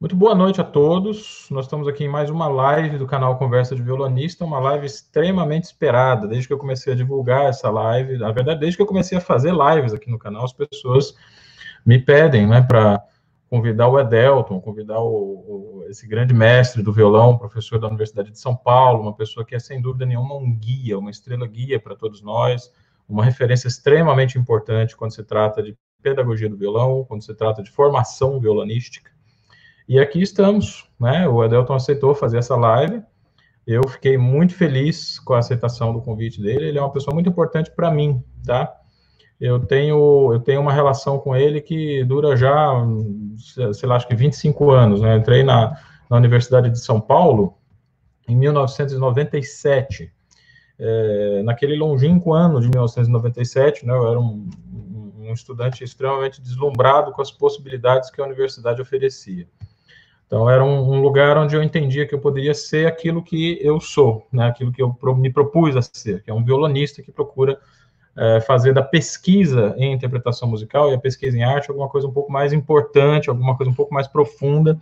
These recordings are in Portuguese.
Muito boa noite a todos. Nós estamos aqui em mais uma live do canal Conversa de Violonista, uma live extremamente esperada. Desde que eu comecei a divulgar essa live, na verdade, desde que eu comecei a fazer lives aqui no canal, as pessoas me pedem, né, para convidar o Edelton, convidar o, o, esse grande mestre do violão, professor da Universidade de São Paulo, uma pessoa que é sem dúvida nenhuma um guia, uma estrela guia para todos nós, uma referência extremamente importante quando se trata de pedagogia do violão, quando se trata de formação violonística. E aqui estamos, né? O Adelton aceitou fazer essa live. Eu fiquei muito feliz com a aceitação do convite dele. Ele é uma pessoa muito importante para mim, tá? Eu tenho, eu tenho uma relação com ele que dura já, sei lá, acho que 25 anos, né? Eu entrei na, na Universidade de São Paulo em 1997. É, naquele longínquo ano de 1997, né? Eu era um, um estudante extremamente deslumbrado com as possibilidades que a universidade oferecia. Então, era um, um, lugar onde eu entendia que eu poderia ser aquilo que eu sou, né, aquilo que eu me propus a ser, que é um violonista que procura é, fazer da pesquisa em interpretação musical e a pesquisa em arte alguma coisa um pouco mais importante, alguma coisa um pouco mais profunda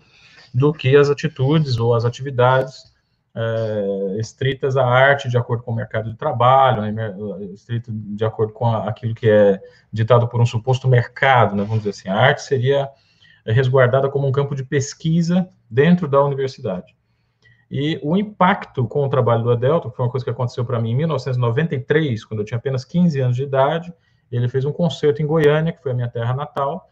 do que as atitudes ou as atividades é, estritas à arte de acordo com o mercado de trabalho, né, estrito de acordo com aquilo que é ditado por um suposto mercado, né, vamos dizer assim, a arte seria é resguardada como um campo de pesquisa dentro da universidade. E o impacto com o trabalho do Adelton, que foi uma coisa que aconteceu para mim em 1993, quando eu tinha apenas 15 anos de idade, ele fez um concerto em Goiânia, que foi a minha terra natal,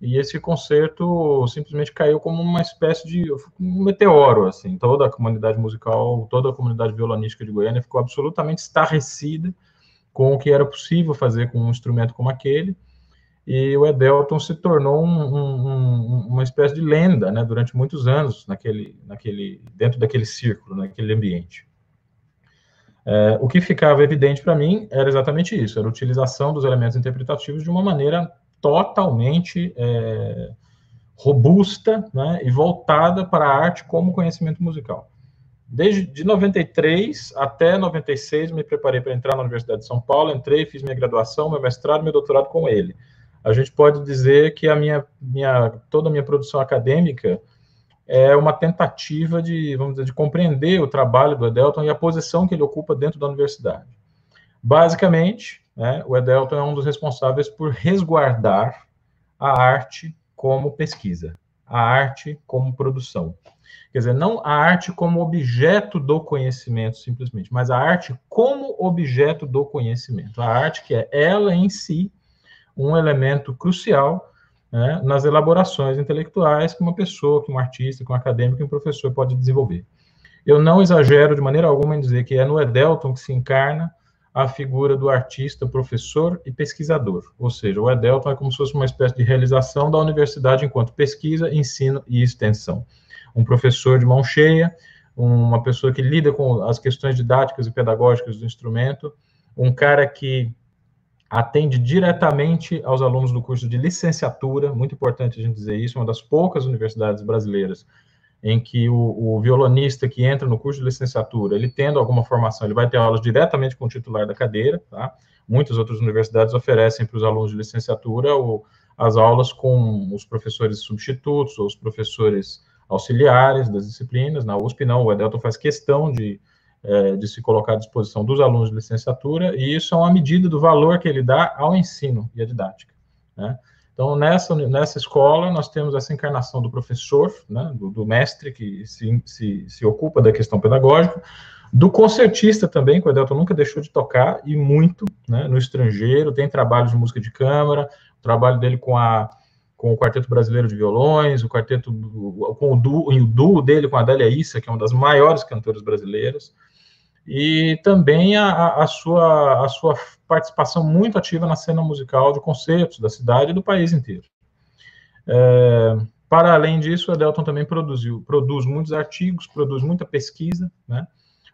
e esse concerto simplesmente caiu como uma espécie de um meteoro, assim, toda a comunidade musical, toda a comunidade violonística de Goiânia ficou absolutamente estarrecida com o que era possível fazer com um instrumento como aquele, e o Edelton se tornou um, um, uma espécie de lenda, né, durante muitos anos naquele, naquele, dentro daquele círculo, naquele ambiente. É, o que ficava evidente para mim era exatamente isso, era a utilização dos elementos interpretativos de uma maneira totalmente é, robusta né, e voltada para a arte como conhecimento musical. Desde de 93 até 96, me preparei para entrar na Universidade de São Paulo, entrei, fiz minha graduação, meu mestrado, meu doutorado com ele a gente pode dizer que a minha, minha toda a minha produção acadêmica é uma tentativa de, vamos dizer, de compreender o trabalho do Edelton e a posição que ele ocupa dentro da universidade. Basicamente, né, o Edelton é um dos responsáveis por resguardar a arte como pesquisa, a arte como produção. Quer dizer, não a arte como objeto do conhecimento, simplesmente, mas a arte como objeto do conhecimento. A arte que é ela em si um elemento crucial né, nas elaborações intelectuais que uma pessoa, que um artista, que um acadêmico, que um professor pode desenvolver. Eu não exagero de maneira alguma em dizer que é no Edelton que se encarna a figura do artista, professor e pesquisador. Ou seja, o Edelton é como se fosse uma espécie de realização da universidade enquanto pesquisa, ensino e extensão. Um professor de mão cheia, uma pessoa que lida com as questões didáticas e pedagógicas do instrumento, um cara que atende diretamente aos alunos do curso de licenciatura, muito importante a gente dizer isso, uma das poucas universidades brasileiras em que o, o, violonista que entra no curso de licenciatura, ele tendo alguma formação, ele vai ter aulas diretamente com o titular da cadeira, tá? Muitas outras universidades oferecem para os alunos de licenciatura as aulas com os professores substitutos ou os professores auxiliares das disciplinas. Na USP, não, o Edelton faz questão de é, de se colocar à disposição dos alunos de licenciatura, e isso é uma medida do valor que ele dá ao ensino e à didática. Né? Então, nessa, nessa escola, nós temos essa encarnação do professor, né, do, do, mestre que se, se, se ocupa da questão pedagógica, do concertista também, que o Edelton nunca deixou de tocar, e muito, né, no estrangeiro, tem trabalho de música de câmara, o trabalho dele com a com o Quarteto Brasileiro de Violões, o quarteto com o duo, o duo dele com a Adélia Issa, que é uma das maiores cantoras brasileiras, e também a, a, sua, a sua participação muito ativa na cena musical de concertos da cidade e do país inteiro. É, para além disso, o Adelton também produziu, produz muitos artigos, produz muita pesquisa, né?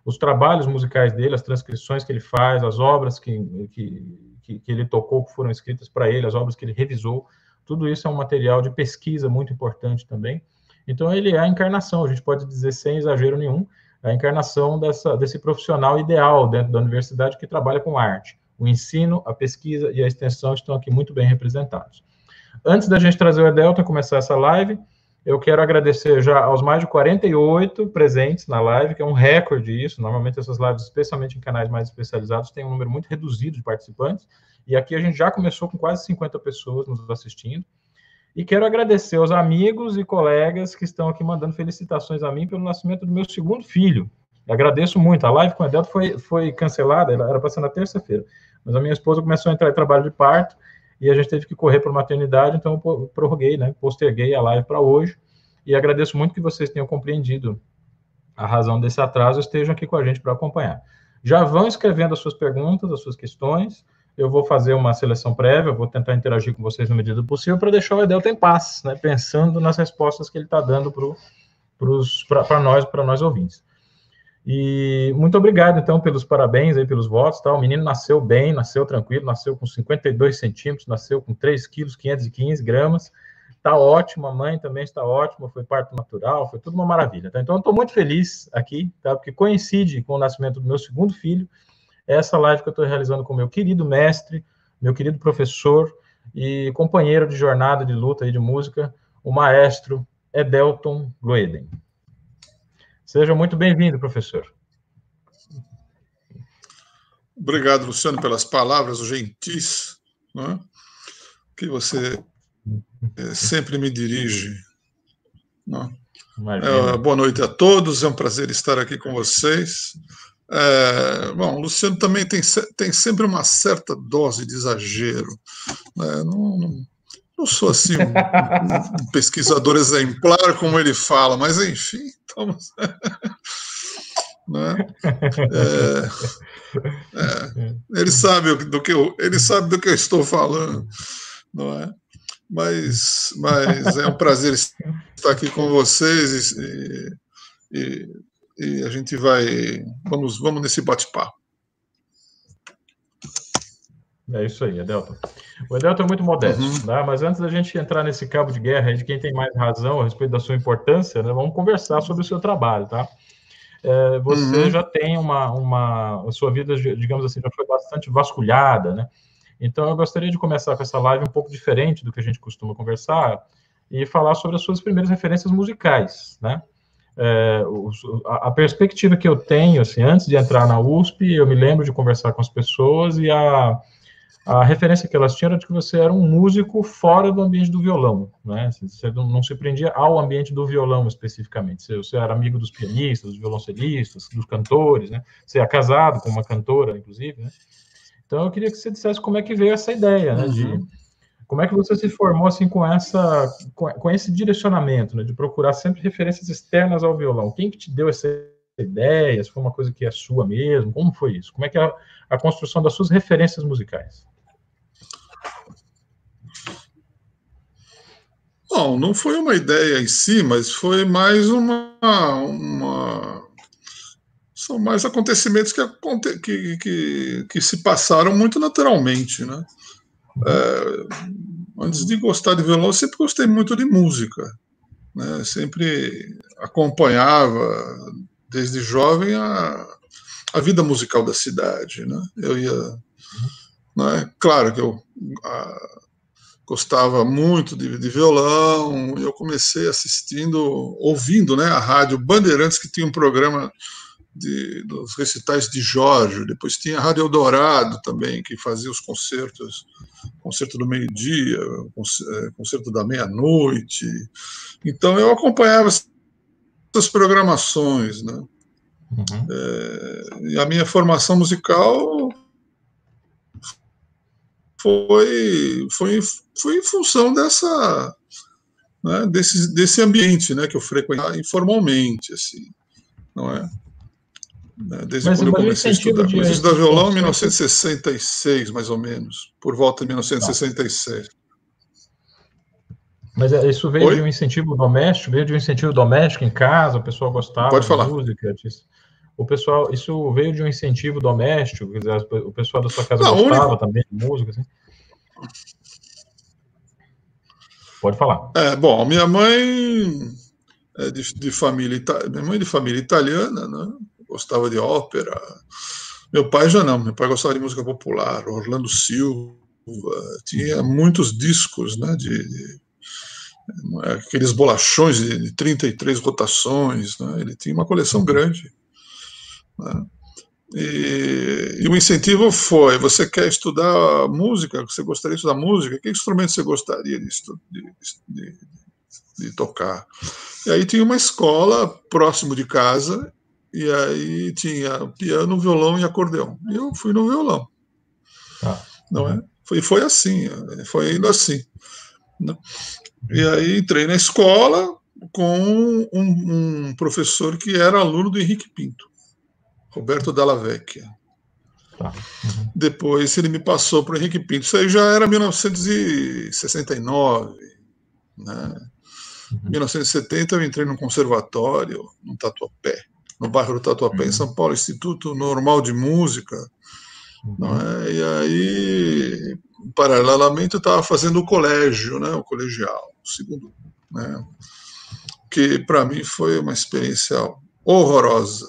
Os trabalhos musicais dele, as transcrições que ele faz, as obras que, que, que ele tocou, que foram escritas para ele, as obras que ele revisou, tudo isso é um material de pesquisa muito importante também. Então, ele é a encarnação, a gente pode dizer sem exagero nenhum, a encarnação dessa, desse profissional ideal dentro da universidade que trabalha com arte. O ensino, a pesquisa e a extensão estão aqui muito bem representados. Antes da gente trazer o Edelton começar essa live, Eu quero agradecer já aos mais de 48 presentes na live, que é um recorde isso. Normalmente essas lives, especialmente em canais mais especializados, têm um número muito reduzido de participantes. E aqui a gente já começou com quase 50 pessoas nos assistindo. E quero agradecer aos amigos e colegas que estão aqui mandando felicitações a mim pelo nascimento do meu segundo filho. Agradeço muito. A live com a Edelto foi, foi cancelada, era para ser na terça-feira. Mas a minha esposa começou a entrar em trabalho de parto e a gente teve que correr para a maternidade, então eu prorroguei, né, posterguei a live para hoje, e agradeço muito que vocês tenham compreendido a razão desse atraso, estejam aqui com a gente para acompanhar. Já vão escrevendo as suas perguntas, as suas questões, eu vou fazer uma seleção prévia, vou tentar interagir com vocês na medida do possível, para deixar o Edelta em paz, né, pensando nas respostas que ele está dando para nós, para nós ouvintes. E muito obrigado, então, pelos parabéns aí, pelos votos, tá? O menino nasceu bem, nasceu tranquilo, nasceu com 52 centímetros, nasceu com 3 quilos, 515 gramas, tá ótimo, a mãe também está ótima, foi parto natural, foi tudo uma maravilha, tá? Então, estou muito feliz aqui, tá? Porque coincide com o nascimento do meu segundo filho, essa live que eu estou realizando com meu querido mestre, meu querido professor e companheiro de jornada de luta e de música, o maestro Edelton Gloeden. Seja muito bem-vindo, professor. Obrigado, Luciano, pelas palavras gentis né, que você é, sempre me dirige. Né. É, boa noite a todos, é um prazer estar aqui com vocês. É, bom, o Luciano também tem, tem sempre uma certa dose de exagero. Né, não, não, não sou assim um, um, pesquisador exemplar como ele fala, mas enfim, estamos. né? É, é, ele sabe do que eu, ele sabe do que eu estou falando, não é? Mas, mas é um prazer estar aqui com vocês e, e, e a gente vai vamos vamos nesse bate-papo. É isso aí, Adelton. O Adelton é muito modesto, uhum. né? mas antes da gente entrar nesse cabo de guerra de quem tem mais razão a respeito da sua importância, né, vamos conversar sobre o seu trabalho, tá? É, você uhum. já tem uma, uma. A sua vida, digamos assim, já foi bastante vasculhada, né? Então, eu gostaria de começar com essa live um pouco diferente do que a gente costuma conversar e falar sobre as suas primeiras referências musicais, né? É, a, a, perspectiva que eu tenho, assim, antes de entrar na USP, eu me lembro de conversar com as pessoas e a, a referência que elas tinham era de que você era um músico fora do ambiente do violão, né? Você não se prendia ao ambiente do violão especificamente. Você, era amigo dos pianistas, dos violoncelistas, dos cantores, né? Você é casado com uma cantora, inclusive, né? Então eu queria que você dissesse como é que veio essa ideia, né? De uhum. Como é que você se formou assim com essa, com, esse direcionamento, né? De procurar sempre referências externas ao violão. Quem que te deu essa ideia? Se foi uma coisa que é sua mesmo? Como foi isso? Como é que é a, a construção das suas referências musicais? Bom, não foi uma ideia em si, mas foi mais uma. uma... São mais acontecimentos que, que, que, que se passaram muito naturalmente. Né? É, antes de gostar de violão, eu sempre gostei muito de música. Né? Sempre acompanhava, desde jovem, a, a vida musical da cidade. Né? Eu ia. Né? Claro que eu. A, gostava muito de, de violão, eu comecei assistindo, ouvindo né, a rádio Bandeirantes, que tinha um programa de, dos recitais de Jorge, depois tinha a Rádio Eldorado também, que fazia os concertos, concerto do meio-dia, é, concerto da meia-noite. Então eu acompanhava essas programações, né? Uhum. É, e a minha formação musical foi, foi, foi em função dessa, né, desse, desse ambiente né, que eu frequentava informalmente, assim, não é? Né, desde mas, quando eu comecei a estudar. Comecei a estudar violão em 1966, mais ou menos, por volta de 1966. Mas é, isso veio Oi? de um incentivo doméstico, veio de um incentivo doméstico em casa, o pessoal gostava Pode falar. música. O pessoal, isso veio de um incentivo doméstico, quer dizer, o pessoal da sua casa Não, gostava único... também de música, assim. Pode falar. É, bom, minha mãe é de, de família minha mãe é de família italiana, né? Gostava de ópera. Meu pai já não, meu pai gostava de música popular, Orlando Silva, tinha muitos discos, né, de, de aqueles bolachões de 33 rotações, né? ele tinha uma coleção grande. Né? E, e, o incentivo foi: você quer estudar música? Você gostaria de estudar música? Que instrumento você gostaria de, de, de, de tocar? E aí tinha uma escola próximo de casa, e aí tinha piano, violão e acordeão. E eu fui no violão. Ah. Não é? Foi, foi assim, foi indo assim. Né? E aí entrei na escola com um, um professor que era aluno do Henrique Pinto, Roberto Dalla Vecchia. Tá. Uhum. Depois ele me passou para o Henrique Pinto. Isso aí já era 1969. Né? Uhum. 1970 eu entrei no conservatório, no Tatuapé, no bairro do Tatuapé, uhum. em São Paulo, Instituto Normal de Música. Uhum. É? E aí, paralelamente, eu estava fazendo o colégio, né? o colegial, o segundo. Né? Que para mim foi uma experiência horrorosa.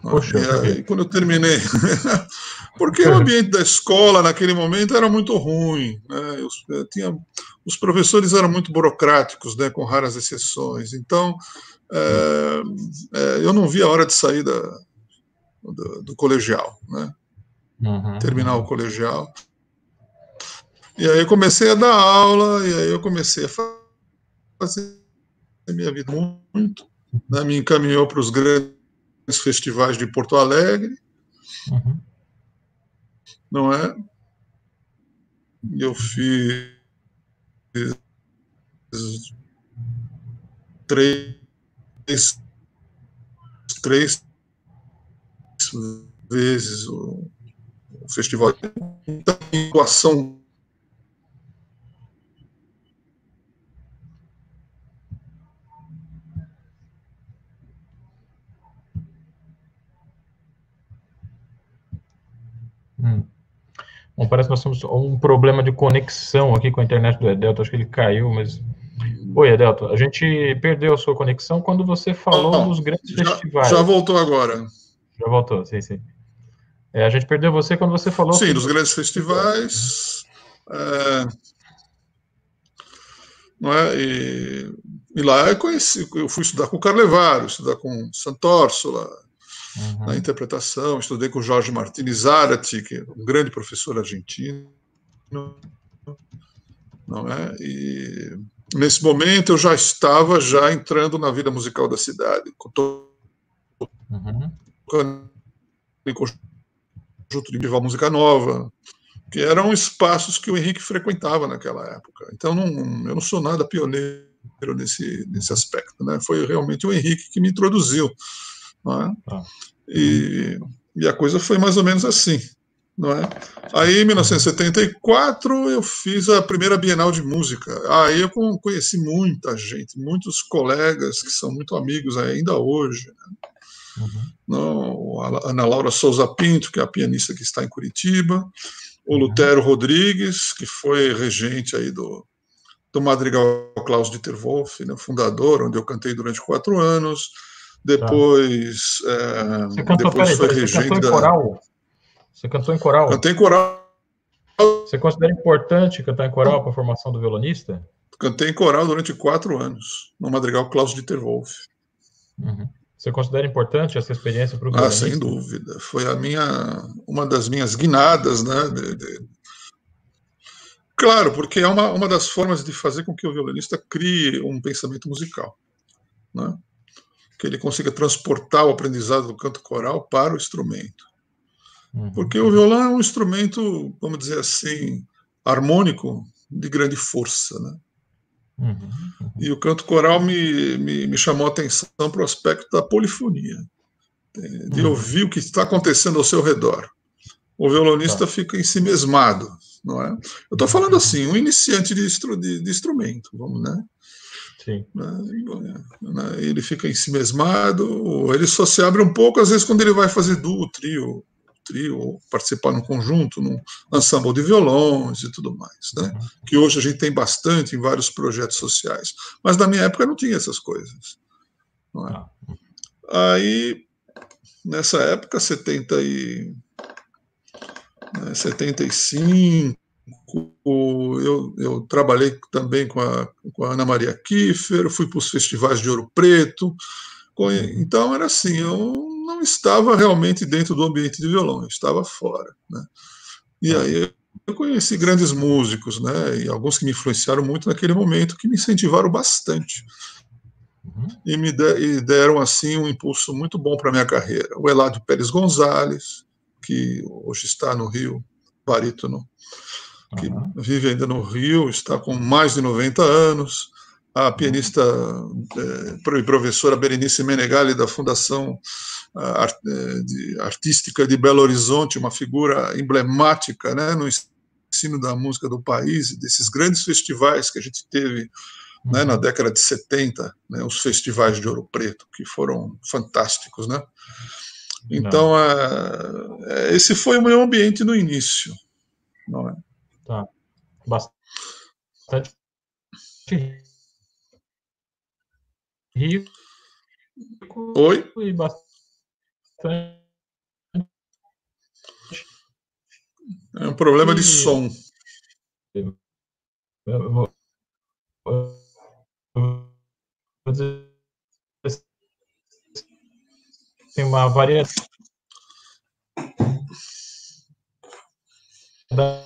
Poxa, e aí, quando eu terminei, porque o ambiente da escola naquele momento era muito ruim, né? eu, eu tinha os professores eram muito burocráticos, né, com raras exceções. Então, é, é, eu não via a hora de sair da, do, do colegial, né? Uhum. Terminar o colegial. E aí eu comecei a dar aula, e aí eu comecei a fazer minha vida muito. Né, me encaminhou para os grandes festivais de Porto Alegre. Uhum. Não é? Eu fiz três, três vezes o, o festival de atuação Hum. Bom, parece que nós temos um problema de conexão aqui com a internet do Edelto. Acho que ele caiu, mas. Oi, Edelto. A gente perdeu a sua conexão quando você falou dos grandes já, festivais. Já voltou agora. Já voltou, sim, sim. É, a gente perdeu você quando você falou. Sim, dos grandes festivais. É, não é? E, e, lá eu conheci, eu fui estudar com o Carlevaro, estudar com Santorsula, uhum. na interpretação. Estudei com Jorge Martins Zarate, que é um grande professor argentino. Não é? E nesse momento eu já estava já entrando na vida musical da cidade. Uhum. Em conjunto de Viva Música Nova, que eram espaços que o Henrique frequentava naquela época. Então não, eu não sou nada pioneiro nesse, nesse aspecto. Né? Foi realmente o Henrique que me introduziu é? ah. e, e, a coisa foi mais ou menos assim. Não é? Aí, em 1974, eu fiz a primeira Bienal de Música. Aí eu conheci muita gente, muitos colegas que são muito amigos ainda hoje. Né? Uhum. Não, a Ana Laura Souza Pinto, que é a pianista que está em Curitiba, o uhum. Lutero Rodrigues, que foi regente aí do, do Madrigal Klaus Dieter Wolff, né, fundador, onde eu cantei durante quatro anos, depois, tá. é, você cantou, depois peraí, foi você regente cantou em coral? Você cantou em coral? Cantei em coral. Você considera importante cantar em coral para a formação do violonista? Cantei em coral durante quatro anos, no Madrigal Klaus Dieter Wolff. Uhum. Você considera importante essa experiência para o Ah, sem dúvida. Foi a minha, uma das minhas guinadas, né? De, de... Claro, porque é uma, uma das formas de fazer com que o violonista crie um pensamento musical, né? que ele consiga transportar o aprendizado do canto coral para o instrumento. Uhum. Porque o violão é um instrumento, vamos dizer assim, harmônico de grande força, né? Uhum, uhum. E o canto coral me, me, me chamou a atenção para o aspecto da polifonia, de uhum. ouvir o que está acontecendo ao seu redor. O violonista tá. fica em si mesmado, não é? Eu estou falando assim, um iniciante de, de, de instrumento, vamos, né? Sim. Né? Ele fica em si mesmado, ele só se abre um pouco, às vezes, quando ele vai fazer duo, trio, trio, ou participar num conjunto, num ensemble de violões e tudo mais, né? Que hoje a gente tem bastante em vários projetos sociais. Mas na minha época não tinha essas coisas. É? Ah. Aí, nessa época, 70 e, né, 75, eu, eu trabalhei também com a, com a Ana Maria Kiefer, fui para os festivais de Ouro Preto. Então era assim, eu não estava realmente dentro do ambiente de violão, eu estava fora. Né? E aí eu conheci grandes músicos, né? E alguns que me influenciaram muito naquele momento, que me incentivaram bastante. Uhum. E me de, e deram assim um impulso muito bom para a minha carreira. O Eladio Pérez Gonzalez, que hoje está no Rio, barítono, que uhum. vive ainda no Rio, está com mais de 90 anos. A pianista e eh, professora Berenice Menegali, da Fundação eh, de Artística de Belo Horizonte, uma figura emblemática né, no ensino da música do país, desses grandes festivais que a gente teve né, na década de 70, né, os festivais de Ouro Preto, que foram fantásticos. Né? Então, é, esse foi o meu ambiente no início. Não é? Tá. Bastante rico. Oi? E bastante. É um problema de som. Eu vou, vou dizer, tem uma variação da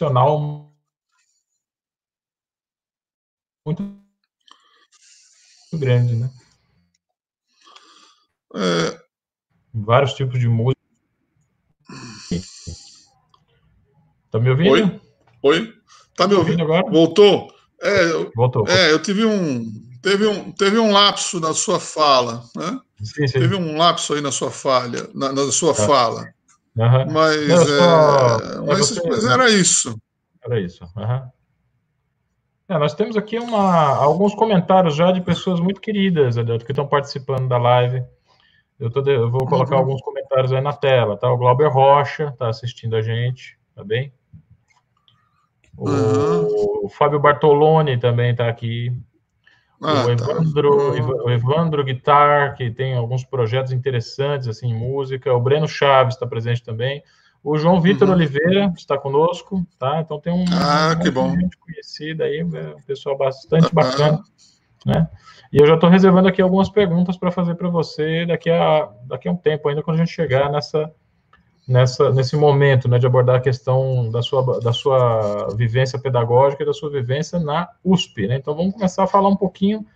nutricional muito grande, né? É... Vários tipos de música. Tá me ouvindo? Oi? Oi? Tá me ouvindo? agora? Voltou? É, eu, Voltou. É, eu tive um, teve um, teve um lapso na sua fala, né? Sim, sim. Teve um lapso aí na sua falha, na, na sua tá. fala. Uhum. Mas, Não, só... é, mas, você... mas, era isso. Era isso. Uhum. É, nós temos aqui uma, alguns comentários já de pessoas muito queridas, Adilto, que estão participando da live. Eu, tô, eu vou colocar uhum. alguns comentários aí na tela, tá? O Glauber Rocha está assistindo a gente, tá bem? O, o Fábio Bartoloni também está aqui. Ah, o, tá. Evandro, tá. o Evandro Guitar, que tem alguns projetos interessantes assim, em música. O Breno Chaves está presente também. O João Vitor uhum. Oliveira está conosco, tá? Então tem um, ah, um que bom. gente conhecida aí, né? um pessoal bastante bacana, né? E eu já estou reservando aqui algumas perguntas para fazer para você daqui a, daqui a um tempo, ainda quando a gente chegar nessa, nessa, nesse momento, né, de abordar a questão da sua, da sua vivência pedagógica e da sua vivência na USP, né? Então vamos começar a falar um pouquinho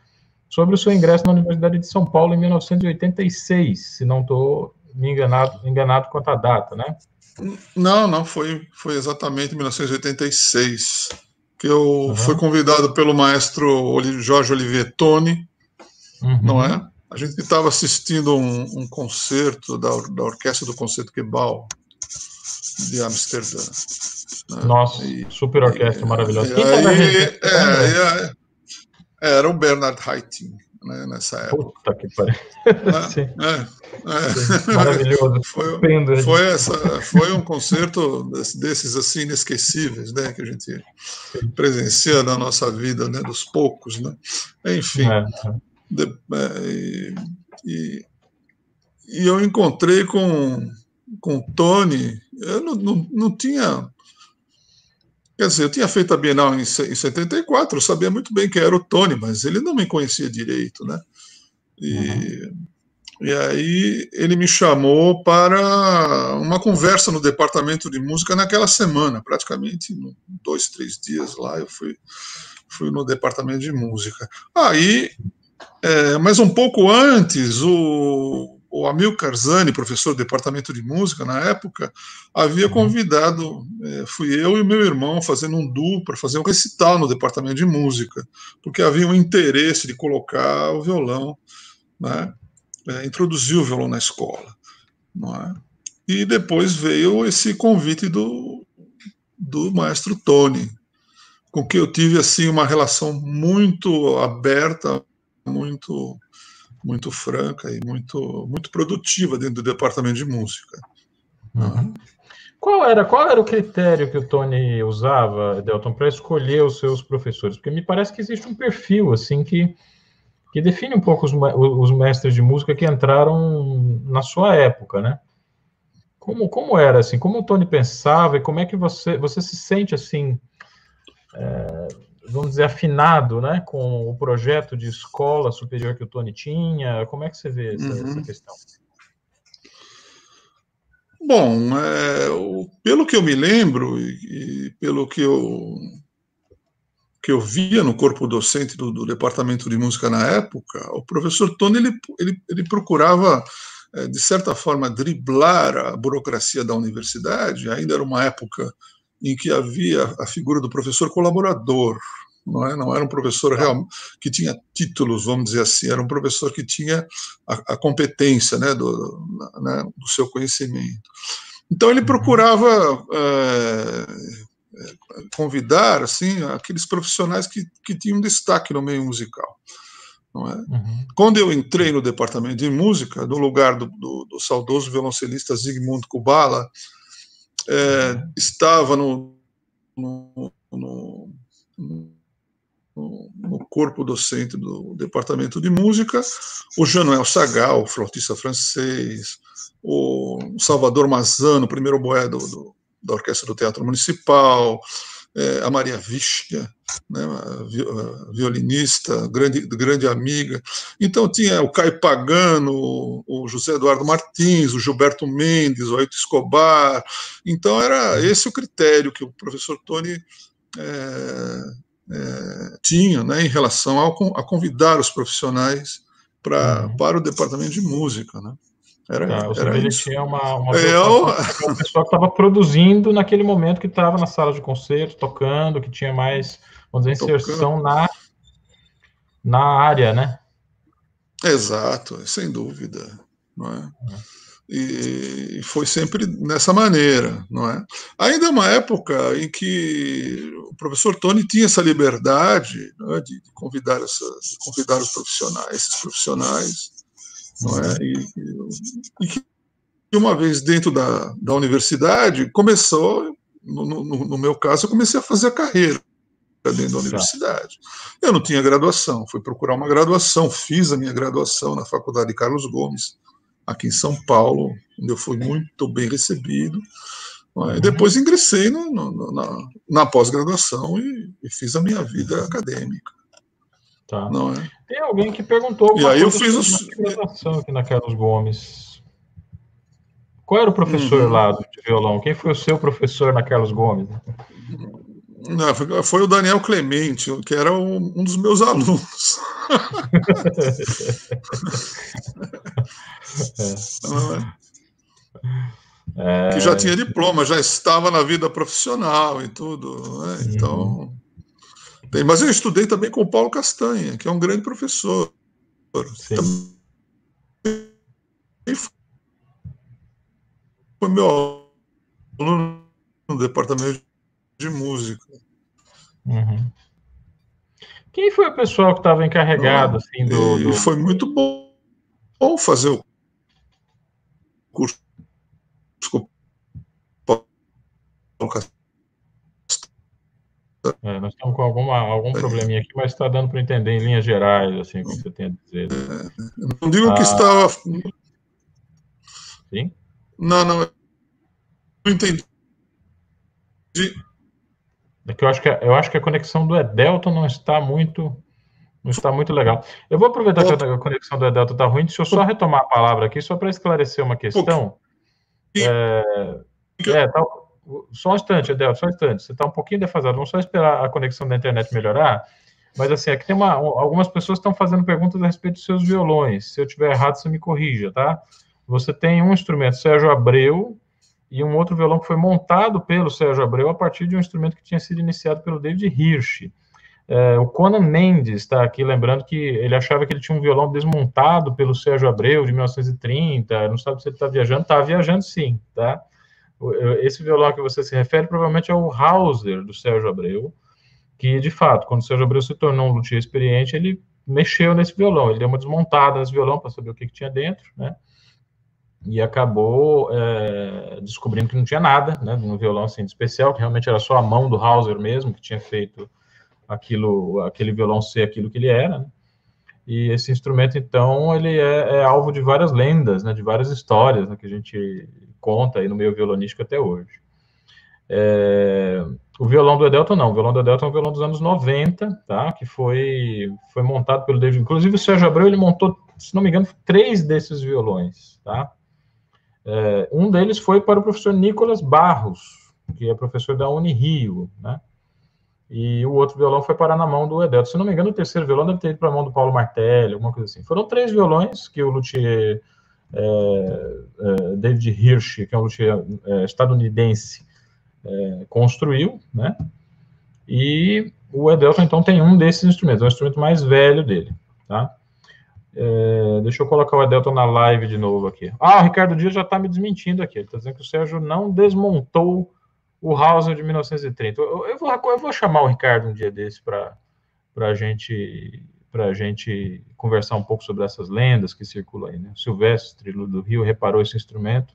sobre o seu ingresso na Universidade de São Paulo em 1986, se não estou me enganado, enganado quanto à data, né? Não, não, foi, foi exatamente em 1986 que eu uhum. fui convidado pelo maestro Jorge Olivier Toni, uhum. não é? A gente estava assistindo um, um, concerto da, da Orquestra do Concerto Quebal de Amsterdã. Né? Nossa, e, super orquestra maravilhosa. E, aí, é, é, era o Bernard Haitink né, nessa época. Puta que pariu. É, é, é. Maravilhoso. Foi, foi, essa, foi um concerto desses assim inesquecíveis, né, que a gente presencia na nossa vida, né, dos poucos, né. Enfim. É. É, e, e, e, eu encontrei com com Tony, eu não, não, não tinha Quer dizer, eu tinha feito a Bienal em, em 74, eu sabia muito bem que era o Tony, mas ele não me conhecia direito, né? E, uhum. e aí ele me chamou para uma conversa no departamento de música naquela semana, praticamente dois, três dias lá eu fui, fui no departamento de música. Aí, é, mas um pouco antes, o, o Amilcar Zani, professor do departamento de música na época, havia uhum. convidado, é, fui eu e meu irmão fazendo um duo para fazer um recital no departamento de música, porque havia um interesse de colocar o violão, né, é, introduzir o violão na escola. Não é? E depois veio esse convite do, do maestro Tony, com quem eu tive assim uma relação muito aberta, muito muito franca e muito, muito produtiva dentro do departamento de música. Uhum. Qual era, qual era o critério que o Tony usava, Delton, para escolher os seus professores? Porque me parece que existe um perfil assim que que define um pouco os, os mestres de música que entraram na sua época, né? Como, como era, assim, como o Tony pensava e como é que você, você se sente, assim, é, vamos dizer, afinado, né, com o projeto de escola superior que o Tony tinha? Como é que você vê essa, uhum. essa questão? Bom, é, o, pelo que eu me lembro e, e, pelo que eu que eu via no corpo docente do, do, departamento de música na época, o professor Tony ele, ele, ele procurava é, de certa forma driblar a burocracia da universidade. Ainda era uma época em que havia a figura do professor colaborador, não, é? não era um professor real, que tinha títulos, vamos dizer assim, era um professor que tinha a, a competência né, do, né, do seu conhecimento. Então ele uhum. procurava é, convidar assim aqueles profissionais que, que tinham destaque no meio musical. É? Uhum. Quando eu entrei no departamento de música, no lugar do, do, do saudoso violoncelista Zygmunt Kubala, é, uhum. estava no, no, no, no, corpo docente do departamento de música o Januel Sagal, flautista francês, o Salvador Mazano, primeiro boé do, do, da Orquestra do Teatro Municipal, é, a Maria Vichia, né, violinista, grande, grande amiga. Então tinha o Caio Pagano, o José Eduardo Martins, o Gilberto Mendes, o Aito Escobar. Então era esse o critério que o professor Tony é, é, tinha né, em relação ao, a convidar os profissionais pra, uhum. para o departamento de música. Né? Era, tá, seja, ele tinha uma, uma, eu... pessoa que estava produzindo naquele momento que estava na sala de concerto, tocando, que tinha mais, vamos dizer, inserção na, na área, né? Exato, sem dúvida. Não é? é. E foi sempre nessa maneira, não é? Ainda é uma época em que o professor Tony tinha essa liberdade é? de, convidar essas, de convidar os profissionais, esses profissionais não é? E, e que uma vez dentro da, da universidade começou, no, no, no, meu caso, eu comecei a fazer a carreira dentro da universidade. Eu não tinha graduação, fui procurar uma graduação, fiz a minha graduação na Faculdade de Carlos Gomes, aqui em São Paulo, onde eu fui muito bem recebido. É? Uhum. Depois ingressei no, no, na, na pós-graduação e, e, fiz a minha vida acadêmica. Tá. Não é? Tem alguém que perguntou e aí eu fiz os... graduação aqui na Carlos Gomes. Qual era o professor uhum. lá de violão? Quem foi o seu professor na Carlos Gomes? Não, foi, foi, o Daniel Clemente, que era um, um dos meus alunos. é. Que já tinha diploma, já estava na vida profissional e tudo. Né? Então. Mas eu estudei também com o Paulo Castanha, que é um grande professor. Sim. Foi meu aluno no departamento de música. Uhum. Quem foi o pessoal que estava encarregado assim, do, do... Foi muito bom, bom fazer o curso com o Paulo Castanha é, nós estamos com alguma, algum probleminha aqui, mas está dando para entender em linhas gerais, assim, o que você tem a dizer. Não digo ah, que estava. Sim? Não, não. Não entendi. É que eu acho que, a, eu acho que a conexão do Edelton não está muito. Não está muito legal. Eu vou aproveitar que a conexão do Edelton está ruim, deixa eu só retomar a palavra aqui, só para esclarecer uma questão. É, é, tá, só um instante, Adel, só um instante. Você está um pouquinho defasado. Vamos só esperar a conexão da internet melhorar. Mas assim, aqui tem uma, algumas pessoas estão fazendo perguntas a respeito dos seus violões. Se eu tiver errado, você me corrija, tá? Você tem um instrumento Sérgio Abreu e um outro violão que foi montado pelo Sérgio Abreu a partir de um instrumento que tinha sido iniciado pelo David Hirsch. É, o Conan Mendes está aqui lembrando que ele achava que ele tinha um violão desmontado pelo Sérgio Abreu de 1930. Não sabe se ele está viajando. Está viajando sim, tá? Esse violão que você se refere provavelmente é o Hauser, do Sérgio Abreu, que, de fato, quando o Sérgio Abreu se tornou um luthier experiente, ele mexeu nesse violão, ele deu uma desmontada nesse violão para saber o que, que, tinha dentro, né? E acabou é, descobrindo que não tinha nada, né? Um violão assim de especial, que realmente era só a mão do Hauser mesmo que tinha feito aquilo, aquele violão ser aquilo que ele era, né? E esse instrumento, então, ele é, é alvo de várias lendas, né, de várias histórias né, que a gente conta aí no meio violonístico até hoje. É, o violão do Edelton não, o violão do Edelton é um violão dos anos 90, tá? Que foi, foi montado pelo David. Inclusive o Sérgio Abreu ele montou, se não me engano, três desses violões, tá? É, um deles foi para o professor Nicolas Barros, que é professor da Unirio, né? E o outro violão foi parar na mão do Edelton. Se não me engano, o terceiro violão deve ter ido para a mão do Paulo Martelli, alguma coisa assim. Foram três violões que o luthier é, é, David Hirsch, que é um luthier é, estadunidense, é, construiu, né? E o Edelton, então, tem um desses instrumentos, é o instrumento mais velho dele, tá? É, deixa eu colocar o Edelton na live de novo aqui. Ah, o Ricardo Dias já está me desmentindo aqui. Ele está dizendo que o Sérgio não desmontou o Hauser de 1930. Eu, eu, vou, eu vou chamar o Ricardo um dia desse para a gente para a gente conversar um pouco sobre essas lendas que circulam aí. Né? O Silvestre do Rio reparou esse instrumento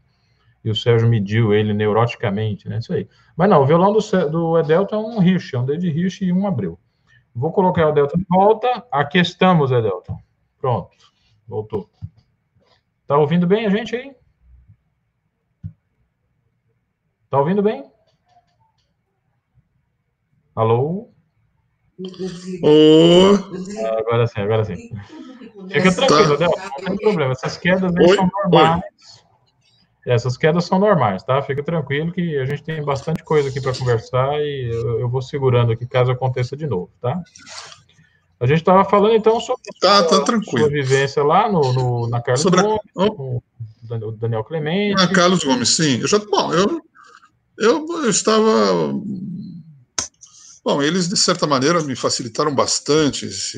e o Sérgio mediu ele neuroticamente, né? Isso aí. Mas não, o violão do, do Edelton é um Hirsch, é um David Hirsch e um Abreu. Vou colocar o Edelton de volta. Aqui estamos, Edelton. Pronto, voltou. Tá ouvindo bem a gente aí? Tá ouvindo bem? Alô? Oh. Ah, agora sim, agora sim. Fica tranquilo, tá. Não tem problema. Essas quedas aí são normais. Oi. Essas quedas são normais, tá? Fica tranquilo que a gente tem bastante coisa aqui para conversar e eu, eu, vou segurando aqui caso aconteça de novo, tá? A gente estava falando então sobre tá, tá tranquilo. sua vivência lá no, no na Carlos sobre Gomes, a... com o Daniel Clemente. Na Carlos Gomes, sim. Eu já, bom, eu, eu, eu estava Bom, eles, de certa maneira, me facilitaram bastante esse,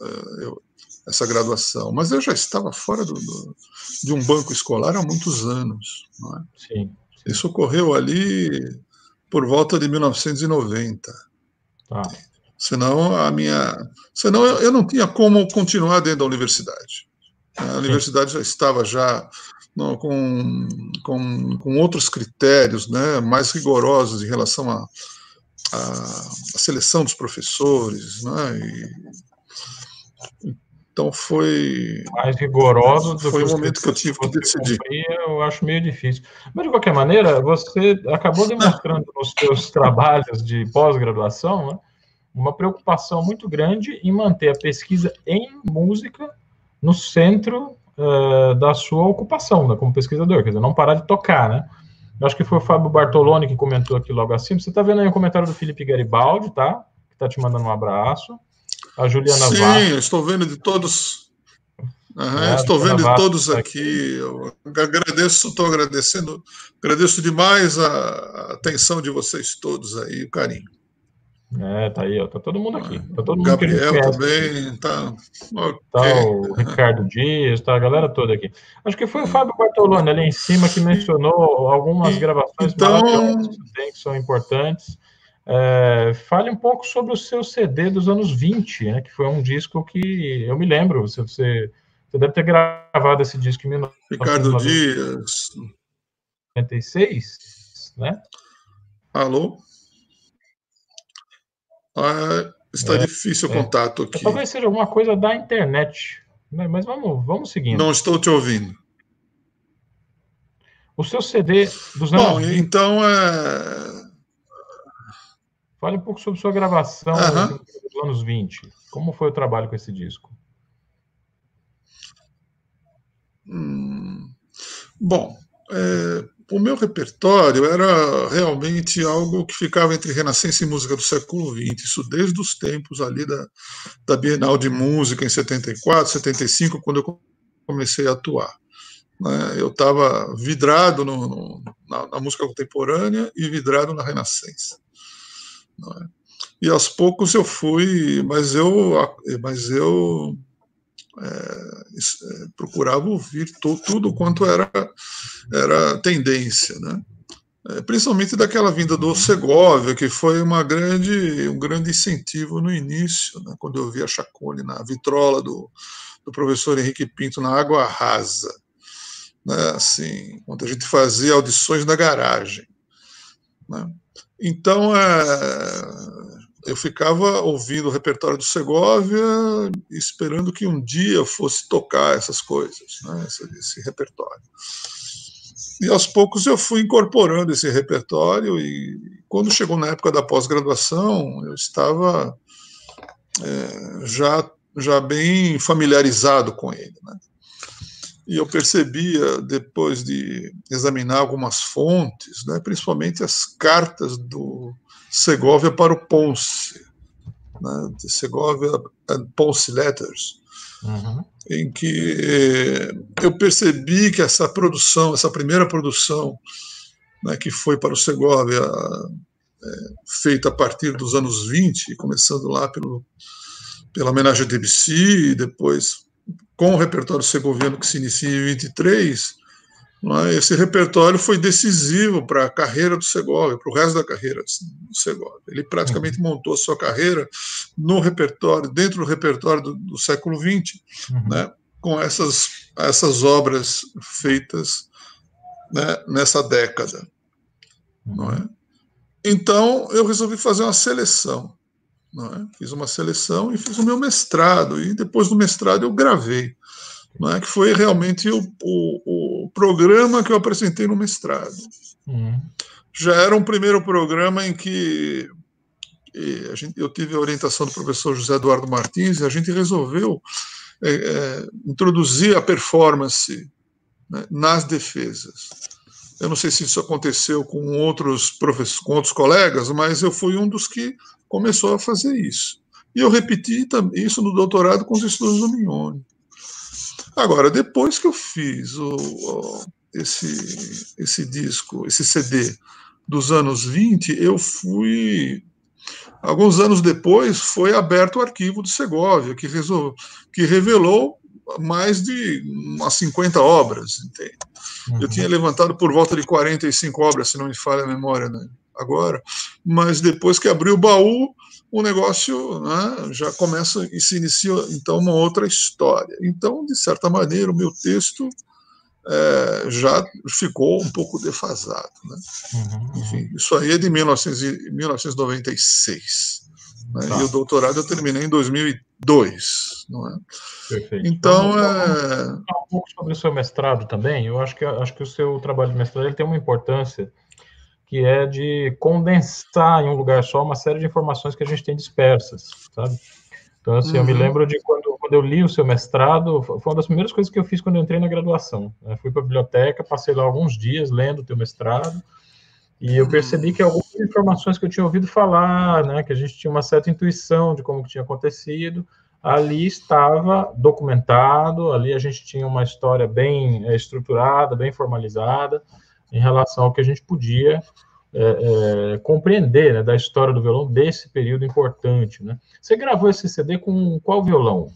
uh, eu, essa graduação, mas eu já estava fora do, do, de um banco escolar há muitos anos. É? Sim, Isso ocorreu ali por volta de 1990. Ah. Senão a minha, senão eu, eu, não tinha como continuar dentro da universidade. A Sim. universidade já estava já com, com, com outros critérios, né, mais rigorosos em relação a, a, a, seleção dos professores, né, e, então foi. Mais rigoroso do foi que o momento que eu tive que decidir. eu acho meio difícil. Mas, de qualquer maneira, você acabou demonstrando nos seus trabalhos de pós-graduação né, uma preocupação muito grande em manter a pesquisa em música no centro uh, da sua ocupação, né, como pesquisador, quer dizer, não parar de tocar, né? Eu acho que foi o Fábio Bartoloni que comentou aqui logo acima. Você está vendo aí o comentário do Felipe Garibaldi, tá? Que está te mandando um abraço. A Juliana Sim, Vasco. estou vendo de todos. Uhum, é, estou vendo de todos tá aqui. Eu agradeço, estou agradecendo, agradeço demais a atenção de vocês todos aí, o carinho. É, tá aí, ó, tá todo mundo aqui. Tá todo mundo Gabriel também, tá. Tá o Ricardo Dias, tá a galera toda aqui. Acho que foi o Fábio Bartoloni ali em cima que mencionou algumas gravações então... que são importantes. É, fale um pouco sobre o seu CD dos anos 20, né, que foi um disco que eu me lembro, você, você, você deve ter gravado esse disco em 1996, Ricardo Dias. 96, né? Alô? Ah, está é, difícil o é. contato aqui. Talvez seja alguma coisa da internet, né, mas vamos, vamos seguindo. Não estou te ouvindo. O seu CD dos anos Bom, 20, então é Fale um pouco sobre sua gravação uhum. dos anos 20. Como foi o trabalho com esse disco? Hum, bom, é, o meu repertório era realmente algo que ficava entre Renascença e música do século XX, isso desde os tempos ali da, da Bienal de Música em 74, 75, quando eu comecei a atuar. Né? Eu estava vidrado no, no, na, na música contemporânea e vidrado na Renascença. É? E aos poucos eu fui, mas eu, mas eu é, é, procurava ouvir to, tudo quanto era, era tendência, né? É, principalmente daquela vinda do Segovia, que foi uma grande, um grande incentivo no início, né? quando eu vi a Chacone na vitrola do, do professor Henrique Pinto na Água Rasa, né? assim, quando a gente fazia audições na garagem. Né? Então, é, eu ficava ouvindo o repertório do Segovia, esperando que um dia fosse tocar essas coisas, né, esse, esse, repertório. E aos poucos eu fui incorporando esse repertório, e quando chegou na época da pós-graduação, eu estava é, já, já bem familiarizado com ele. Né? E eu percebia, depois de examinar algumas fontes, né, principalmente as cartas do Segovia para o Ponce, né, Segovia and Ponce Letters, uhum. em que eu percebi que essa produção, essa primeira produção, né, que foi para o Segovia, é, feita a partir dos anos 20, começando lá pelo, pela homenagem a Debussy, e depois com o repertório segoviano que se inicia em 23, é? Esse repertório foi decisivo para a carreira do Segovia, para o resto da carreira do Segovia. Ele praticamente uhum. montou a sua carreira no repertório, dentro do repertório do, do século XX, uhum. né, com essas, essas obras feitas né, nessa década. Uhum. Não é? Então, eu resolvi fazer uma seleção é? Fiz uma seleção e fiz o meu mestrado. E depois do mestrado eu gravei, é? que foi realmente o, o, programa que eu apresentei no mestrado. Uhum. Já era um primeiro programa em que gente, eu tive a orientação do professor José Eduardo Martins e a gente resolveu é, é, introduzir a performance né, nas defesas. Eu não sei se isso aconteceu com outros professores, com outros colegas, mas eu fui um dos que começou a fazer isso. E eu repeti isso no doutorado com os estudos do Mignone. Agora, depois que eu fiz o, esse, esse disco, esse CD dos anos 20, eu fui. Alguns anos depois, foi aberto o arquivo do Segovia, que, resol, que revelou mais de umas 50 obras, entende? Uhum. Eu tinha levantado por volta de 45 obras, se não me falha a memória, né? agora, mas depois que abriu o baú, o negócio né, já começa e se inicia então uma outra história. Então, de certa maneira, o meu texto é, já ficou um pouco defasado. Né? Uhum, Enfim, isso aí é de 1900, 1996. Né? Tá. E o doutorado eu terminei em 2002. Não é? Perfeito. Então, vamos, é... Um pouco sobre o seu mestrado também. Eu acho que, acho que o seu trabalho de mestrado ele tem uma importância que é de condensar em um lugar só uma série de informações que a gente tem dispersas, sabe? Então, assim, uhum. eu me uhum. lembro de quando, quando eu li o seu mestrado, foi uma das primeiras coisas que eu fiz quando eu entrei na graduação. Né? Fui para a biblioteca, passei lá alguns dias lendo o teu mestrado, e eu percebi que algumas informações que eu tinha ouvido falar, né, que a gente tinha uma certa intuição de como que tinha acontecido, ali estava documentado, ali a gente tinha uma história bem é, estruturada, bem formalizada, em relação ao que a gente podia é, é, compreender né, da história do violão desse período importante. Né? Você gravou esse CD com qual violão?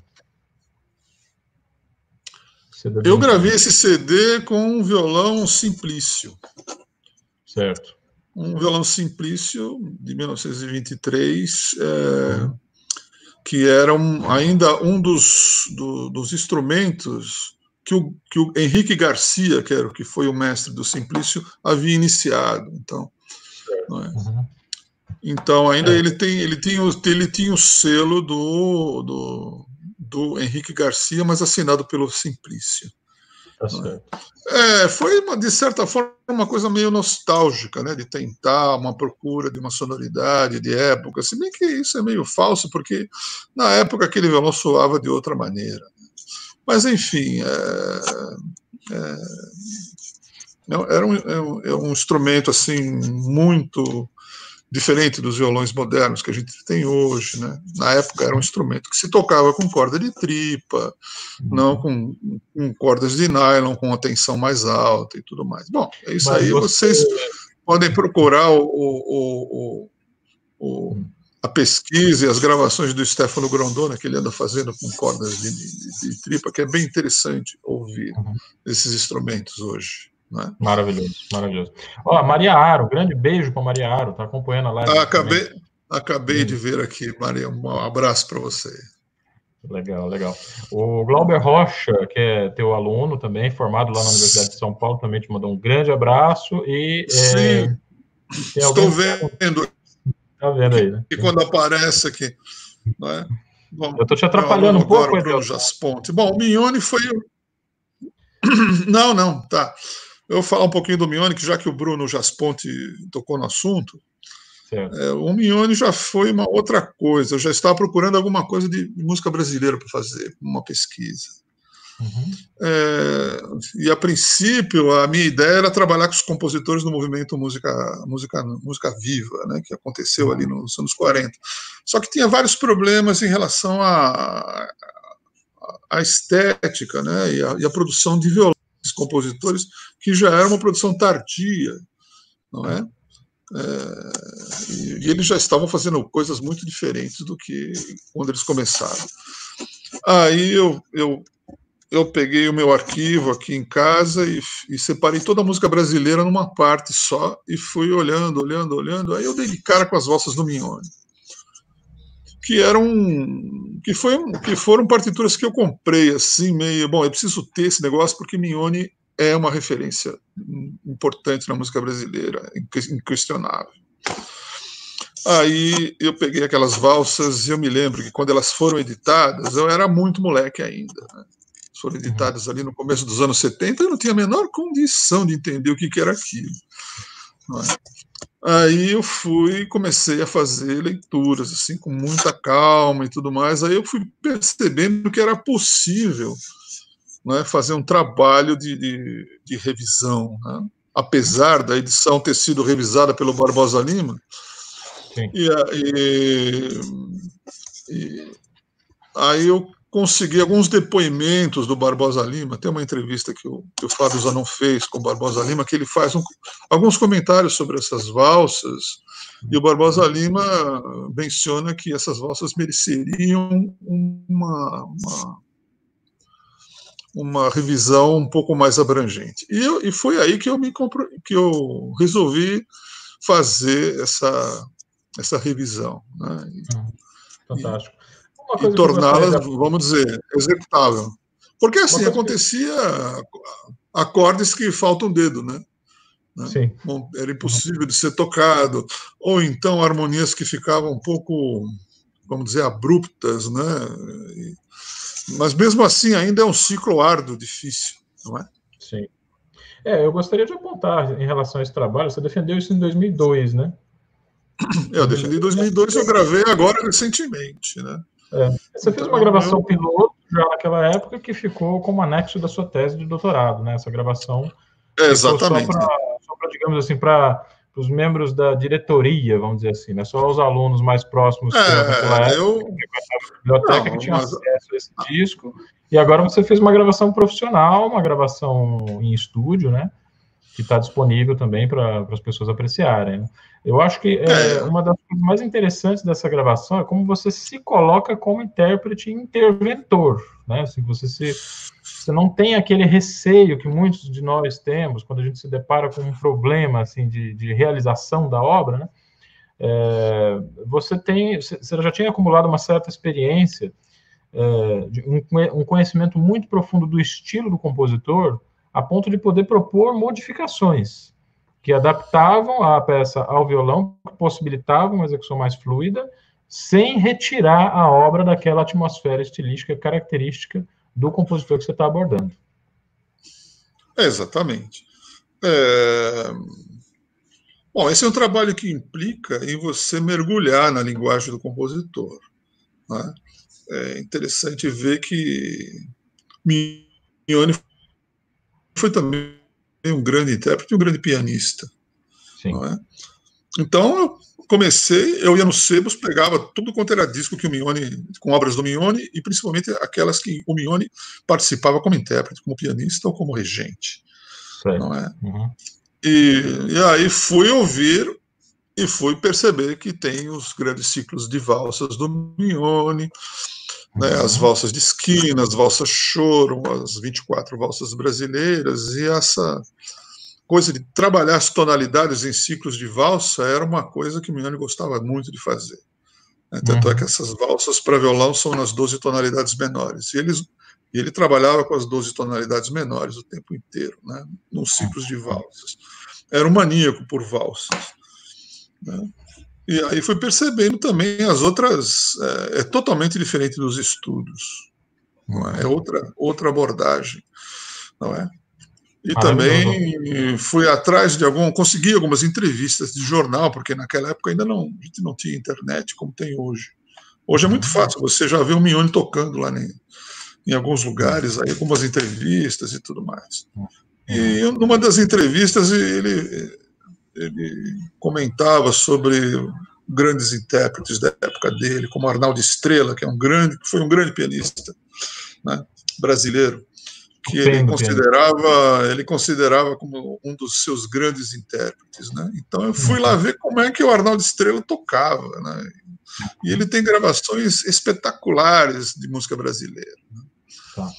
Eu gravei esse CD com um violão Simplício. Certo. Um violão Simplício de 1923, é, que era um, ainda um dos, do, dos instrumentos que o, que o Henrique Garcia, que, era, que foi o mestre do Simplício, havia iniciado. Então, é? uhum. então ainda é. ele tem ele tinha ele tinha o selo do, do, do Henrique Garcia, mas assinado pelo Simplício. Tá é, foi uma, de certa forma uma coisa meio nostálgica, né, de tentar uma procura de uma sonoridade de época, se bem que isso é meio falso, porque na época aquele violão soava de outra maneira. Mas, enfim, é, é, é era um, é um, é um instrumento assim muito diferente dos violões modernos que a gente tem hoje, né? Na época era um instrumento que se tocava com corda de tripa, não com, com cordas de nylon, com uma tensão mais alta e tudo mais. Bom, é isso Mas aí. Você... Vocês podem procurar o, o, o, o, a pesquisa e as gravações do Stefano Grondona que ele anda fazendo com cordas de, de, de tripa, que é bem interessante ouvir uhum. esses instrumentos hoje. Né? Maravilhoso, maravilhoso. Ó, Maria Aro, grande beijo para Maria Aro, tá acompanhando a live. Ah, acabei acabei de ver aqui, Maria, um abraço para você. Legal, legal. O Glauber Rocha, que é teu aluno também, formado lá na Universidade de São Paulo, também te mandou um grande abraço. E, Sim, é, estou vendo Tá vendo aí, né? E quando aparece aqui. Né? Bom, eu estou te atrapalhando um pouco, Bruno Jasponte. Bom, o Mione foi. Não, não, tá. Eu vou falar um pouquinho do Mione, que já que o Bruno Jasponte tocou no assunto, é, o Mione já foi uma outra coisa. Eu já estava procurando alguma coisa de música brasileira para fazer, uma pesquisa. Uhum. É, e a princípio, a minha ideia era trabalhar com os compositores do movimento Música, música, música Viva, né, que aconteceu uhum. ali nos anos 40. Só que tinha vários problemas em relação à, à estética né, e, a, e a produção de violões compositores, que já era uma produção tardia, não é? É, e, e, eles já estavam fazendo coisas muito diferentes do que quando eles começaram. Aí eu, eu, eu peguei o meu arquivo aqui em casa e, e, separei toda a música brasileira numa parte só e fui olhando, olhando, olhando. Aí eu dei de cara com as valsas do Mignone, que eram que foi que foram partituras que eu comprei assim meio bom. Eu preciso ter esse negócio porque Mignone é uma referência importante na música brasileira, inquestionável. Aí eu peguei aquelas valsas e eu me lembro que quando elas foram editadas, eu era muito moleque ainda. Né? Foram editadas ali no começo dos anos 70, eu não tinha a menor condição de entender o que, que era aquilo. É? Aí eu fui comecei a fazer leituras assim com muita calma e tudo mais. Aí eu fui percebendo que era possível né, fazer um trabalho de, de, de revisão. Né? Apesar da edição ter sido revisada pelo Barbosa Lima, e, e, e, aí eu consegui alguns depoimentos do Barbosa Lima. Tem uma entrevista que o, que o Fábio Zanon fez com o Barbosa Lima, que ele faz um, alguns comentários sobre essas valsas, e o Barbosa Lima menciona que essas valsas mereceriam uma, uma uma revisão um pouco mais abrangente. E, eu, e foi aí que eu me que eu resolvi fazer essa, essa revisão. Né? Fantástico. E, torná-la, vamos dizer, executável. Porque assim, acontecia acordes que faltam um dedo, né? né? Sim. Bom, era impossível de ser tocado, ou então harmonias que ficavam um pouco, vamos dizer, abruptas, né? E, mas mesmo assim ainda é um ciclo árduo, difícil, não é? Sim. É, eu gostaria de apontar em relação a esse trabalho, você defendeu isso em 2002, né? Eu defendi em 2002 eu gravei agora recentemente, né? É. Você então, fez uma gravação eu... piloto já naquela época que ficou como anexo da sua tese de doutorado, né? Essa gravação. É, exatamente. Só para, digamos assim, para os membros da diretoria, vamos dizer assim, né? Só os alunos mais próximos é, época, eu... a biblioteca não, que tinham mas... acesso a esse disco. E agora você fez uma gravação profissional, uma gravação em estúdio, né? Que está disponível também para as pessoas apreciarem. Né? Eu acho que é, é, uma das coisas mais interessantes dessa gravação é como você se coloca como intérprete interventor, né? Assim, você se você não tem aquele receio que muitos de nós temos quando a gente se depara com um problema assim de, de realização da obra, né? É, você tem, você já tinha acumulado uma certa experiência, é, um, um conhecimento muito profundo do estilo do compositor, a ponto de poder propor modificações que adaptavam a peça ao violão, que possibilitavam uma execução mais fluida, sem retirar a obra daquela atmosfera estilística característica do compositor que você está abordando. exatamente. É... Bom, esse é um trabalho que implica em você mergulhar na linguagem do compositor. Né? É interessante ver que Mignone foi também um grande intérprete e um grande pianista. É? Então, comecei, eu ia no Sebos, pegava tudo quanto era disco que o Mione, com obras do Mione, e principalmente aquelas que o Mione participava como intérprete, como pianista ou como regente. Sei. Não é? Uhum. E, e aí fui ouvir e fui perceber que tem os grandes ciclos de valsas do Mione, né, uhum. as valsas de esquina, as valsas choro, as 24 valsas brasileiras, e essa coisa de trabalhar as tonalidades em ciclos de valsa era uma coisa que o Mignone gostava muito de fazer. Né? Tanto uhum. é que essas valsas para violão são nas 12 tonalidades menores. E eles, ele trabalhava com as 12 tonalidades menores o tempo inteiro, né? nos ciclos de valsas. Era um maníaco por valsas. Né? E aí fui percebendo também as outras. É, é totalmente diferente dos estudos. É? é outra, outra abordagem. Não é? E também fui atrás de algum, consegui algumas entrevistas de jornal, porque naquela época ainda não, a gente não tinha internet como tem hoje. Hoje é muito uhum. fácil, você já vê o Mione tocando lá em, em alguns lugares, aí algumas entrevistas e tudo mais. E uhum. numa das entrevistas ele, ele comentava sobre grandes intérpretes da época dele, como Arnaldo Estrela, que é um grande, foi um grande pianista né, brasileiro que ele considerava ele considerava como um dos seus grandes intérpretes, né? Então eu fui lá uhum. ver como é que o Arnaldo Estrela tocava, né? E ele tem gravações espetaculares de música brasileira. Né? Tá.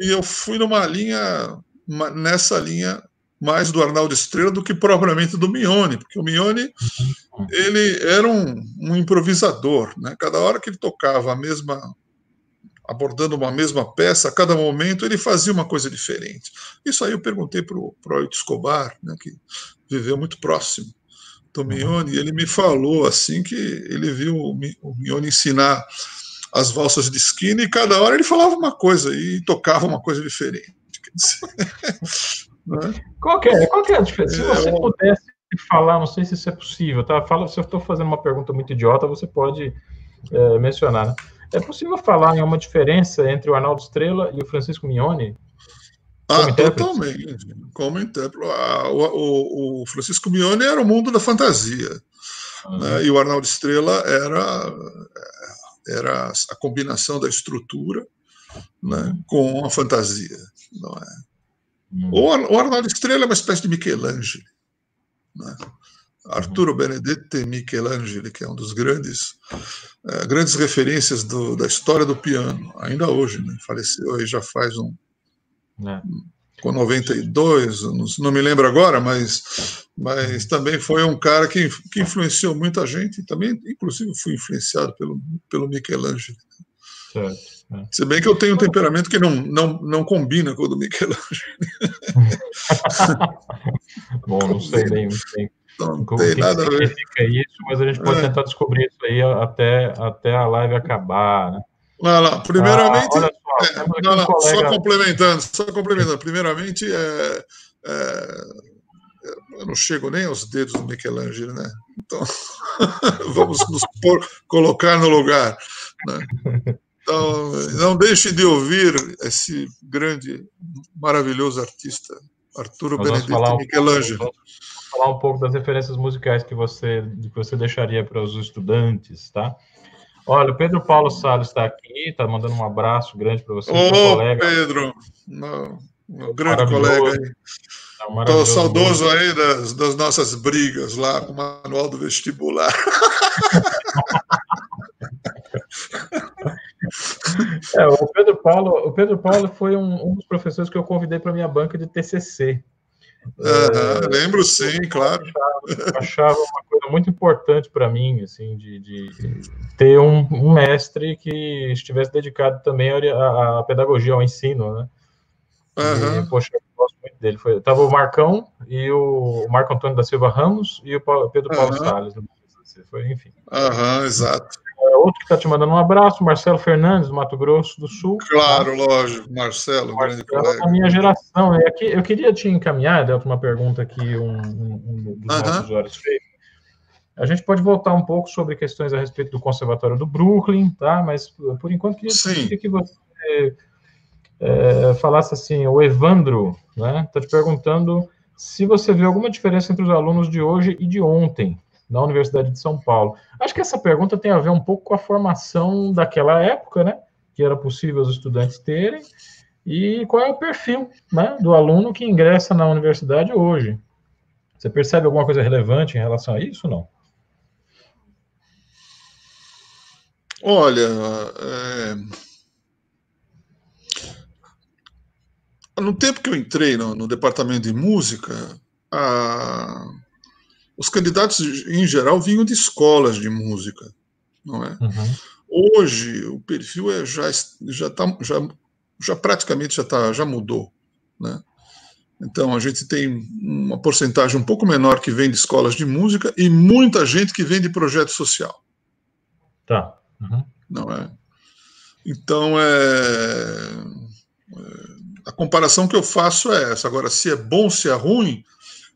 E eu fui numa linha nessa linha mais do Arnaldo Estrela do que propriamente do Mione, porque o Mione uhum. ele era um, um improvisador, né? Cada hora que ele tocava a mesma abordando uma mesma peça, a cada momento ele fazia uma coisa diferente. Isso aí eu perguntei para o Ailton Escobar, né, que viveu muito próximo do Mione, e ele me falou assim que ele viu o Mione ensinar as valsas de esquina e cada hora ele falava uma coisa e tocava uma coisa diferente. né? Qual que é, qual que é a diferença? Se você é, pudesse falar, não sei se isso é possível, tá? Fala, se eu estou fazendo uma pergunta muito idiota, você pode é, mencionar, né? É possível falar em uma diferença entre o Arnaldo Estrela e o Francisco Mignoni? Ah, totalmente. Como intérprete. Ah, o, o, Francisco Mignoni era o mundo da fantasia. Uhum. Né? E o Arnaldo Estrela era, era a combinação da estrutura né? Com a fantasia. Não é? Uhum. O, o Arnaldo Estrela é uma espécie de Michelangelo. Né? Arturo Benedetti e Michelangelo, que é um dos grandes, é, grandes referências do, da história do piano, ainda hoje, né? faleceu aí já faz um. É. Com 92, não, não me lembro agora, mas, mas também foi um cara que, que influenciou muita gente, e também, inclusive, fui influenciado pelo, pelo Michelangelo. Certo. É. Se bem que eu tenho um temperamento que não, não, não combina com o do Michelangelo. Bom, não sei bem, não sei. Não Como tem nada a ver. isso, mas a gente pode é. tentar descobrir isso aí até, até a live acabar, né? Não, não. Primeiramente, ah, só, é, colega... só complementando, só complementando. Primeiramente, é, é, eu não chego nem aos dedos do Michelangelo, né? Então, vamos nos por, colocar no lugar. Né? Então, não deixe de ouvir esse grande, maravilhoso artista, Arturo Benedetto Michelangelo. Um falar um pouco das referências musicais que você, que você deixaria para os estudantes, tá? Olha, o Pedro Paulo Salles está aqui, está mandando um abraço grande para você. Ô, colega. Pedro, meu, meu grande colega aí. Estou é saudoso aí das, das, nossas brigas lá com o manual do vestibular. É, o Pedro Paulo, o Pedro Paulo foi um, um dos professores que eu convidei para minha banca de TCC. Uhum, lembro sim, claro. Achava, achava, uma coisa muito importante para mim, assim, de, de ter um, um, mestre que estivesse dedicado também à, pedagogia, ao ensino, né? Uhum. E, poxa, eu gosto muito dele. Foi, tava o Marcão e o, Marco Antônio da Silva Ramos e o Pedro Paulo uhum. Salles. Foi, enfim. Aham, exato. É, outro que está te mandando um abraço, Marcelo Fernandes, do Mato Grosso do Sul. Claro, tá? lógico, Marcelo, Marcelo grande colega. Da minha geração. É aqui, eu queria te encaminhar, Delta, uma pergunta que um, um, dos uh -huh. nossos usuários fez. A gente pode voltar um pouco sobre questões a respeito do Conservatório do Brooklyn, tá? Mas, por enquanto, queria, queria que você é, falasse assim, o Evandro, né? Está te perguntando se você vê alguma diferença entre os alunos de hoje e de ontem, na Universidade de São Paulo. Acho que essa pergunta tem a ver um pouco com a formação daquela época, né? Que era possível os estudantes terem, e qual é o perfil né, do aluno que ingressa na universidade hoje. Você percebe alguma coisa relevante em relação a isso não? Olha, é... no tempo que eu entrei no, no departamento de música, a os candidatos, em geral, vinham de escolas de música, não é? Uhum. Hoje, o perfil é, já, já, tá, já, já praticamente já, tá, já mudou, né? Então, a gente tem uma porcentagem um pouco menor que vem de escolas de música e muita gente que vem de projeto social. Tá. Uhum. Não é? Então, é, é, a comparação que eu faço é essa. Agora, se é bom, se é ruim,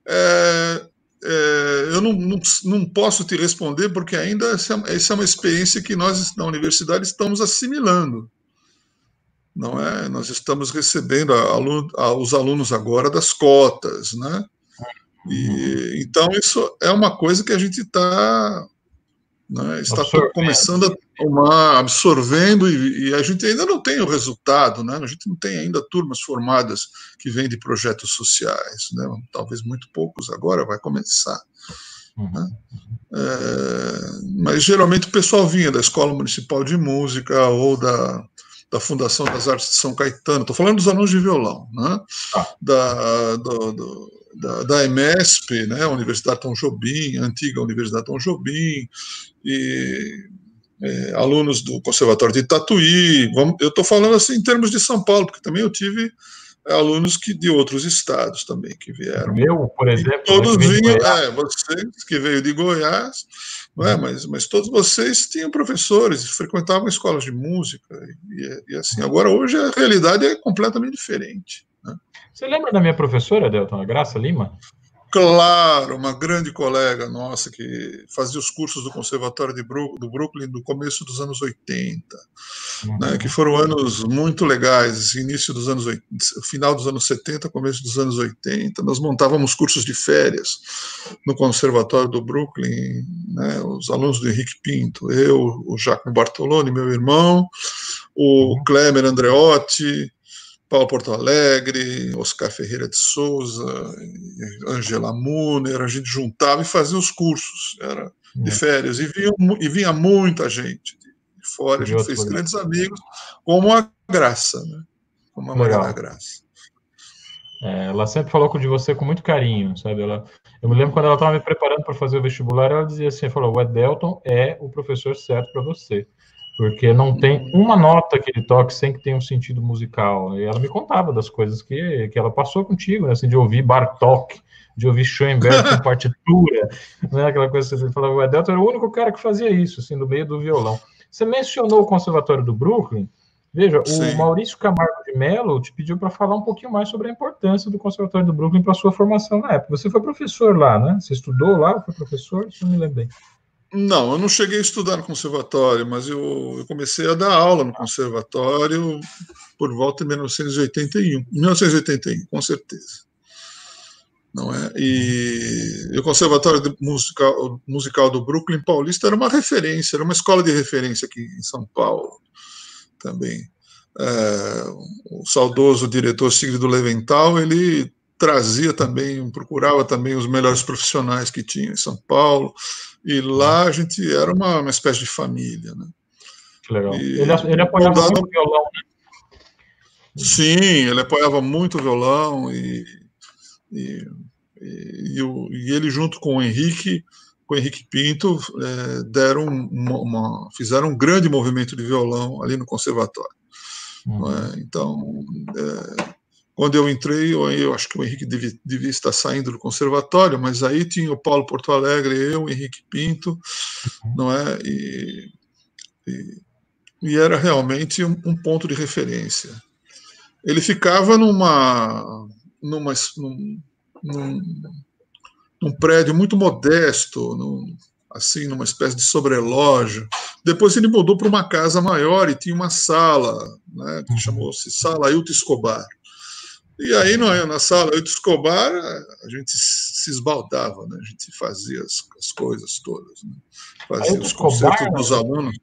é, é, eu não, não, não, posso te responder porque ainda essa, essa, é uma experiência que nós na universidade estamos assimilando. Não é? Nós estamos recebendo a, a, os alunos agora das cotas, né? E, então isso é uma coisa que a gente está né, está começando a tomar, absorvendo, e, e, a gente ainda não tem o resultado, né, a gente não tem ainda turmas formadas que vêm de projetos sociais, né, talvez muito poucos agora, vai começar. Uhum. Né, é, mas geralmente o pessoal vinha da Escola Municipal de Música ou da, da Fundação das Artes de São Caetano, estou falando dos alunos de violão, né, ah. da, do, do da, da EMESP, né, a Universidade Tom Jobim, antiga Universidade Tom Jobim, e é, alunos do Conservatório de Tatuí. Vamos, eu estou falando assim em termos de São Paulo, porque também eu tive é, alunos que, de outros estados também que vieram. Eu, por exemplo. E né, todos vinham, é, vocês que veio de Goiás, não é, mas, mas todos vocês tinham professores, frequentavam escolas de música, e, e assim, agora hoje a realidade é completamente diferente. Né? Você lembra da minha professora, Delton, a Graça Lima? Claro, uma grande colega nossa que fazia os cursos do Conservatório de Bru do Brooklyn no começo dos anos 80, uhum. né, que foram anos muito legais, início dos anos 80, final dos anos 70, começo dos anos 80. Nós montávamos cursos de férias no Conservatório do Brooklyn, né, os alunos do Henrique Pinto, eu, o Jacomo Bartoloni, meu irmão, o uhum. Klemer Andreotti, Paulo Porto Alegre, Oscar Ferreira de Souza, Angela Muner, a gente juntava e fazia os cursos, era de férias, e vinha, e vinha muita gente de fora, a gente fez grandes amigos, como a Graça, né? como a Maria da Graça. É, ela sempre falou de você com muito carinho, sabe? Ela, eu me lembro quando ela estava me preparando para fazer o vestibular, ela dizia assim, falou, o Edelton é o professor certo para você porque não tem uma nota que ele toque sem que tenha um sentido musical. E ela me contava das coisas que, que ela passou contigo, né? assim, de ouvir Bartok, de ouvir Schoenberg com partitura, né? aquela coisa que você falava, o Edelton era o único cara que fazia isso, assim, no meio do violão. Você mencionou o Conservatório do Brooklyn, veja, Sim. o Maurício Camargo de Mello te pediu para falar um pouquinho mais sobre a importância do Conservatório do Brooklyn para a sua formação na época. Você foi professor lá, né? Você estudou lá, foi professor? Isso não me lembro bem. Não, eu não cheguei a estudar no conservatório, mas eu, eu, comecei a dar aula no conservatório por volta de 1981. 1981, com certeza. Não é? E, e o Conservatório musical, musical do Brooklyn Paulista era uma referência, era uma escola de referência aqui em São Paulo também. É, o saudoso diretor Sigrid Levental, ele trazia também, procurava também os melhores profissionais que tinha em São Paulo, e lá a gente era uma, uma espécie de família, né? Que legal. E, ele, ele apoiava dado, muito o violão, né? Sim, ele apoiava muito o violão e, e, e, e ele junto com o Henrique, com o Henrique Pinto, é, deram uma, uma, fizeram um grande movimento de violão ali no conservatório. Uhum. É? Então, é, quando eu entrei, eu, acho que o Henrique devia, devia, estar saindo do conservatório, mas aí tinha o Paulo Porto Alegre, eu, o Henrique Pinto, não é? E, e, e era realmente um, um, ponto de referência. Ele ficava numa, numa num, num, num prédio muito modesto, num, assim, numa espécie de sobrelógio. Depois ele mudou para uma casa maior e tinha uma sala, né, que chamou-se Sala Ailton Escobar. E aí, na sala eu de Escobar, a gente se esbaldava, né? a gente fazia as, as coisas todas. Né? Fazia os concertos dos alunos.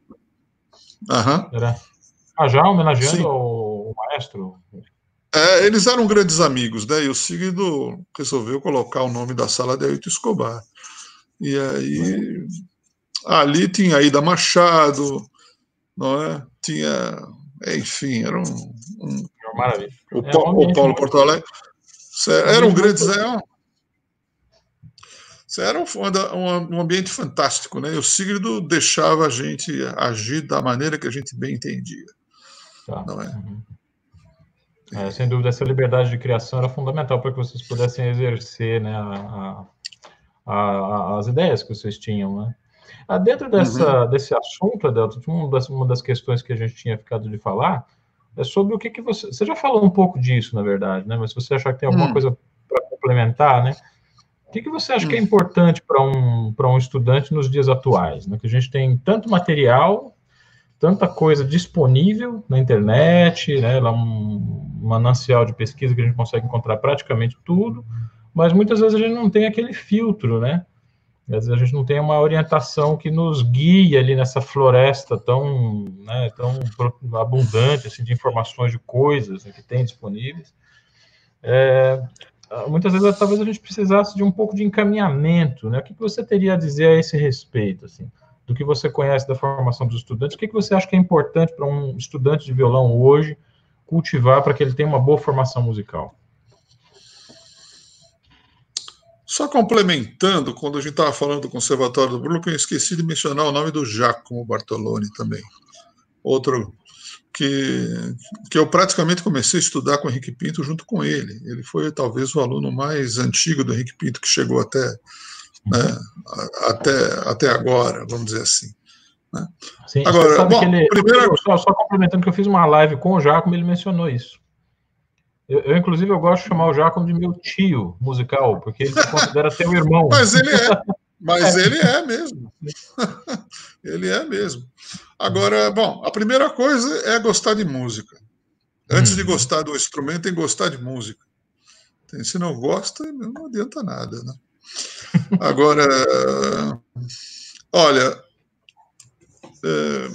Aham. Era... Ah, já homenageando o maestro? É, eles eram grandes amigos, né? E o Signo resolveu colocar o nome da sala de Ailton Escobar. E aí, ali tinha Aida Machado, não é? Tinha, enfim, era um, um Maravilha. O, é, o Paulo Porto Alegre. Era um grande. Era um, um, um, ambiente fantástico, né? E o Sigrid deixava a gente agir da maneira que a gente bem entendia. Tá. Não é? Uhum. É, sem dúvida, essa liberdade de criação era fundamental para que vocês pudessem exercer né, a, a, a, as ideias que vocês tinham. Né? Ah, dentro dessa, uhum. desse assunto, Adelto, uma das, uma das questões que a gente tinha ficado de falar é sobre o que, que você. Você já falou um pouco disso, na verdade, né? mas se você achar que tem alguma uhum. coisa para complementar, né? O que, que você acha que é hum. importante para um, um estudante nos dias atuais? Né? Que a gente tem tanto material, tanta coisa disponível na internet, né? Lá um manancial de pesquisa que a gente consegue encontrar praticamente tudo, mas muitas vezes a gente não tem aquele filtro, né? Às vezes a gente não tem uma orientação que nos guie ali nessa floresta tão, né, tão abundante assim, de informações, de coisas né, que tem disponíveis. É, muitas vezes talvez a gente precisasse de um pouco de encaminhamento. Né? O que você teria a dizer a esse respeito? Assim, do que você conhece da formação dos estudantes, o que você acha que é importante para um estudante de violão hoje cultivar para que ele tenha uma boa formação musical? Só complementando, quando a gente estava falando do Conservatório do Brooklyn, eu esqueci de mencionar o nome do Giacomo Bartoloni também. Outro que, que eu praticamente comecei a estudar com o Henrique Pinto junto com ele. Ele foi talvez o aluno mais antigo do Henrique Pinto que chegou até, né, até, até agora, vamos dizer assim. Né? Sim, agora, bom, ele, primeira... só, só complementando que eu fiz uma live com o Giacomo, ele mencionou isso. Eu, eu, inclusive, eu gosto de chamar o Jacob de meu tio musical, porque ele se considera seu irmão. Mas ele é, mas ele é mesmo. ele é mesmo. Agora, bom, a primeira coisa é gostar de música. Antes hum. de gostar do instrumento, tem que gostar de música. Se não gosta, não adianta nada, né? Agora, olha, é,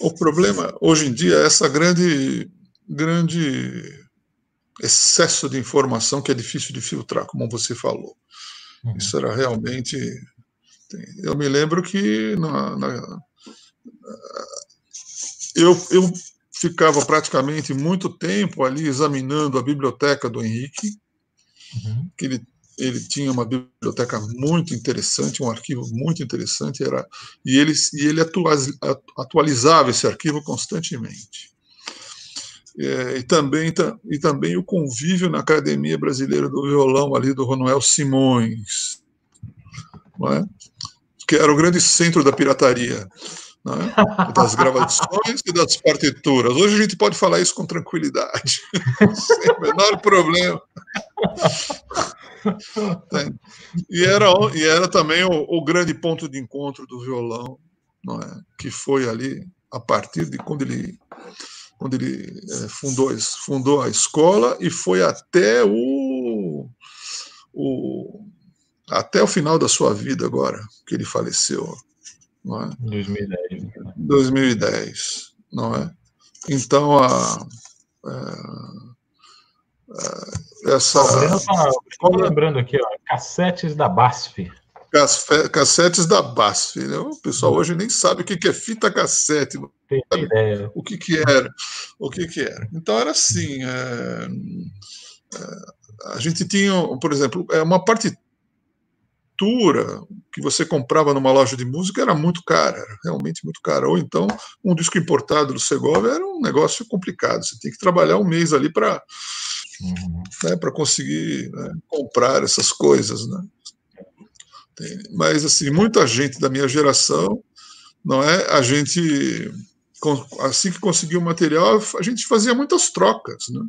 o problema hoje em dia é essa grande grande excesso de informação que é difícil de filtrar, como você falou. Uhum. Isso era realmente. Eu me lembro que na, na, eu, eu ficava praticamente muito tempo ali examinando a biblioteca do Henrique, uhum. que ele, ele tinha uma biblioteca muito interessante, um arquivo muito interessante, era, e ele, e ele atualizava esse arquivo constantemente é, e, também, e também o convívio na Academia Brasileira do Violão, ali do Ronuel Simões, é? que era o grande centro da pirataria. É? das gravações e das partituras. Hoje a gente pode falar isso com tranquilidade, sem o menor problema. E era, e era também o, o, grande ponto de encontro do violão, não é? que foi ali, a partir de quando ele quando ele é, fundou, fundou a escola e foi até o, o até o final da sua vida agora que ele faleceu, não é? 2010. 2010, não é? Então a, a, a essa. Estou lembrando aqui, ó, cassetes da BASF cassetes da BASF. O pessoal uhum. hoje nem sabe o que é fita cassete, o que, que era, o que, que era. Então era assim, é, é, a gente tinha, por exemplo, é uma partitura que você comprava numa loja de música era muito cara, era realmente muito cara. Ou então um disco importado do Segovia era um negócio complicado. Você tem que trabalhar um mês ali para uhum. né, para conseguir né, comprar essas coisas, né? Mas, assim, muita gente da minha geração, não é? A gente, assim que conseguiu o material, a gente fazia muitas trocas, né?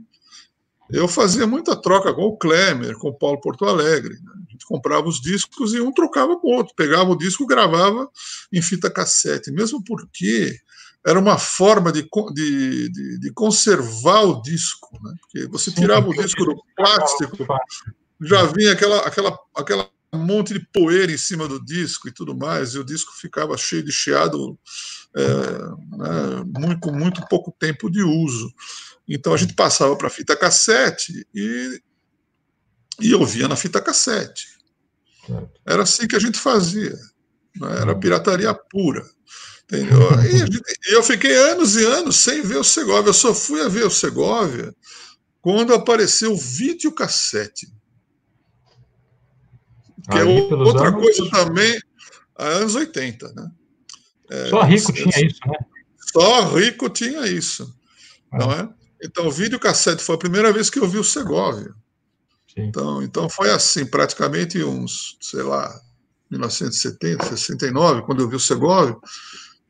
Eu fazia muita troca com o Klemer, com o Paulo Porto Alegre. Né? A gente comprava os discos e um trocava com o outro. Pegava o disco gravava em fita cassete. Mesmo porque era uma forma de, de, de, de conservar o disco. Né? Porque você tirava o disco do plástico, já vinha aquela, aquela, aquela um monte de poeira em cima do disco e tudo mais, e o disco ficava cheio de chiado é, né, muito, com muito pouco tempo de uso. Então a gente passava para fita cassete e, e ouvia na fita cassete. Era assim que a gente fazia. Né? Era pirataria pura. Entendeu? E gente, eu fiquei anos e anos sem ver o Segovia. Eu só fui a ver o Segovia quando apareceu o videocassete. Que é outra anos... coisa também, anos 80, né? É, só rico tinha isso, né? Só rico tinha isso, é. não é? Então, o videocassete foi a primeira vez que eu vi o Segovia. Então, então foi assim, praticamente uns, sei lá, 1970, 69, quando eu vi o Segovia,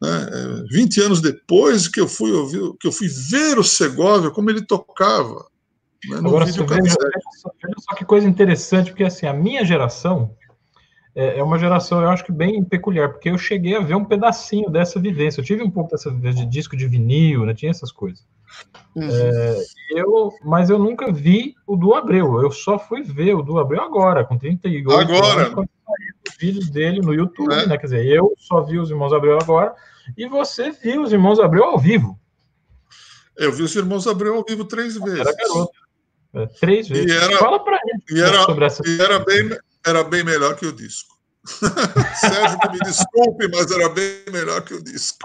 né, 20 é, anos depois que eu fui ouvir, que eu fui ver o Segovia, como ele tocava. Agora, você veja, veja só que coisa interessante, porque assim, a minha geração é, é uma geração, eu acho que bem peculiar, porque eu cheguei a ver um pedacinho dessa vivência. Eu tive um pouco dessa vivência de disco de vinil, né, tinha essas coisas. Uhum. É, eu, mas eu nunca vi o do Abreu. Eu só fui ver o do Abreu agora, com 38 agora. anos, quando os vídeos dele no YouTube, é. né? Quer dizer, eu só vi os Irmãos Abreu agora, e você viu os Irmãos Abreu ao vivo. Eu vi os Irmãos Abreu ao vivo três vezes. Era garoto. É, três vezes. E era, Fala pra gente e era, sobre essa. E era bem, era bem melhor que o disco. Sérgio, que me desculpe, mas era bem melhor que o disco.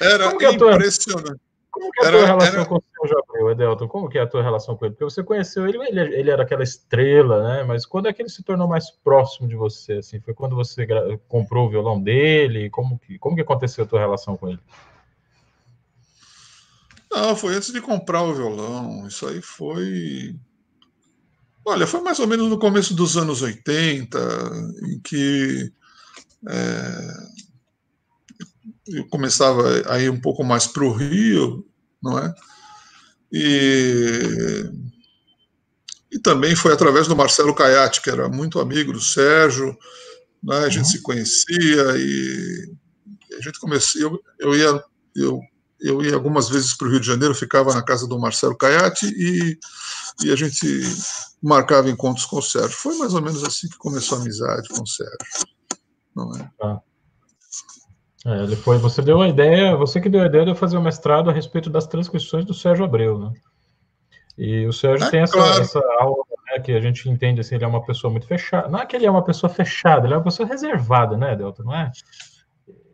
Era é impressionante. Como que é a era, tua relação era... com o Sérgio Abreu, Edelton? Como que é a tua relação com ele? Porque você conheceu ele, ele, ele, era aquela estrela, né? Mas quando é que ele se tornou mais próximo de você? Assim, foi quando você comprou o violão dele? Como que, como que aconteceu a tua relação com ele? Não, foi antes de comprar o violão. Isso aí foi. Olha, foi mais ou menos no começo dos anos 80, em que é, eu começava a ir um pouco mais para o Rio, não é? E, e também foi através do Marcelo Caiate, que era muito amigo do Sérgio, né? a gente uhum. se conhecia e a gente começou, eu, eu ia eu, eu ia algumas vezes para o Rio de Janeiro, ficava na casa do Marcelo Caiate e, e a gente marcava encontros com o Sérgio. Foi mais ou menos assim que começou a amizade com o Sérgio. Não é? Ah. É, ele foi, você deu a ideia, você que deu a ideia de eu fazer o um mestrado a respeito das transcrições do Sérgio Abreu, né? E o Sérgio é, tem essa, claro. essa aula né, que a gente entende assim, ele é uma pessoa muito fechada. Não é que ele é uma pessoa fechada, ele é uma pessoa reservada, né, Delta? Não é?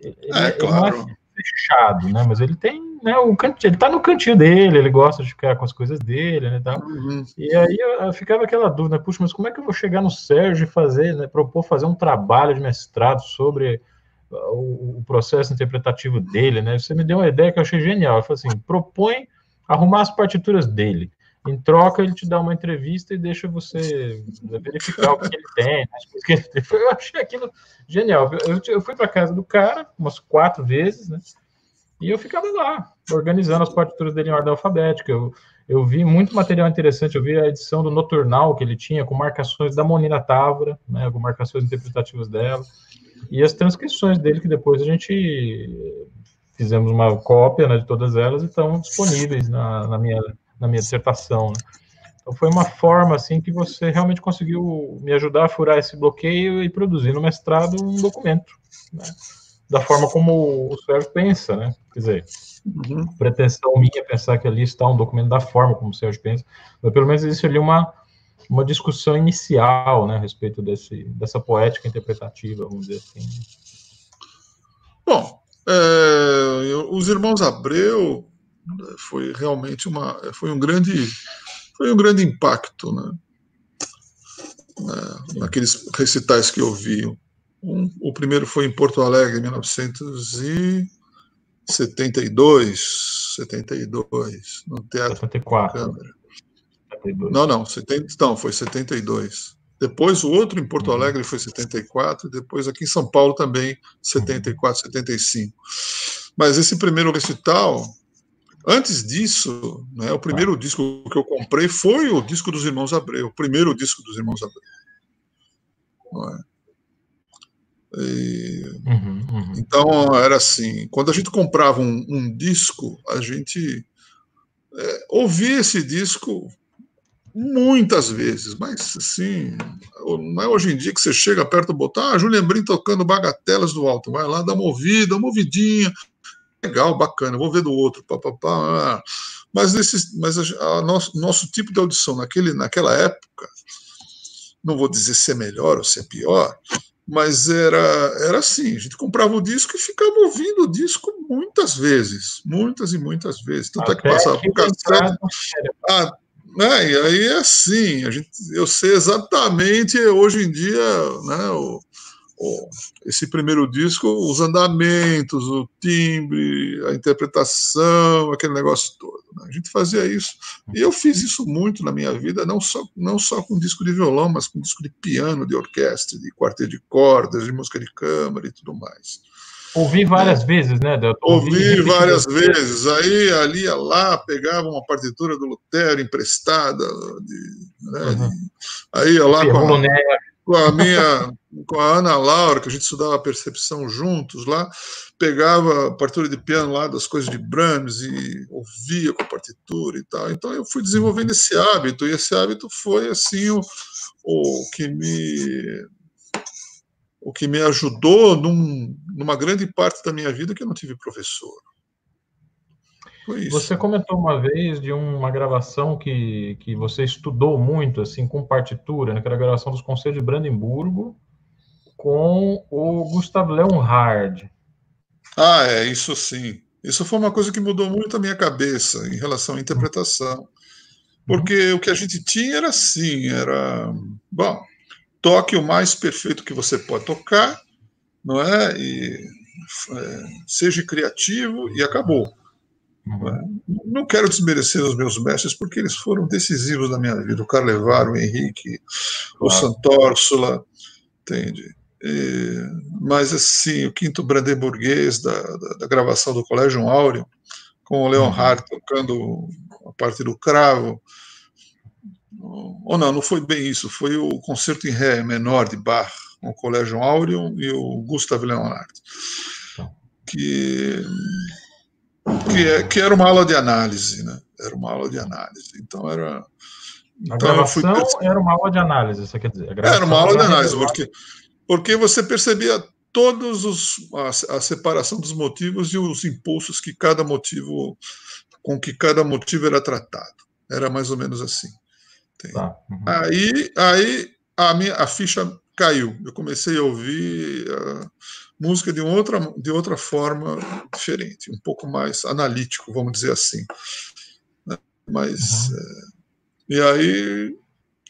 Ele, é, claro. não é fechado, né? Mas ele tem, né, um cantinho, ele tá no cantinho dele, ele gosta de ficar com as coisas dele, né, tal. Uhum. E aí eu, eu ficava aquela dúvida, puxa, mas como é que eu vou chegar no Sérgio e fazer, né, propor fazer um trabalho de mestrado sobre o, o, processo interpretativo dele, né? Você me deu uma ideia que eu achei genial. Eu falei assim: propõe arrumar as partituras dele. Em troca, ele te dá uma entrevista e deixa você verificar o que ele tem. Que ele tem. Eu achei aquilo genial. Eu, eu fui para casa do cara umas quatro vezes, né? E eu ficava lá, organizando as partituras dele em ordem alfabética. Eu, eu vi muito material interessante. Eu vi a edição do Noturnal que ele tinha, com marcações da Monina Távora, né, com marcações interpretativas dela e as transcrições dele, que depois a gente fizemos uma cópia né, de todas elas e estão disponíveis na, na, minha, na minha dissertação. Né? Então foi uma forma assim que você realmente conseguiu me ajudar a furar esse bloqueio e produzir no mestrado um documento, né? da forma como o Sérgio pensa, né? Quer dizer, uhum. pretensão minha é pensar que ali está um documento da forma como o Sérgio pensa, mas pelo menos existe ali uma uma discussão inicial né, a respeito desse, dessa poética interpretativa, vamos dizer assim. Bom, é, os irmãos Abreu né, foi realmente uma foi um grande foi um grande impacto né, naqueles recitais que eu vi um, o primeiro foi em Porto Alegre em 1972 72 no Teatro 74. Câmara 72. Não, não, 70, não, foi 72. Depois o outro em Porto uhum. Alegre foi 74, depois aqui em São Paulo também 74, 75. Mas esse primeiro recital, antes disso, né, o primeiro ah. disco que eu comprei foi o disco dos Irmãos Abreu, o primeiro disco dos Irmãos Abreu. É? E, uhum, uhum. Então era assim, quando a gente comprava um, um disco, a gente é, ouvia esse disco muitas vezes, mas assim, não é hoje em dia que você chega perto do botão, ah, Julian Brim tocando bagatelas do alto, vai lá, dá uma ouvida, uma ouvidinha, legal, bacana, vou ver do outro, pá, pá, pá. mas, nesse, mas a, a nosso, nosso tipo de audição naquele, naquela época, não vou dizer ser melhor ou ser pior, mas era, era assim, a gente comprava o disco e ficava ouvindo o disco muitas vezes, muitas e muitas vezes, tanto Até é que passava por cassete, ah, né? E aí é assim, a gente, eu sei exatamente hoje em dia né, o, esse primeiro disco, os andamentos, o timbre, a interpretação, aquele negócio todo. Né? A gente fazia isso. E eu fiz isso muito na minha vida, não só, não só com disco de violão, mas com disco de piano, de orquestra, de quarteto de cordas, de música de câmara e tudo mais. Ouvi várias é. vezes, né, Delton? Ouvi várias vezes. Aí, ali, lá, pegava uma partitura do Lutero emprestada. De, né, uhum. de, aí, ia lá com a, com a, minha, com a Ana Laura, que a gente estudava percepção juntos lá, pegava a partitura de piano lá das coisas de Brahms e ouvia com a partitura e tal. Então, eu fui desenvolvendo esse hábito, e esse hábito foi, assim, o, o que me o que me ajudou num, numa grande parte da minha vida que eu não tive professor. Você comentou uma vez de uma gravação que, que você estudou muito, assim, com partitura, naquela né, gravação dos Conselhos de Brandemburgo, com o Gustav Leonhard. Ah, é, isso sim. Isso foi uma coisa que mudou muito a minha cabeça em relação à interpretação. Porque uhum. o que a gente tinha era assim, era... Bom, toque o mais perfeito que você pode tocar, não é? E é, seja criativo e acabou. Não, quero desmerecer os meus mestres porque eles foram decisivos na minha vida. O Carlevaro, o Henrique, o Santorsula, entende? E, mas assim, o quinto brandenburguês da, da, da, gravação do Colégio Áureo, com o Leonhard uhum. tocando a parte do cravo, ou não, não foi bem isso, foi o concerto em ré menor de Bach, com o Colégio Áureo e o Gustav Leonard, que, que, é, que, era uma aula de análise, né? Era uma aula de análise. Então era. Então, a gravação fui... era uma aula de análise, você quer dizer? Era uma aula de análise, porque, porque você percebia todos os a, a, separação dos motivos e os impulsos que cada motivo com que cada motivo era tratado. Era mais ou menos assim. Tá. Uhum. Aí, aí a minha a ficha caiu. Eu comecei a ouvir a música de outra, de outra forma diferente, um pouco mais analítico, vamos dizer assim. Né? Mas uhum. é, e aí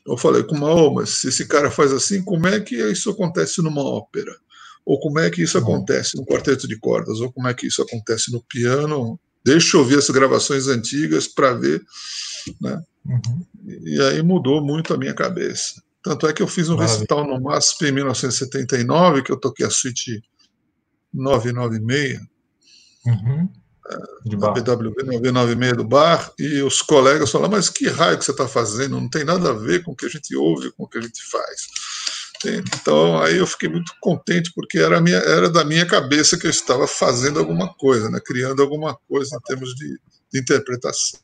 eu falei com uma oh, mas se esse cara faz assim, como é que isso acontece numa ópera? Ou como é que isso uhum. acontece no quarteto de cordas? Ou como é que isso acontece no piano? Deixa eu ouvir as gravações antigas para ver, né? Uhum. E aí mudou muito a minha cabeça. Tanto é que eu fiz um Maravilha. recital no MASP em 1979, que eu toquei a suíte 996, uhum. é, da BWV 996 do bar, e os colegas falaram, mas que raio que você está fazendo? Não tem nada a ver com o que a gente ouve, com o que a gente faz. Então, aí eu fiquei muito contente, porque era, minha, era da minha cabeça que eu estava fazendo alguma coisa, né? criando alguma coisa em termos de, de interpretação.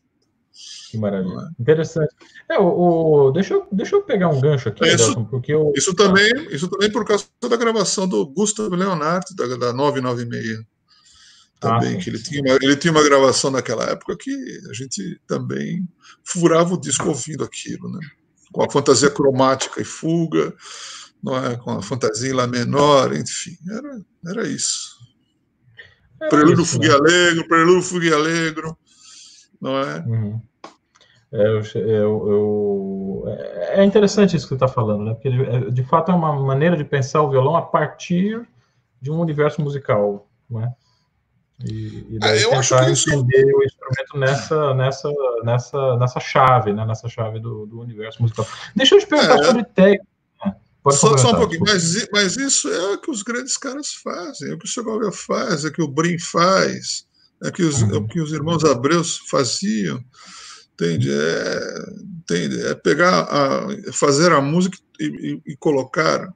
Que maravilha. É? Interessante. É, o, o, deixa, eu, deixa eu pegar um gancho aqui, é, isso, porque eu... isso, também, isso também por causa da gravação do Gustavo Leonardo, da, da 996. Também, ah, que ele tinha, uma, ele tinha uma gravação naquela época que a gente também furava o disco ouvindo aquilo, né? Com a fantasia cromática e fuga, não é? com a fantasia em Lá menor, enfim, era, era isso. Era prelúdio, isso, fuga né? alegro, prelúdio, fuga alegro, não é? Uhum. É, eu, eu, eu, é interessante isso que você está falando, né? Porque de, é, de, fato é uma maneira de pensar o violão a partir de um universo musical, né? E, e daí é, eu acho que entender isso... o instrumento nessa, nessa, nessa, nessa chave, né? Nessa chave do, do universo musical. Deixa eu te perguntar é. sobre técnica. Né? Só, só, um pouquinho, mas, mas, isso é o que os grandes caras fazem, é o que o Segovia faz, é o que o Brim faz, é o que os, uhum. é o que os irmãos Abreus faziam entende? É, entende? é pegar, a, fazer a música e, e, e, colocar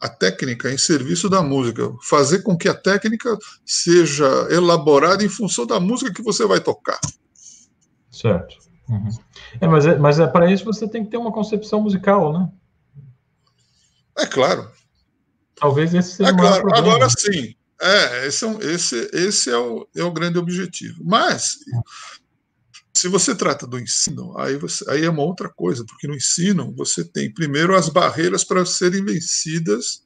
a técnica em serviço da música, fazer com que a técnica seja elaborada em função da música que você vai tocar. Certo. Uhum. É, mas é, mas é para isso você tem que ter uma concepção musical, né? É claro. Talvez esse seja é o claro. Problema. Agora sim. É, esse, é, esse, esse é, o, é o grande objetivo. Mas se você trata do ensino, aí, você, aí é uma outra coisa, porque no ensino você tem primeiro as barreiras para serem vencidas,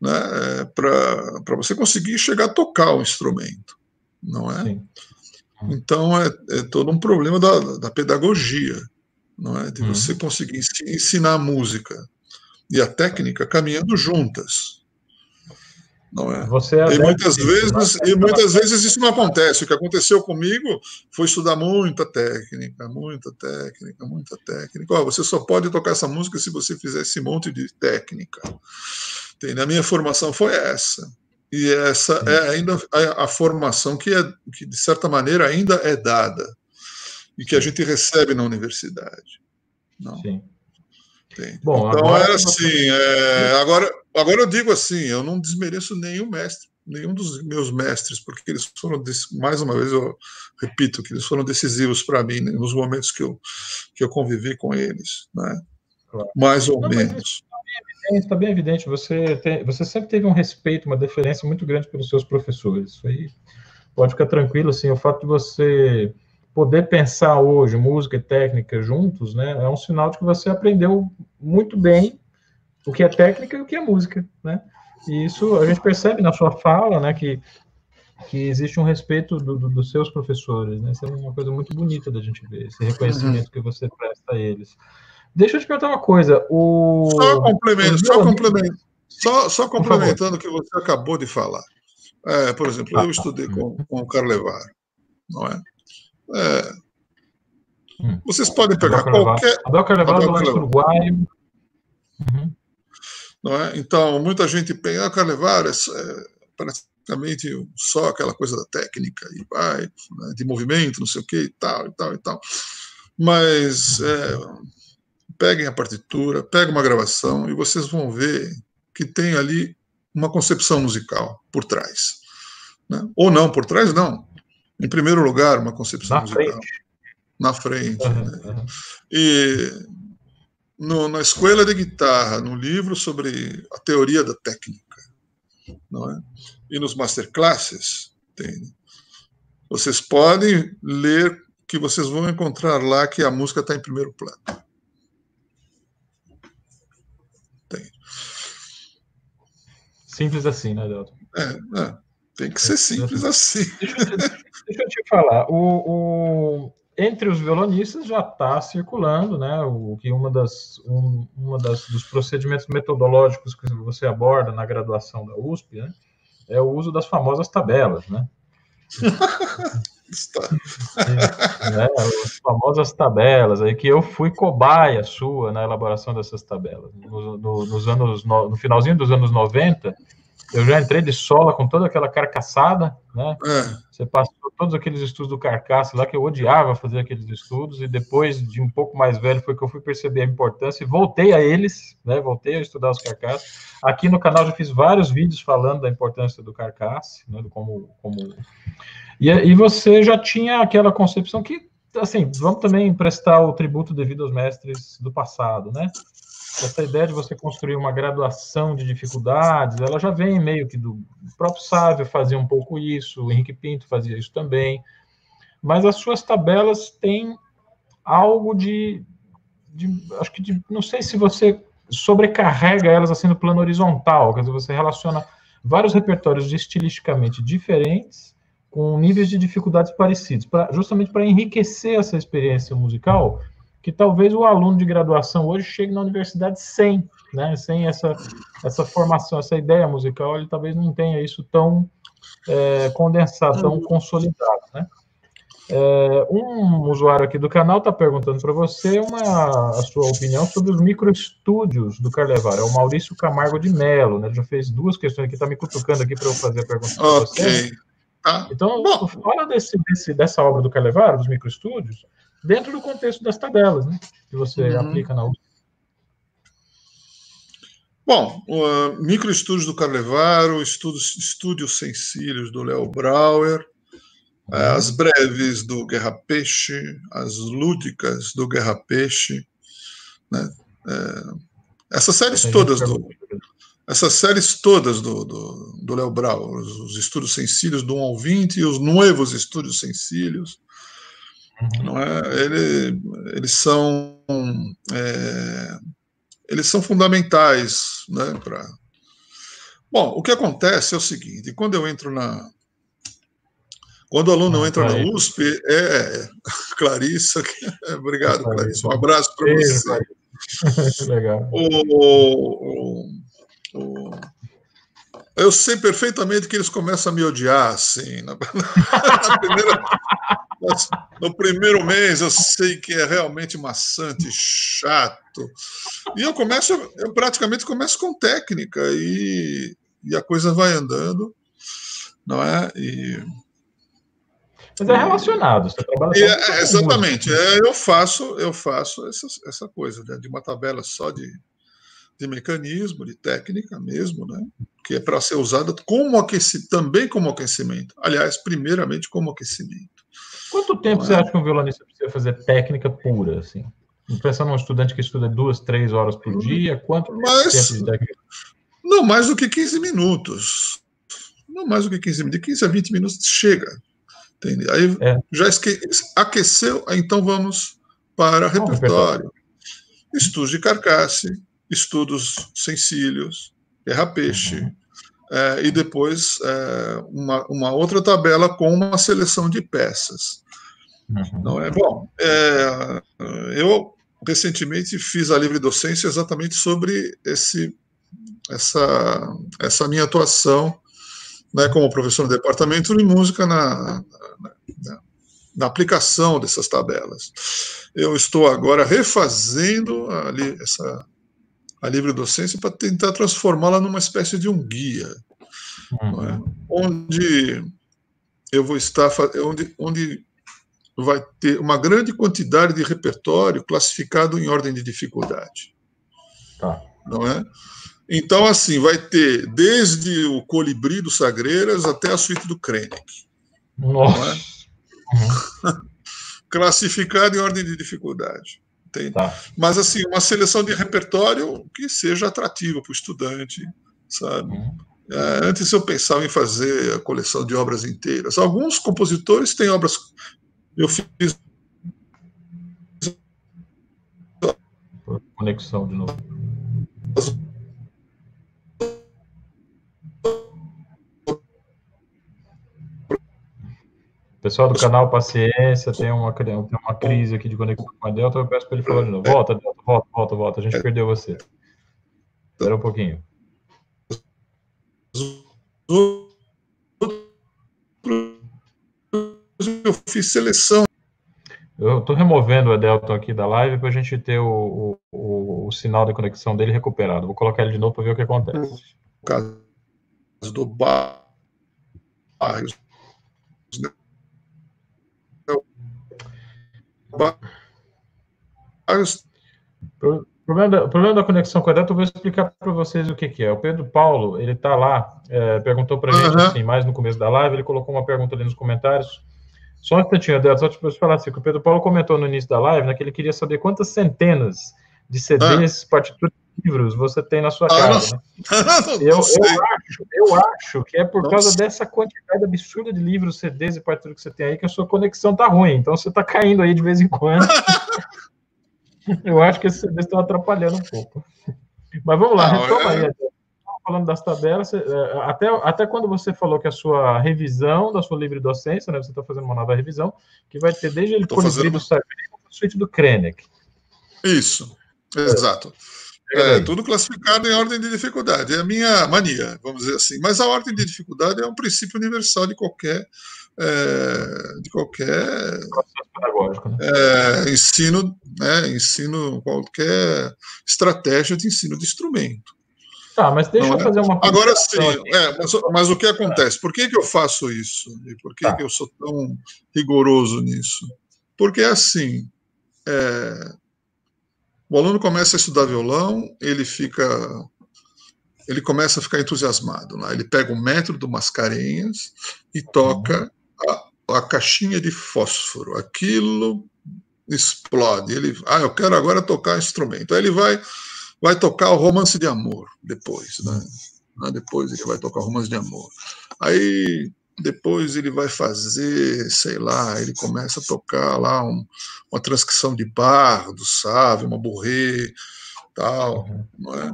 né, para você conseguir chegar a tocar o instrumento, não é? Sim. Então é, é, todo um problema da, da pedagogia, não é? De uhum. você conseguir ensinar a música e a técnica caminhando juntas. Não é? Você é e muitas vezes e muitas vezes isso não acontece. O que aconteceu comigo foi estudar muita técnica, muita técnica, muita técnica. Oh, você só pode tocar essa música se você fizer esse monte de técnica. Tem, a minha formação foi essa. E essa Sim. é ainda a, a, formação que, é, que, de certa maneira, ainda é dada e que a gente recebe na universidade. Não? Sim. Bom, então era assim. É, agora, agora eu digo assim, eu não desmereço nenhum mestre, nenhum dos meus mestres, porque eles foram mais uma vez eu repito que eles foram decisivos para mim né, nos momentos que eu que eu convivi com eles, né? Claro. Mais ou não, menos. Está bem evidente. Você, tem, você sempre teve um respeito, uma deferência muito grande pelos seus professores. Isso aí pode ficar tranquilo, assim, o fato de você poder pensar hoje música e técnica juntos, né, é um sinal de que você aprendeu muito bem o que é técnica e o que é música, né? E isso a gente percebe na sua fala, né, que, que existe um respeito do, do, dos seus professores, né? Isso é uma coisa muito bonita da gente ver, esse reconhecimento uhum. que você presta a eles. Deixa eu te perguntar uma coisa. O... Só complemento, só, complemento, só, só complementando o que você acabou de falar. É, por exemplo, eu estudei com, com o Carlevar, não é? é hum. vocês podem pegar Abel qualquer. Abel Carlevar do leste uruguaio. Uhum. Não é? Então, muita gente pensa, ah, Carlevar é, é praticamente só aquela coisa da técnica, e vai, né, de movimento, não sei o que, e tal, e tal, e tal. Mas. É, peguem a partitura, peguem uma gravação e vocês vão ver que tem ali uma concepção musical por trás. Né? Ou não, por trás não. Em primeiro lugar, uma concepção na musical. Frente. Na frente. Uhum, né? E no, na escola de guitarra, no livro sobre a teoria da técnica, não é? e nos masterclasses, tem. Vocês podem ler que vocês vão encontrar lá que a música está em primeiro plano. Simples assim, né, Delton? É, é, tem que ser simples assim. Deixa eu, deixa eu te falar. O, o, entre os violonistas já está circulando, né, o que uma das, um, uma das dos procedimentos metodológicos que você aborda na graduação da USP, né, é o uso das famosas tabelas, né? Né, as famosas tabelas aí que eu fui cobaia sua na elaboração dessas tabelas. No, no, nos anos no, no, finalzinho dos anos 90, eu já entrei de sola com toda aquela carcaçada, né? É. Você passou todos aqueles estudos do carcaça lá que eu odiava fazer aqueles estudos e depois de um pouco mais velho foi que eu fui perceber a importância e voltei a eles, né? Voltei a estudar os carcaças. Aqui no canal já fiz vários vídeos falando da importância do carcaça, né? Do como como e, e você já tinha aquela concepção que, assim, vamos também prestar o tributo devido aos mestres do passado, né? Essa ideia de você construir uma graduação de dificuldades, ela já vem meio que do próprio Sávio fazia um pouco isso, o Henrique Pinto fazia isso também, mas as suas tabelas têm algo de, de acho que de, não sei se você sobrecarrega elas assim no plano horizontal, quer dizer, você relaciona vários repertórios estilisticamente diferentes com níveis de dificuldades parecidos, pra, justamente para enriquecer essa experiência musical, que talvez o aluno de graduação hoje chegue na universidade sem, né, sem essa, essa formação, essa ideia musical, ele talvez não tenha isso tão é, condensado, tão consolidado, né? É, um usuário aqui do canal está perguntando para você uma, a sua opinião sobre os microestúdios do Carlevar. É o Maurício Camargo de Melo, né? Ele já fez duas questões aqui, está me cutucando aqui para eu fazer a pergunta para você. Ah, então, bom. fala desse, desse, dessa obra do Carlevaro, dos microestúdios, dentro do contexto das tabelas, né? Que você uhum. aplica na USP. Bom, uh, microestúdios do Carlevaro, estudos, estúdios sensílios do Léo Brauer, uh, as breves do Guerra Peixe, as lúdicas do Guerra Peixe, né? Uh, essas séries todas do, essas séries todas do, do, do Léo Brau, os, os, estudos sensílios do 1 ao 20 e os novos estudos sensílios, uhum. não é? Ele, eles são é, eles são fundamentais, né? Para bom, o que acontece é o seguinte: quando eu entro na quando o aluno ah, entra na USP, é, é Clarissa, obrigado, Clarissa, um abraço para você. Legal. O, o, Eu sei perfeitamente que eles começam a me odiar, assim. Na, na primeira, no primeiro mês eu sei que é realmente maçante, chato. E eu começo, eu praticamente começo com técnica e, e a coisa vai andando, não é? E, Mas é relacionado, você trabalha é, Exatamente, é, eu faço, eu faço essa, essa coisa né, de uma tabela só de, de mecanismo, de técnica mesmo, né? Que é para ser usada como aquecimento, também como aquecimento. Aliás, primeiramente como aquecimento. Quanto tempo não você acha que um violonista precisa fazer técnica pura, assim? Pensando num estudante que estuda duas, três horas por dia, quanto Mas, tempo de técnica? Não mais do que 15 minutos. Não mais do que 15 minutos. De 15 a 20 minutos chega. Entende? Aí é. já esque... aqueceu, então vamos para repertório. Estudos de carcasse, estudos sem cílios, erra-peixe, uhum. é, e depois é, uma, uma outra tabela com uma seleção de peças. Uhum. Não é bom. É, eu recentemente fiz a livre docência exatamente sobre esse, essa, essa minha atuação né, como professor no departamento de música na, na, na aplicação dessas tabelas. Eu estou agora refazendo ali essa a livre docência para tentar transformá-la numa espécie de um guia, é? uhum. é? onde eu vou estar, onde, onde vai ter uma grande quantidade de repertório classificado em ordem de dificuldade. Tá. Não é? Então, assim, vai ter desde o Colibri do Sagreiras até a suíte do Krenek. Nossa. É? Uhum. Classificado em ordem de dificuldade. Tá. Mas, assim, uma seleção de repertório que seja atrativa para o estudante, sabe? Uhum. É, antes eu pensava em fazer a coleção de obras inteiras. Alguns compositores têm obras. Eu fiz. Conexão de novo. Pessoal do canal, paciência, tem uma, tem uma crise aqui de conexão com a Delta, eu peço para ele falar de novo. Volta, Delta, volta, volta, volta, a gente perdeu você. Espera um pouquinho. Eu fiz seleção. Eu estou removendo o Delta aqui da live para a gente ter o, o, o, sinal da conexão dele recuperado. Vou colocar ele de novo para ver o que acontece. No caso do bairro, o problema, da, o problema da conexão com a data, eu vou explicar para vocês o que, que, é. O Pedro Paulo, ele está lá, é, perguntou para a gente, uhum. assim, mais no começo da live, ele colocou uma pergunta ali nos comentários. Só um instantinho, Adel, só para falar assim, que o Pedro Paulo comentou no início da live, né, que ele queria saber quantas centenas de CDs, uhum. partituras livros você tem na sua ah, casa. Né? eu, eu, acho, eu acho que é por causa dessa quantidade absurda de livros, CDs e partituras que você tem aí que a sua conexão tá ruim. Então você tá caindo aí de vez em quando. eu acho que esses CDs estão atrapalhando um pouco. Mas vamos lá, Não, retoma é... aí. Falando das tabelas, é, até, até quando você falou que a sua revisão da sua livre docência, né, você está fazendo uma nova revisão, que vai ter desde ele Colibri fazendo... do Sagrado, suíte do Krenek. Isso, exato. É, tudo classificado em ordem de dificuldade. É a minha mania, vamos dizer assim. Mas a ordem de dificuldade é um princípio universal de qualquer é, de qualquer né? é, ensino, né, ensino qualquer estratégia de ensino de instrumento. Tá, mas deixa Não eu é? fazer uma Agora sim, é, mas, mas, o que acontece? Por que, que eu faço isso? E por que, tá. que eu sou tão rigoroso nisso? Porque assim, é, o aluno começa a estudar violão, ele fica ele começa a ficar entusiasmado. Né? Ele pega o método do Mascarenhas e toca a, a, caixinha de fósforo. Aquilo explode. Ele, ah, eu quero agora tocar instrumento. Aí ele vai, vai tocar o romance de amor depois. Né? Depois ele vai tocar o romance de amor. Aí depois ele vai fazer, sei lá, ele começa a tocar lá um, uma transcrição de bar, do Sávio, uma Bourré, tal, não é?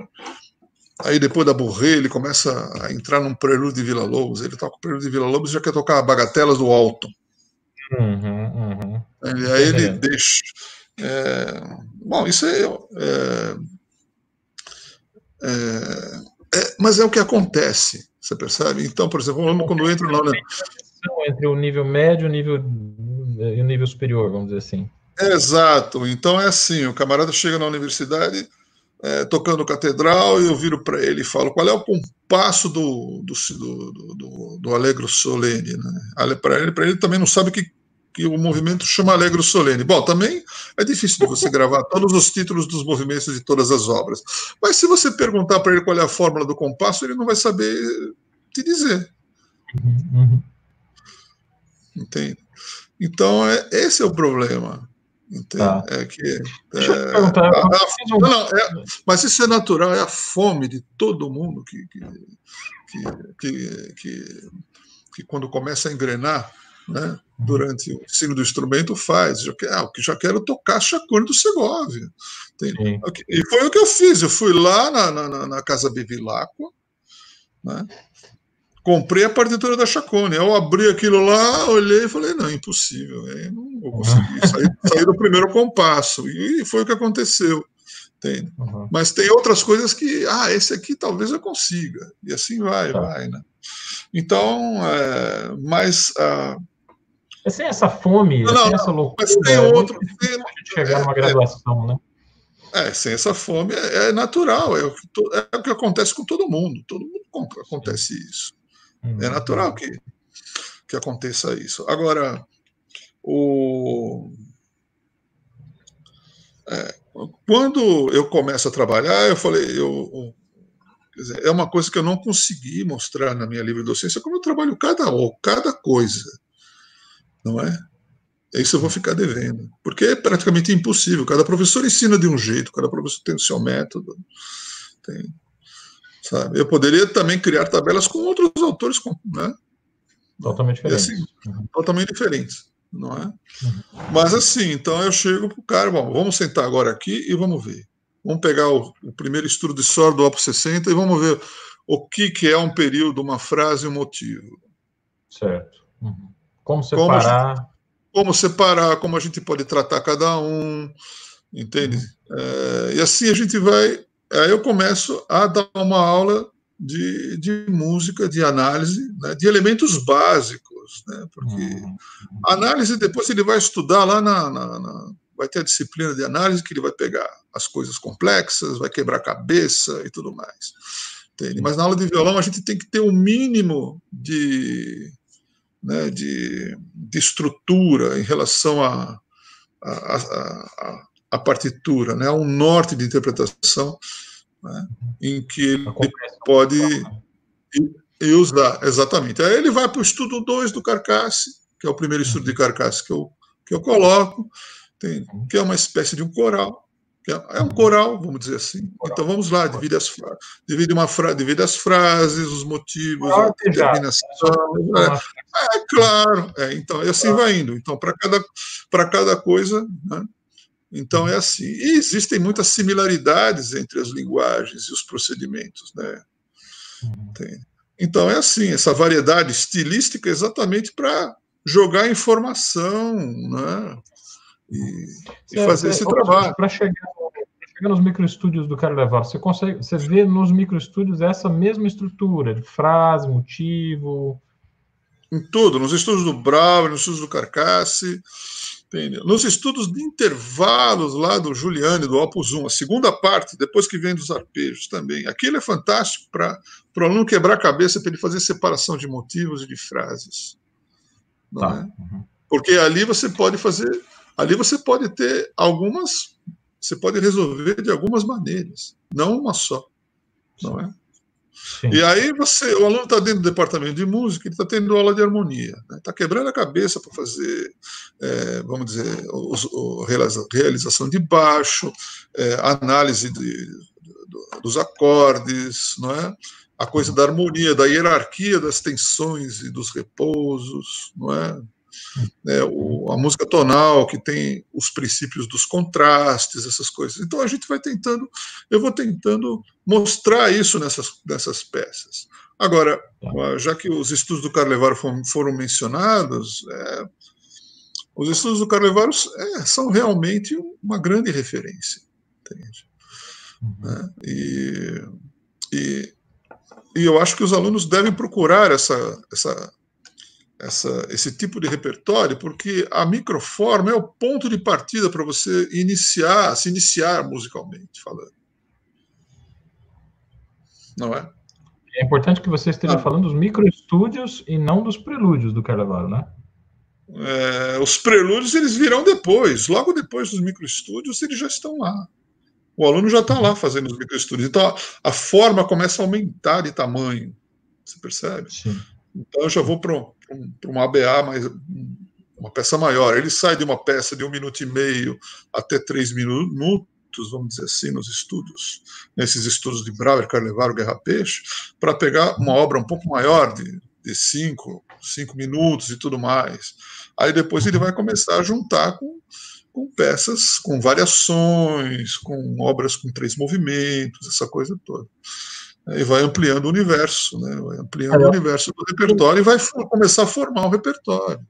Aí depois da Bourré ele começa a entrar num prelúdio de Vila Lobos, ele toca o prelúdio de Vila Lobos e já quer tocar Bagatelas do Alto. Uhum, uhum. Aí ele deixa... É, bom, isso é, é, é, é, mas é o que acontece Você percebe? Então, por exemplo, quando entra na entre o nível médio e o nível, e o nível superior, vamos dizer assim. Exato. Então é assim: o camarada chega na universidade é, tocando catedral e eu viro para ele e falo qual é o compasso do, do, do, do, do Alegro Solene. Né? Para ele, ele também não sabe que, que o movimento chama Alegro Solene. Bom, também é difícil de você gravar todos os títulos dos movimentos de todas as obras. Mas se você perguntar para ele qual é a fórmula do compasso, ele não vai saber te dizer. Uhum. Entende? Então, é, esse é o problema. Tá. É que, é, perguntar. A, a, não, não, é, mas isso é natural, é a fome de todo mundo que, que, que, que, que quando começa a engrenar, né, durante o ensino do instrumento, faz. Já, ah, já quero tocar Chacone do Segovia. E foi o que eu fiz. Eu fui lá na, na, na Casa Bevilacqua, né, comprei a partitura da Chacone. Eu abri aquilo lá, olhei e falei, não, impossível, não vou conseguir sair, sair do primeiro compasso. E foi o que aconteceu. Uhum. Mas tem outras coisas que, ah, esse aqui talvez eu consiga. E assim vai, tá. vai, né? Então, é, mas. Ah, mas sem essa fome, não, sem essa loucura, mas tem é outro. Tem, a gente chegar é, numa graduação, né? É, sem essa fome é, é natural, é o, que, é o que acontece com todo mundo. Todo mundo acontece isso. É uhum. natural que, que aconteça isso. Agora, o, é, quando eu começo a trabalhar, eu falei, eu, dizer, é uma coisa que eu não consegui mostrar na minha livre docência, como eu trabalho cada, cada coisa, não é? Isso eu vou ficar devendo, porque é praticamente impossível. Cada professor ensina de um jeito, cada professor tem o seu método. Tem, Sabe? Eu poderia também criar tabelas com outros autores, né? Totalmente diferentes. Assim, uhum. Totalmente diferentes, não é? Uhum. Mas assim, então eu chego para o cara, bom, vamos sentar agora aqui e vamos ver. Vamos pegar o, o primeiro estudo de Sor do Opus 60 e vamos ver o que, que é um período, uma frase um motivo. Certo. Uhum. Como separar. Como, como, separar, como a gente pode tratar cada um, entende? Uhum. É, e assim a gente vai aí eu começo a dar uma aula de, de música, de análise, né, de elementos básicos, né, porque uhum. análise depois ele vai estudar lá na, na, na, vai ter a disciplina de análise que ele vai pegar as coisas complexas, vai quebrar a cabeça e tudo mais. Entende? Mas na aula de violão a gente tem que ter um mínimo de, né, de, de estrutura em relação a, a, a, a partitura, né, um norte de interpretação né, em que ele pode usar, exatamente. Aí ele vai para o estudo 2 do Carcasse, que é o primeiro estudo de Carcasse que eu, que eu coloco, tem, que é uma espécie de um coral, é, é um coral, vamos dizer assim. Então vamos lá, divide as, divide uma fra, divide as frases, os motivos, a terminação. É, é claro, é, então, e assim vai indo. Então, para cada, cada coisa, né, então é assim. E existem muitas similaridades entre as linguagens e os procedimentos, né? Tem. Então é assim, essa variedade estilística é exatamente para jogar informação, né? E, e fazer esse trabalho. Para chegar, chegar nos microestúdios do Levar, você consegue, você vê nos microestúdios essa mesma estrutura de frase, motivo. Em tudo, nos estudos do Brauer, nos estudos do Carcasse, Entendeu? Nos estudos de intervalos lá do Giuliani, do Opus 1, a segunda parte, depois que vem dos arpejos também. Aquilo é fantástico para o aluno quebrar a cabeça para ele fazer separação de motivos e de frases. Tá. É? Uhum. Porque ali você pode fazer, ali você pode ter algumas, você pode resolver de algumas maneiras, não uma só. Não é? Sim. E aí você, o aluno está dentro do departamento de música, ele está tendo aula de harmonia, está né? Tá quebrando a cabeça para fazer, é, vamos dizer, os, o, realização de baixo, é, análise de, do, dos acordes, não é? A coisa da harmonia, da hierarquia das tensões e dos repousos, não é? Né, o, a música tonal, que tem os princípios dos contrastes, essas coisas. Então a gente vai tentando, eu vou tentando mostrar isso nessas, nessas peças. Agora, tá. já que os estudos do Carlevaro foram, foram mencionados, é, os estudos do Carlevaro é, são realmente uma grande referência, entende? Uhum. Né? E, e, e eu acho que os alunos devem procurar essa, essa, essa, esse tipo de repertório, porque a microforma é o ponto de partida para você iniciar, se iniciar musicalmente falando. Não é? É importante que você esteja ah. falando dos microestúdios e não dos prelúdios do Carnaval, né? É, os prelúdios eles virão depois, logo depois dos microestúdios eles já estão lá. O aluno já está lá fazendo os microestúdios. Então a, a, forma começa a aumentar de tamanho. Você percebe? Sim. Então eu já vou para um, uma ABA, mais, uma peça maior. Ele sai de uma peça de um minuto e meio até três minutos, vamos dizer assim, nos estudos, nesses estudos de Brauer, Carlevaro, Guerra Peixe, para pegar uma obra um pouco maior, de, de cinco, cinco minutos e tudo mais. Aí depois ele vai começar a juntar com com peças, com variações, com obras com três movimentos, essa coisa toda. E vai ampliando o universo, né? vai ampliando é. o universo do repertório e vai começar a formar um repertório.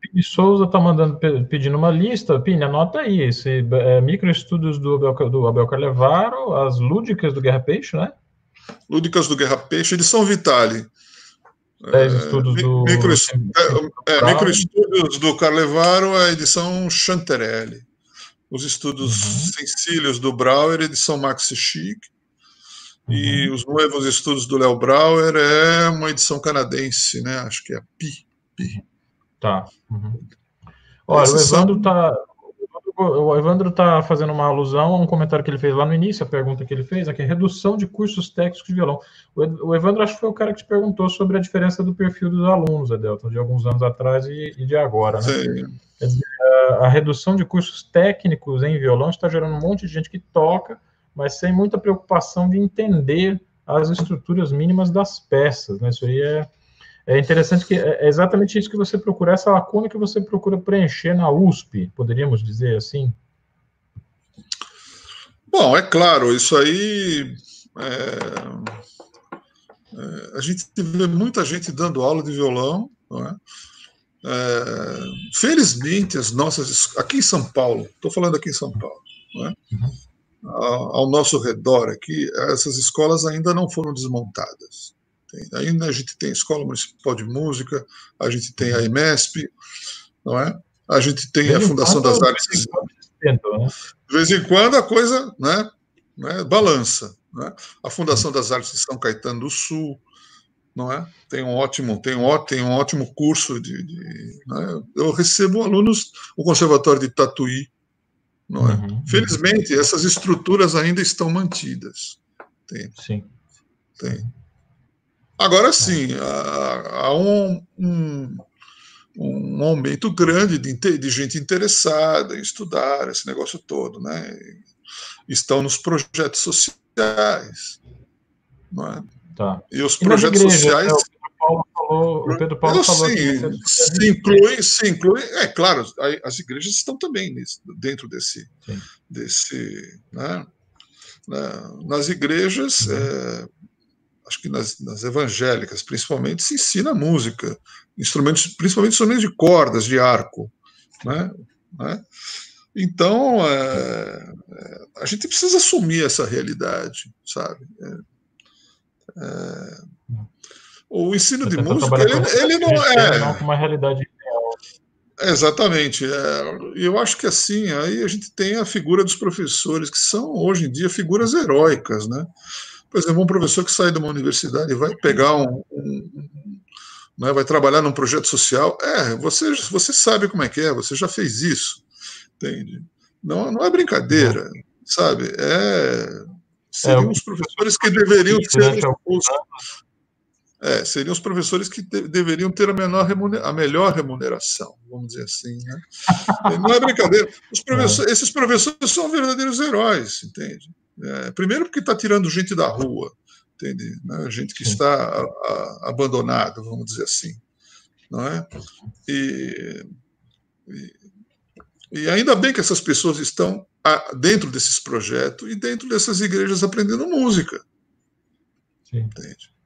Pini Souza está mandando pedindo uma lista. Pini, anota aí esse é, microestudos do Abel, do Abel Carlevaro, as lúdicas do Guerra Peixe, né? Lúdicas do Guerra Peixe, edição Vitale. Dez estudos do. Micro, é, é, microestudos do Carlevaro, a edição Chanterelli. Os estudos uhum. Sencílios do Brauer, edição Maxi Chic. Uhum. E os novos estudos do Léo Brauer é uma edição canadense, né? Acho que é Pi. Pi. Tá. Uhum. Olha, o Evandro está o Evandro está fazendo uma alusão a um comentário que ele fez lá no início, a pergunta que ele fez, aqui, é redução de cursos técnicos de violão. O Evandro acho que foi o cara que te perguntou sobre a diferença do perfil dos alunos, Adelton, de alguns anos atrás e, e de agora, né? Dizer, a, a, redução de cursos técnicos em violão está gerando um monte de gente que toca, mas sem muita preocupação de entender as estruturas mínimas das peças, né? Isso aí é, é interessante que é, é exatamente isso que você procura, essa lacuna que você procura preencher na USP, poderíamos dizer assim? Bom, é claro, isso aí. É, é, a gente vê muita gente dando aula de violão, não é? É, felizmente, as nossas. Aqui em São Paulo, estou falando aqui em São Paulo, é? Ao, nosso redor aqui, essas escolas ainda não foram desmontadas. Tem, ainda a gente tem a Escola Municipal de Música, a gente tem a EMESP, não é? A gente tem a Fundação das Artes. Né? De vez em quando a coisa né, né, balança. Né? A Fundação das Artes de São Caetano do Sul, não é? Tem um ótimo, tem um, tem um ótimo curso de. de né? Eu recebo alunos o Conservatório de Tatuí, não é? Uhum. Felizmente essas estruturas ainda estão mantidas. Tem. Sim. Tem. Agora sim, há, há um, um, um, aumento grande de, de, gente interessada em estudar esse negócio todo, né? Estão nos projetos sociais, não é? Tá. E os projetos igrejas, sociais. Né? Falou, o Pedro Paulo falou sim, se inclui, se inclui, é claro, as igrejas estão também nisso, dentro desse, desse, né, nas igrejas, uhum. é, acho que nas, nas, evangélicas, principalmente, se ensina música, instrumentos, principalmente instrumentos de cordas, de arco, né? né? Então, é, é, a gente precisa assumir essa realidade, sabe? É, é o ensino de música, ele, ele não é... Não uma realidade Exatamente. É, eu acho que assim, aí a gente tem a figura dos professores, que são, hoje em dia, figuras heróicas, né? Por exemplo, um professor que sai de uma universidade e vai pegar um, um né, vai trabalhar num projeto social, é, você, você sabe como é que é, você já fez isso, entende? Não, não é brincadeira, sabe? É, seriam é, os professores que deveriam ser os, é, seriam os professores que de, deveriam ter a, menor a melhor remuneração, vamos dizer assim. Né? Não é brincadeira. É. Esses professores são verdadeiros heróis, entende? É, primeiro porque está tirando gente da rua, entende? Né? Gente que está a, a, abandonada, vamos dizer assim, não é? E, e, e, ainda bem que essas pessoas estão dentro desses projetos e dentro dessas igrejas aprendendo música. Sim. Entende?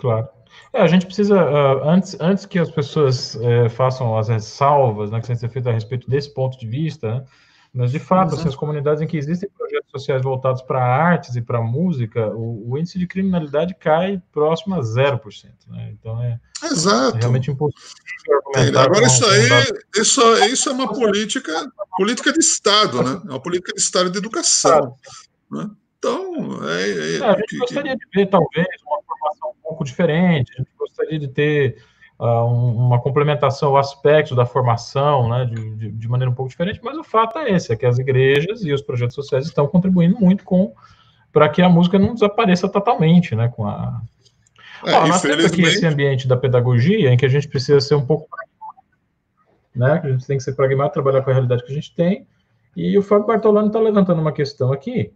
Claro. É, a gente precisa, uh, antes, antes que as pessoas uh, façam as ressalvas né, que têm que ser feitas a respeito desse ponto de vista, né, Mas, de fato, assim, as comunidades em que existem projetos sociais voltados para artes e para música, o, o, índice de criminalidade cai próximo a 0%. Né? Então, é, Exato. é realmente impossível argumentar. Agora, isso aí isso, isso é uma política, política de Estado, né? É uma política de Estado de educação. Né? Então, é, é, é, a gente gostaria de ver, talvez, uma formação um pouco diferente, a gente gostaria de ter uh, uma complementação ao aspecto da formação, né, de, de, de, maneira um pouco diferente, mas o fato é esse, é que as igrejas e os projetos sociais estão contribuindo muito com para que a música não desapareça totalmente, né, com a... É, Ó, nós temos aqui esse ambiente da pedagogia em que a gente precisa ser um pouco né, que a gente tem que ser pragmático, trabalhar com a realidade que a gente tem, e o Fábio Bartolani está levantando uma questão aqui,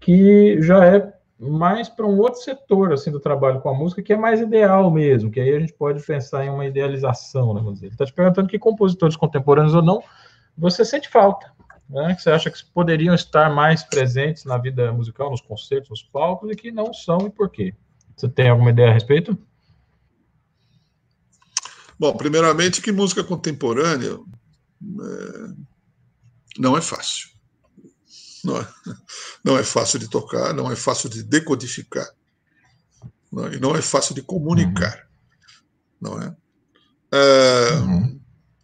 que já é mais para um outro setor assim do trabalho com a música que é mais ideal mesmo, que aí a gente pode pensar em uma idealização, né, vamos dizer. Ele está te perguntando que compositores contemporâneos ou não você sente falta, né? Que você acha que poderiam estar mais presentes na vida musical, nos concertos, nos palcos e que não são e por quê? Você tem alguma ideia a respeito? Bom, primeiramente que música contemporânea é, não é fácil. Não é, não é fácil de tocar, não é fácil de decodificar, não é, e não é fácil de comunicar, uhum. não é? é uhum.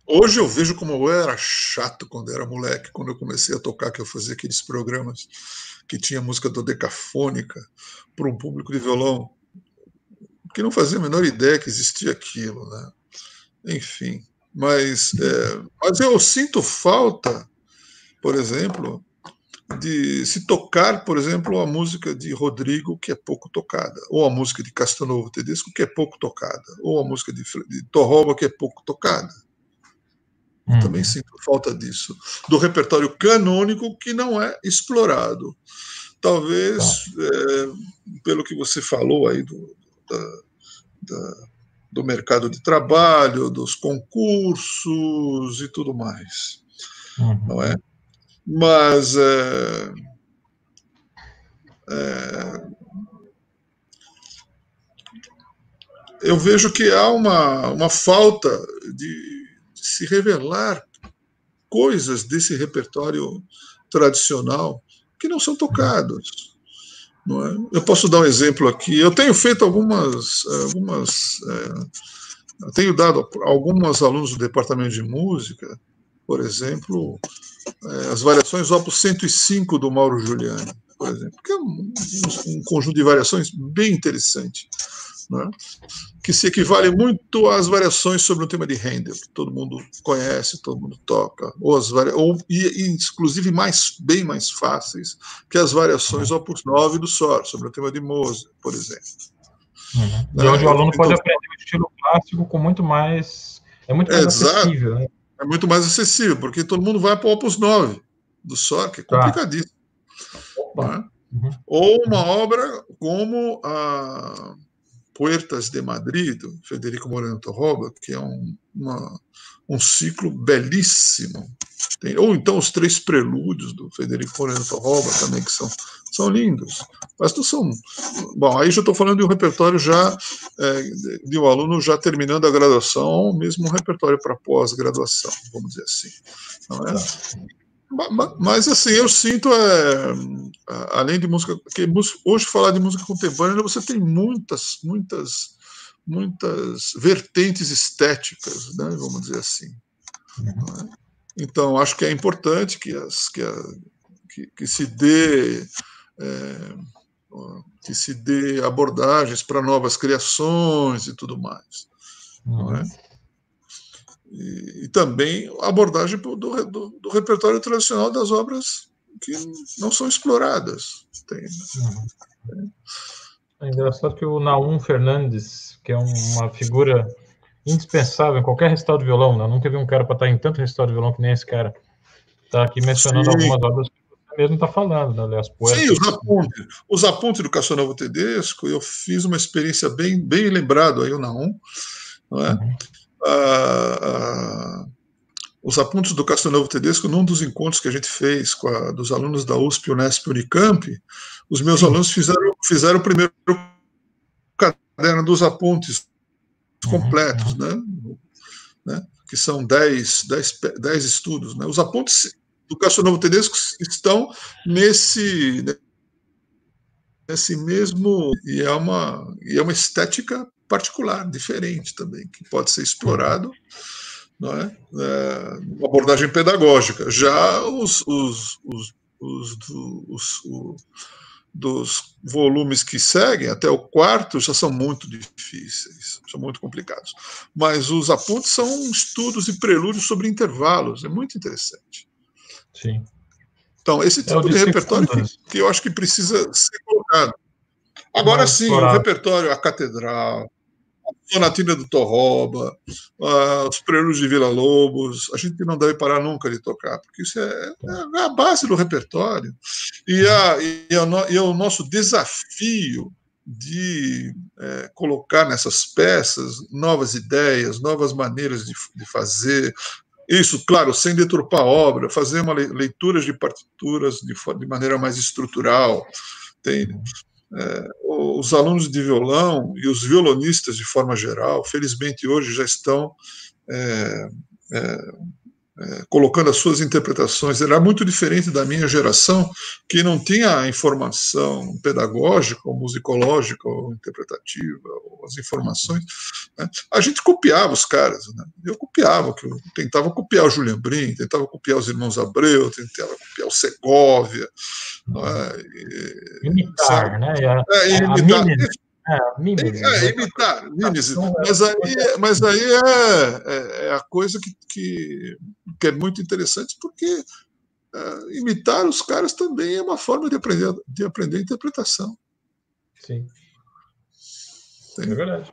Hoje eu vejo como eu era chato quando era moleque, quando eu comecei a tocar, que eu fazia aqueles programas que tinha música dodecafônica para um público de violão que não fazia a menor ideia que existia aquilo, né? Enfim, mas, é, mas eu sinto falta, por exemplo, de se tocar, por exemplo, a música de Rodrigo, que é pouco tocada, ou a música de Castelnuovo Tedesco, que é pouco tocada, ou a música de, de Torroba, que é pouco tocada. Também sinto falta disso. Do repertório canônico que não é explorado. Talvez, tá. é, pelo que você falou aí do, da, da, do mercado de trabalho, dos concursos e tudo mais. Uhum. Não é? Mas é, é, eu vejo que há uma, uma falta de, de se revelar coisas desse repertório tradicional que não são tocados. Não é? Eu posso dar um exemplo aqui. Eu tenho feito algumas, algumas é, tenho dado alguns alunos do departamento de música, por exemplo, é, as variações Opus 105 do Mauro Giuliani, por exemplo, que é um, um conjunto de variações bem interessante, né? que se equivale muito às variações sobre o tema de Handel, que todo mundo conhece, todo mundo toca, ou as varia ou e, inclusive mais bem mais fáceis que as variações Opus 9 do Sor, sobre o tema de Mozart, por exemplo. Uhum. E onde o aluno pode aprender o estilo clássico com muito mais é muito mais Exato. acessível, né? É muito mais acessível, porque todo mundo vai para o Opus 9 do SOR, que é tá. complicadíssimo. Tá. Né? Uhum. Ou uma obra como a Puertas de Madrid, do Federico Moreno Torroba, que é um, uma, um ciclo belíssimo. Tem, ou então os três prelúdios do Federico Moreno Torroba também, que são, são lindos. Mas não são. Bom, aí já estou falando de um repertório já é, de um aluno já terminando a graduação, mesmo um repertório para pós-graduação, vamos dizer assim. Não é? Mas assim, eu sinto, é, além de música, que hoje falar de música contemporânea, você tem muitas, muitas, muitas vertentes estéticas, né, vamos dizer assim. É? Então, acho que é importante que, as, que, a, que, que se dê é, que se dê abordagens para novas criações e tudo mais. Não é? E, e também a abordagem do, do, do, repertório tradicional das obras que não são exploradas. Tem, né? É engraçado que o Naum Fernandes, que é uma figura indispensável em qualquer recital de violão, né? nunca vi um cara para estar em tanto recital de violão que nem esse cara. Está aqui mencionando Sim. algumas obras que você mesmo está falando, né? Aliás, poetas. Sim, os apontes, os apontes do Castelnovo Tedesco, eu fiz uma experiência bem, bem lembrado aí, o Naum, não é? Uhum os apontos do Castelnovo Tedesco, num dos encontros que a gente fez com a, dos alunos da USP, Unesp e Unicamp, os meus Sim. alunos fizeram, fizeram o primeiro caderno dos apontes uhum, completos, uhum. né? né? que são 10, 10, 10 estudos. Né? Os apontes do Castronovo Tedesco estão nesse nesse mesmo e é uma e é uma estética particular, diferente também, que pode ser explorado, não é? é uma abordagem pedagógica. Já os, os, os, os, os, os dos volumes que seguem, até o quarto, já são muito difíceis, são muito complicados. Mas os apontes são estudos e prelúdios sobre intervalos, é muito interessante. Sim. Então, esse é tipo de repertório que, que, eu acho que precisa ser colocado. Agora sim, o repertório, a catedral, Sonatina do Torroba, uh, os Prelúdios de Vila Lobos, a gente não deve parar nunca de tocar, porque isso é, é a base do repertório. E, a, e, a, e o nosso desafio de é, colocar nessas peças novas ideias, novas maneiras de, de fazer, isso, claro, sem deturpar a obra, fazer uma leitura de partituras de, de maneira mais estrutural, tem, é, os alunos de violão e os violonistas de forma geral, felizmente hoje já estão é, é, é, colocando as suas interpretações. Era muito diferente da minha geração, que não tinha a informação pedagógica, ou musicológica, ou interpretativa, ou as informações. Né? A gente copiava os caras. Né? Eu copiava, eu tentava copiar o Julian Brin, tentava copiar os irmãos Abreu, tentava copiar o Segovia. É? imitar, né? É, imitar. É, Mimesis, é, né? imitar, Mimesis. Mas aí, mas aí é, é, é a coisa que, que, que, é muito interessante, porque é, imitar os caras também é uma forma de aprender, de aprender interpretação. Sim. Sim. É verdade.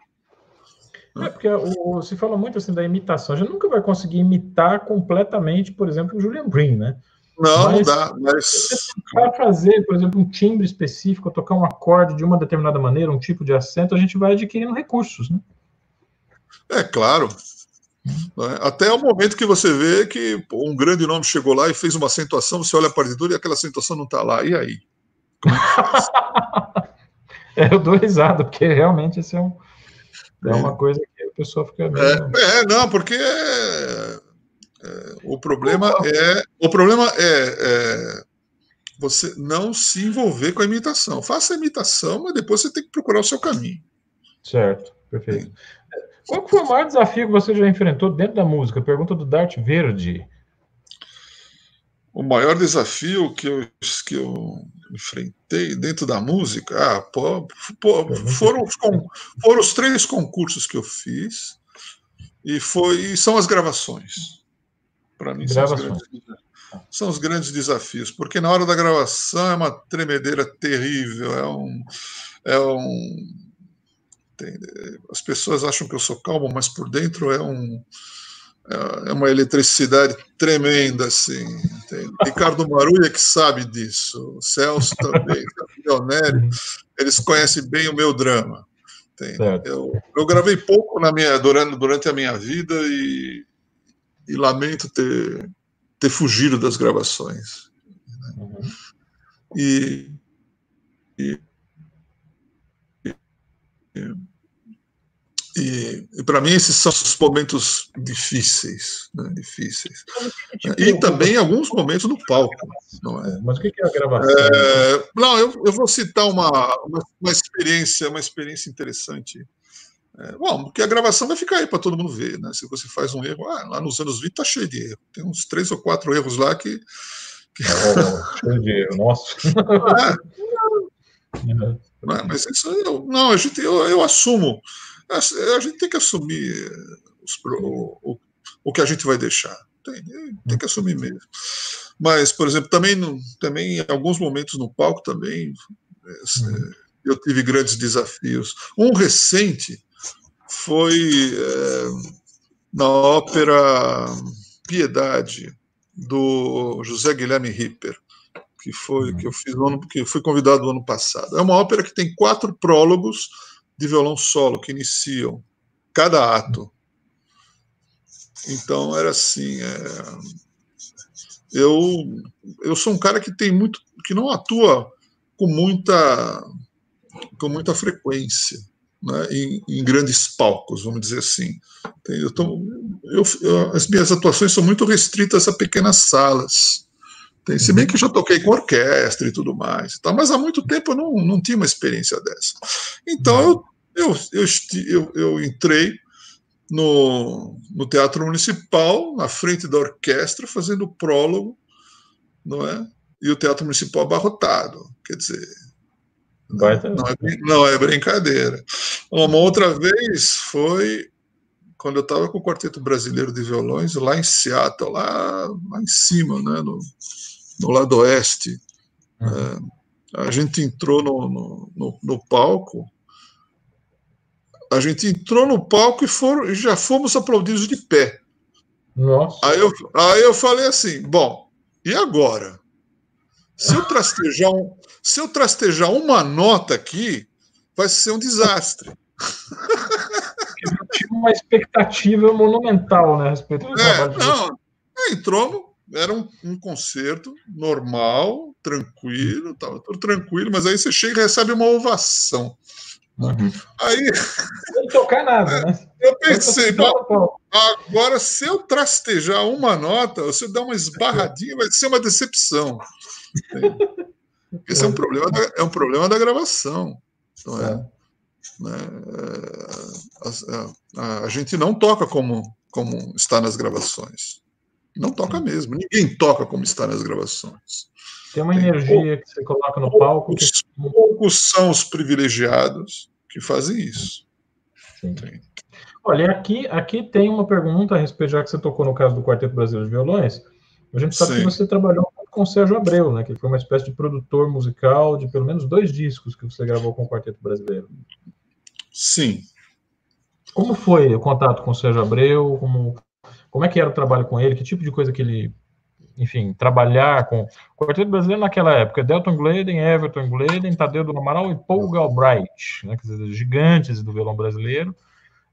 É porque o, se fala muito assim da imitação. A gente nunca vai conseguir imitar completamente, por exemplo, o Julian Green, né? Não, mas, não dá. Mas para fazer, por exemplo, um timbre específico, tocar um acorde de uma determinada maneira, um tipo de acento, a gente vai adquirindo recursos, né? É claro. Né? Até o momento que você vê que um grande nome chegou lá e fez uma acentuação, você olha a partitura e aquela acentuação não está lá. E aí? é, eu dou risada, porque realmente isso é, um, é uma coisa que a pessoa fica. Meio... É, é, não, porque é, o problema é o problema é, é, você não se envolver com a imitação. Faça a imitação, mas depois você tem que procurar o seu caminho. Certo, perfeito. Qual foi o maior desafio que você já enfrentou dentro da música? Pergunta do Dart Verde. O maior desafio que eu, que eu enfrentei dentro da música, ah, pô, pô, foram, foram os três concursos que eu fiz e foi são as gravações. Para mim, são os, grandes, são os, grandes, desafios, porque na hora da gravação é uma tremedeira terrível, é um. É um tem, as pessoas acham que eu sou calmo, mas por dentro é um. É, é uma eletricidade tremenda, assim. Tem. Ricardo Maruia que sabe disso, o Celso também, Leonélio, eles conhecem bem o meu drama. Eu, eu, gravei pouco na minha, durante, durante a minha vida e e lamento ter, ter fugido das gravações. Né? Uhum. E, e, e, e para mim esses são os momentos difíceis, né? difíceis. E também alguns momentos no palco, não é? Mas o que é a gravação? É, não, eu, eu vou citar uma, uma, uma experiência, uma experiência interessante é, bom, porque a gravação vai ficar aí para todo mundo ver, né? Se você faz um erro, ah, lá nos anos 20 tá cheio de erro. Tem uns três ou quatro erros lá que. que... Oh, cheio de erro, nossa. É. É, mas isso eu, não, a gente, eu, eu assumo. A, a, gente tem que assumir os, o, o, o que a gente vai deixar. Tem, tem que assumir mesmo. Mas, por exemplo, também, no, também em alguns momentos no palco também uhum. eu tive grandes desafios. Um recente foi é, na ópera Piedade, do José Guilherme Ripper, que foi que eu fiz ano, que fui convidado no ano passado. É uma ópera que tem quatro prólogos de violão solo que iniciam cada ato. Então era assim, é, eu eu sou um cara que tem muito que não atua com muita com muita frequência né, em, em, grandes palcos, vamos dizer assim. Eu tô, eu, eu, as minhas atuações são muito restritas a pequenas salas. Tem, se bem que eu já toquei com orquestra e tudo mais, tá? mas há muito tempo eu não, não tinha uma experiência dessa. Então eu, eu, eu, eu, eu entrei no, no Teatro Municipal, na frente da orquestra, fazendo prólogo, não é? E o Teatro Municipal abarrotado. Quer dizer, não é, não é brincadeira. Uma outra vez foi quando eu estava com o Quarteto Brasileiro de Violões, lá em Seattle, lá, lá em cima, né, no, no lado oeste. Uhum. É, a gente entrou no, no, no, no palco a gente entrou no palco e, foram, e já fomos aplaudidos de pé. Nossa. Aí eu, aí eu falei assim: bom, e agora? Se eu trastejar, um, se eu trastejar uma nota aqui, vai ser um desastre. Eu tinha uma expectativa monumental né, a respeito do é, trabalho não, é, entramos, era um, um, concerto normal, tranquilo, estava tudo tranquilo, mas aí você chega e recebe uma ovação. Uhum. Aí. Não tocar nada, né? Eu pensei, bom, agora se eu trastejar uma nota, se eu dar uma esbarradinha, vai ser uma decepção. Esse é um problema da, é um problema da gravação. Não é? Né? A, a, a, gente não toca como, como está nas gravações. Não toca mesmo. Ninguém toca como está nas gravações. Tem uma energia que você coloca no palco. Que... Poucos são os privilegiados que fazem isso. Sim. Olha, aqui, aqui tem uma pergunta a respeito, já que você tocou no caso do Quarteto Brasileiro de Violões. A gente sabe Sim. que você trabalhou com o Sérgio Abreu, né, que foi uma espécie de produtor musical de pelo menos dois discos que você gravou com o Quarteto Brasileiro. Sim. Como foi o contato com o Sérgio Abreu? Como, como é que era o trabalho com ele? Que tipo de coisa que ele enfim, trabalhar com o quarteto brasileiro naquela época, Delton Gladen, Everton Gladen, Tadeu do Amaral e Paul Galbraith, né, dizer, gigantes do violão brasileiro,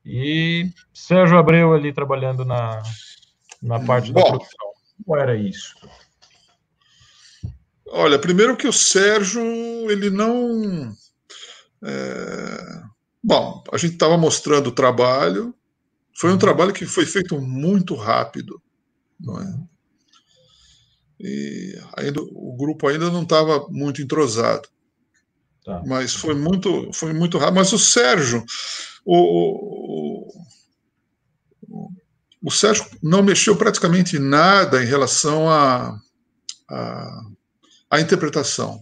e Sérgio Abreu ali trabalhando na, na parte Bom, da produção. Como era isso? Olha, primeiro que o Sérgio, ele não... É... Bom, a gente estava mostrando o trabalho, foi um uhum. trabalho que foi feito muito rápido, não é? e ainda, o grupo ainda não estava muito entrosado. Tá. Mas foi muito, foi muito rápido. Mas o Sérgio, o, o, o Sérgio não mexeu praticamente nada em relação à a, a, a, interpretação,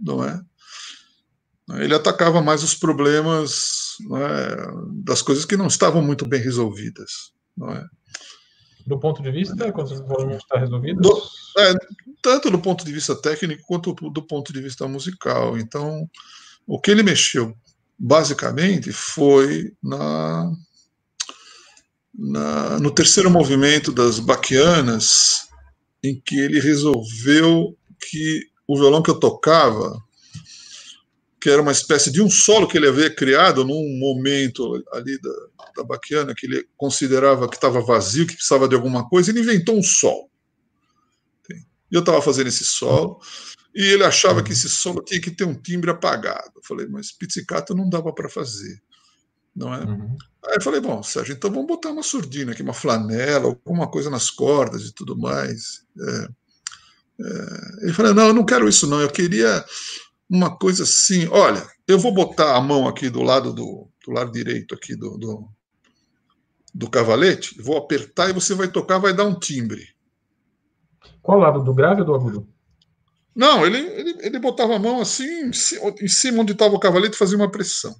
não é? Ele atacava mais os problemas é, das coisas que não estavam muito bem resolvidas, é? Do ponto de vista, quando você falou está resolvido? Do, é, tanto do ponto de vista técnico quanto do ponto de vista musical. Então, o que ele mexeu basicamente foi na, na no terceiro movimento das Baquianas, em que ele resolveu que o violão que eu tocava que era uma espécie de um solo que ele havia criado num momento ali da, da Baquiana, que ele considerava que estava vazio, que precisava de alguma coisa, ele inventou um solo. E eu estava fazendo esse solo, e ele achava que esse solo tinha que ter um timbre apagado. Eu falei, mas pizzicato não dava para fazer. Não é? Uhum. Aí eu falei, bom, Sérgio, então vamos botar uma surdina aqui, uma flanela, alguma coisa nas cordas e tudo mais. É, é, ele falou, não, eu não quero isso não, eu queria uma coisa assim, olha, eu vou botar a mão aqui do lado do, do lado direito aqui do, do, do cavalete, vou apertar e você vai tocar, vai dar um timbre. Qual lado, do grave ou do agudo? Não, ele, ele, ele botava a mão assim, em cima onde estava o cavalete, fazia uma pressão.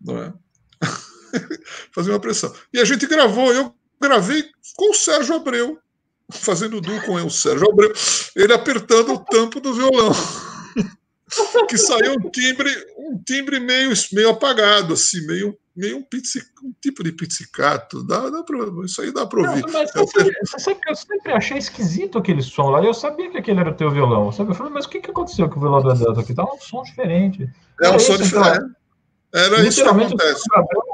Não é? fazia uma pressão. E a gente gravou, eu gravei com o Sérgio Abreu, fazendo duo com o Sérgio Abreu, ele apertando o tampo do violão. que saiu um timbre, um timbre meio, meio apagado, assim, meio, meio um, pizzic, um tipo de pizzicato. Dá, dá pra, isso aí dá para ouvir. Não, mas você, você sabe que eu sempre achei esquisito aquele som lá. Eu sabia que aquele era o teu violão. Sabe? Eu falei, mas o que, que aconteceu com o violão do Adelto aqui? Tá um som diferente. É um som diferente. Era isso que acontece.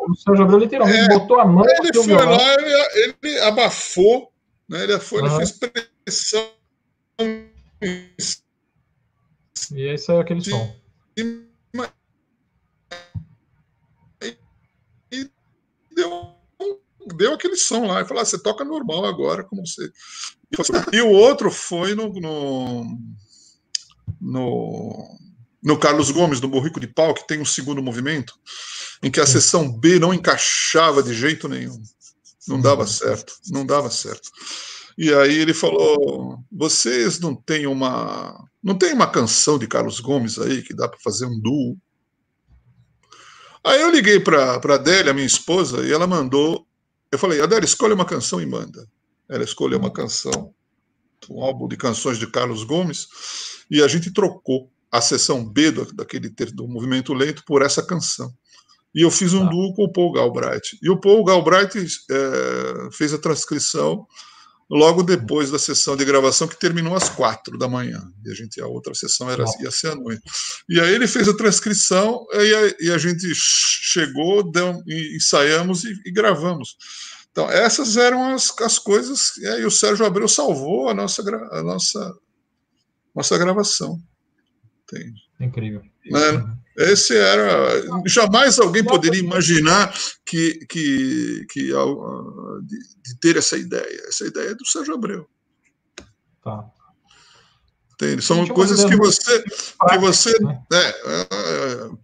O Sérgio Abreu literalmente é, botou a mão. Ele foi lá, ele, ele abafou né? Ele, foi, uhum. ele fez pressão. E aí saiu aquele som. E, e deu, deu aquele, som lá. E falou: ah, você toca normal agora, como você. E o outro foi no, no, no, no Carlos Gomes, do Borrico de Pau, que tem um segundo movimento, em que a sessão B não encaixava de jeito nenhum. Não dava certo, não dava certo. E aí ele falou: vocês não têm uma. Não tem uma canção de Carlos Gomes aí que dá para fazer um duo? Aí eu liguei para a Adélia, minha esposa, e ela mandou. Eu falei, Adélia, escolhe uma canção e manda. Ela escolheu uma canção, um álbum de canções de Carlos Gomes, e a gente trocou a seção B do, daquele do movimento lento por essa canção. E eu fiz um ah. duo com o Paul Galbraith. E o Paul Galbraith é, fez a transcrição logo depois da sessão de gravação, que terminou às quatro da manhã. E a gente a outra sessão era, ia ser à noite. E aí ele fez a transcrição e a, e a gente chegou, deu, ensaiamos e, e, gravamos. Então, essas eram as, as coisas. E aí o Sérgio Abreu salvou a nossa, a nossa, nossa gravação. Entende? Incrível. Né? Esse era. Jamais alguém poderia imaginar que, que, que de, de, ter essa ideia. Essa ideia é do Sérgio Abreu. Tá. Entende? São coisas que você. Que você né? é,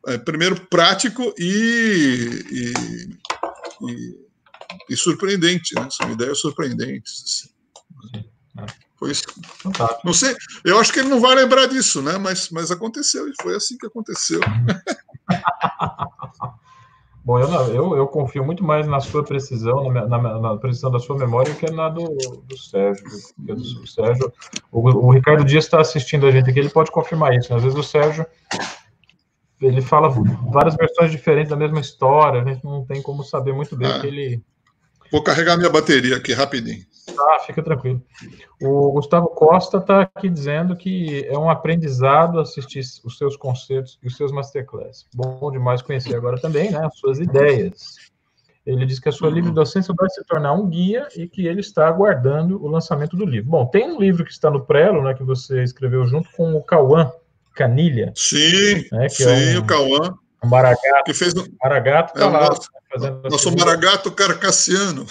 é, é, primeiro, prático e, e, e, e, surpreendente. Né? São ideias surpreendentes. Assim. Sim. É. Foi isso. Tá. Não sei, eu acho que ele não vai lembrar disso, né? Mas, mas aconteceu e foi assim que aconteceu. Bom, eu, eu, eu, confio muito mais na sua precisão, na, na, na precisão da sua memória, que na do, do Sérgio. Do, do Sérgio o, o, Ricardo Dias está assistindo a gente aqui, ele pode confirmar isso. Né? Às vezes o Sérgio ele fala várias versões diferentes da mesma história, a gente não tem como saber muito bem ah, o que ele. Vou carregar minha bateria aqui rapidinho. Ah, fica tranquilo. O Gustavo Costa está aqui dizendo que é um aprendizado assistir os seus concertos e os seus masterclass. Bom demais conhecer agora também, né, as suas ideias. Ele diz que a sua uhum. livre docência vai se tornar um guia e que ele está aguardando o lançamento do livro. Bom, tem um livro que está no prelo, né, que você escreveu junto com o Cauã Canilha. Sim, né, sim, é um, o Cauã. O Maragato. Que fez. Maragato tá é, lá, nosso, né, nosso Maragato Carcassiano.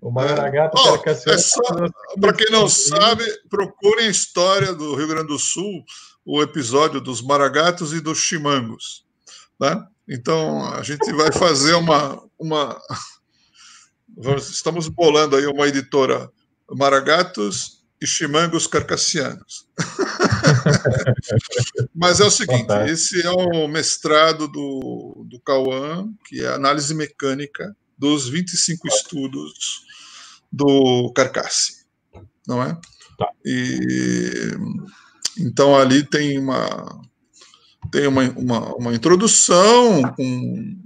o Maragato é. Carcassiano. É Para quem não sabe, procurem a história do Rio Grande do Sul, o episódio dos Maragatos e dos Chimangos. Né? Então, a gente vai fazer uma. uma... Estamos bolando aí uma editora Maragatos e chimangos carcassianos. Mas é o seguinte: esse é o mestrado do, do Cauã, que é análise mecânica dos 25 estudos do Carcasse, não é? Tá. E então ali tem uma tem uma, uma, uma introdução com,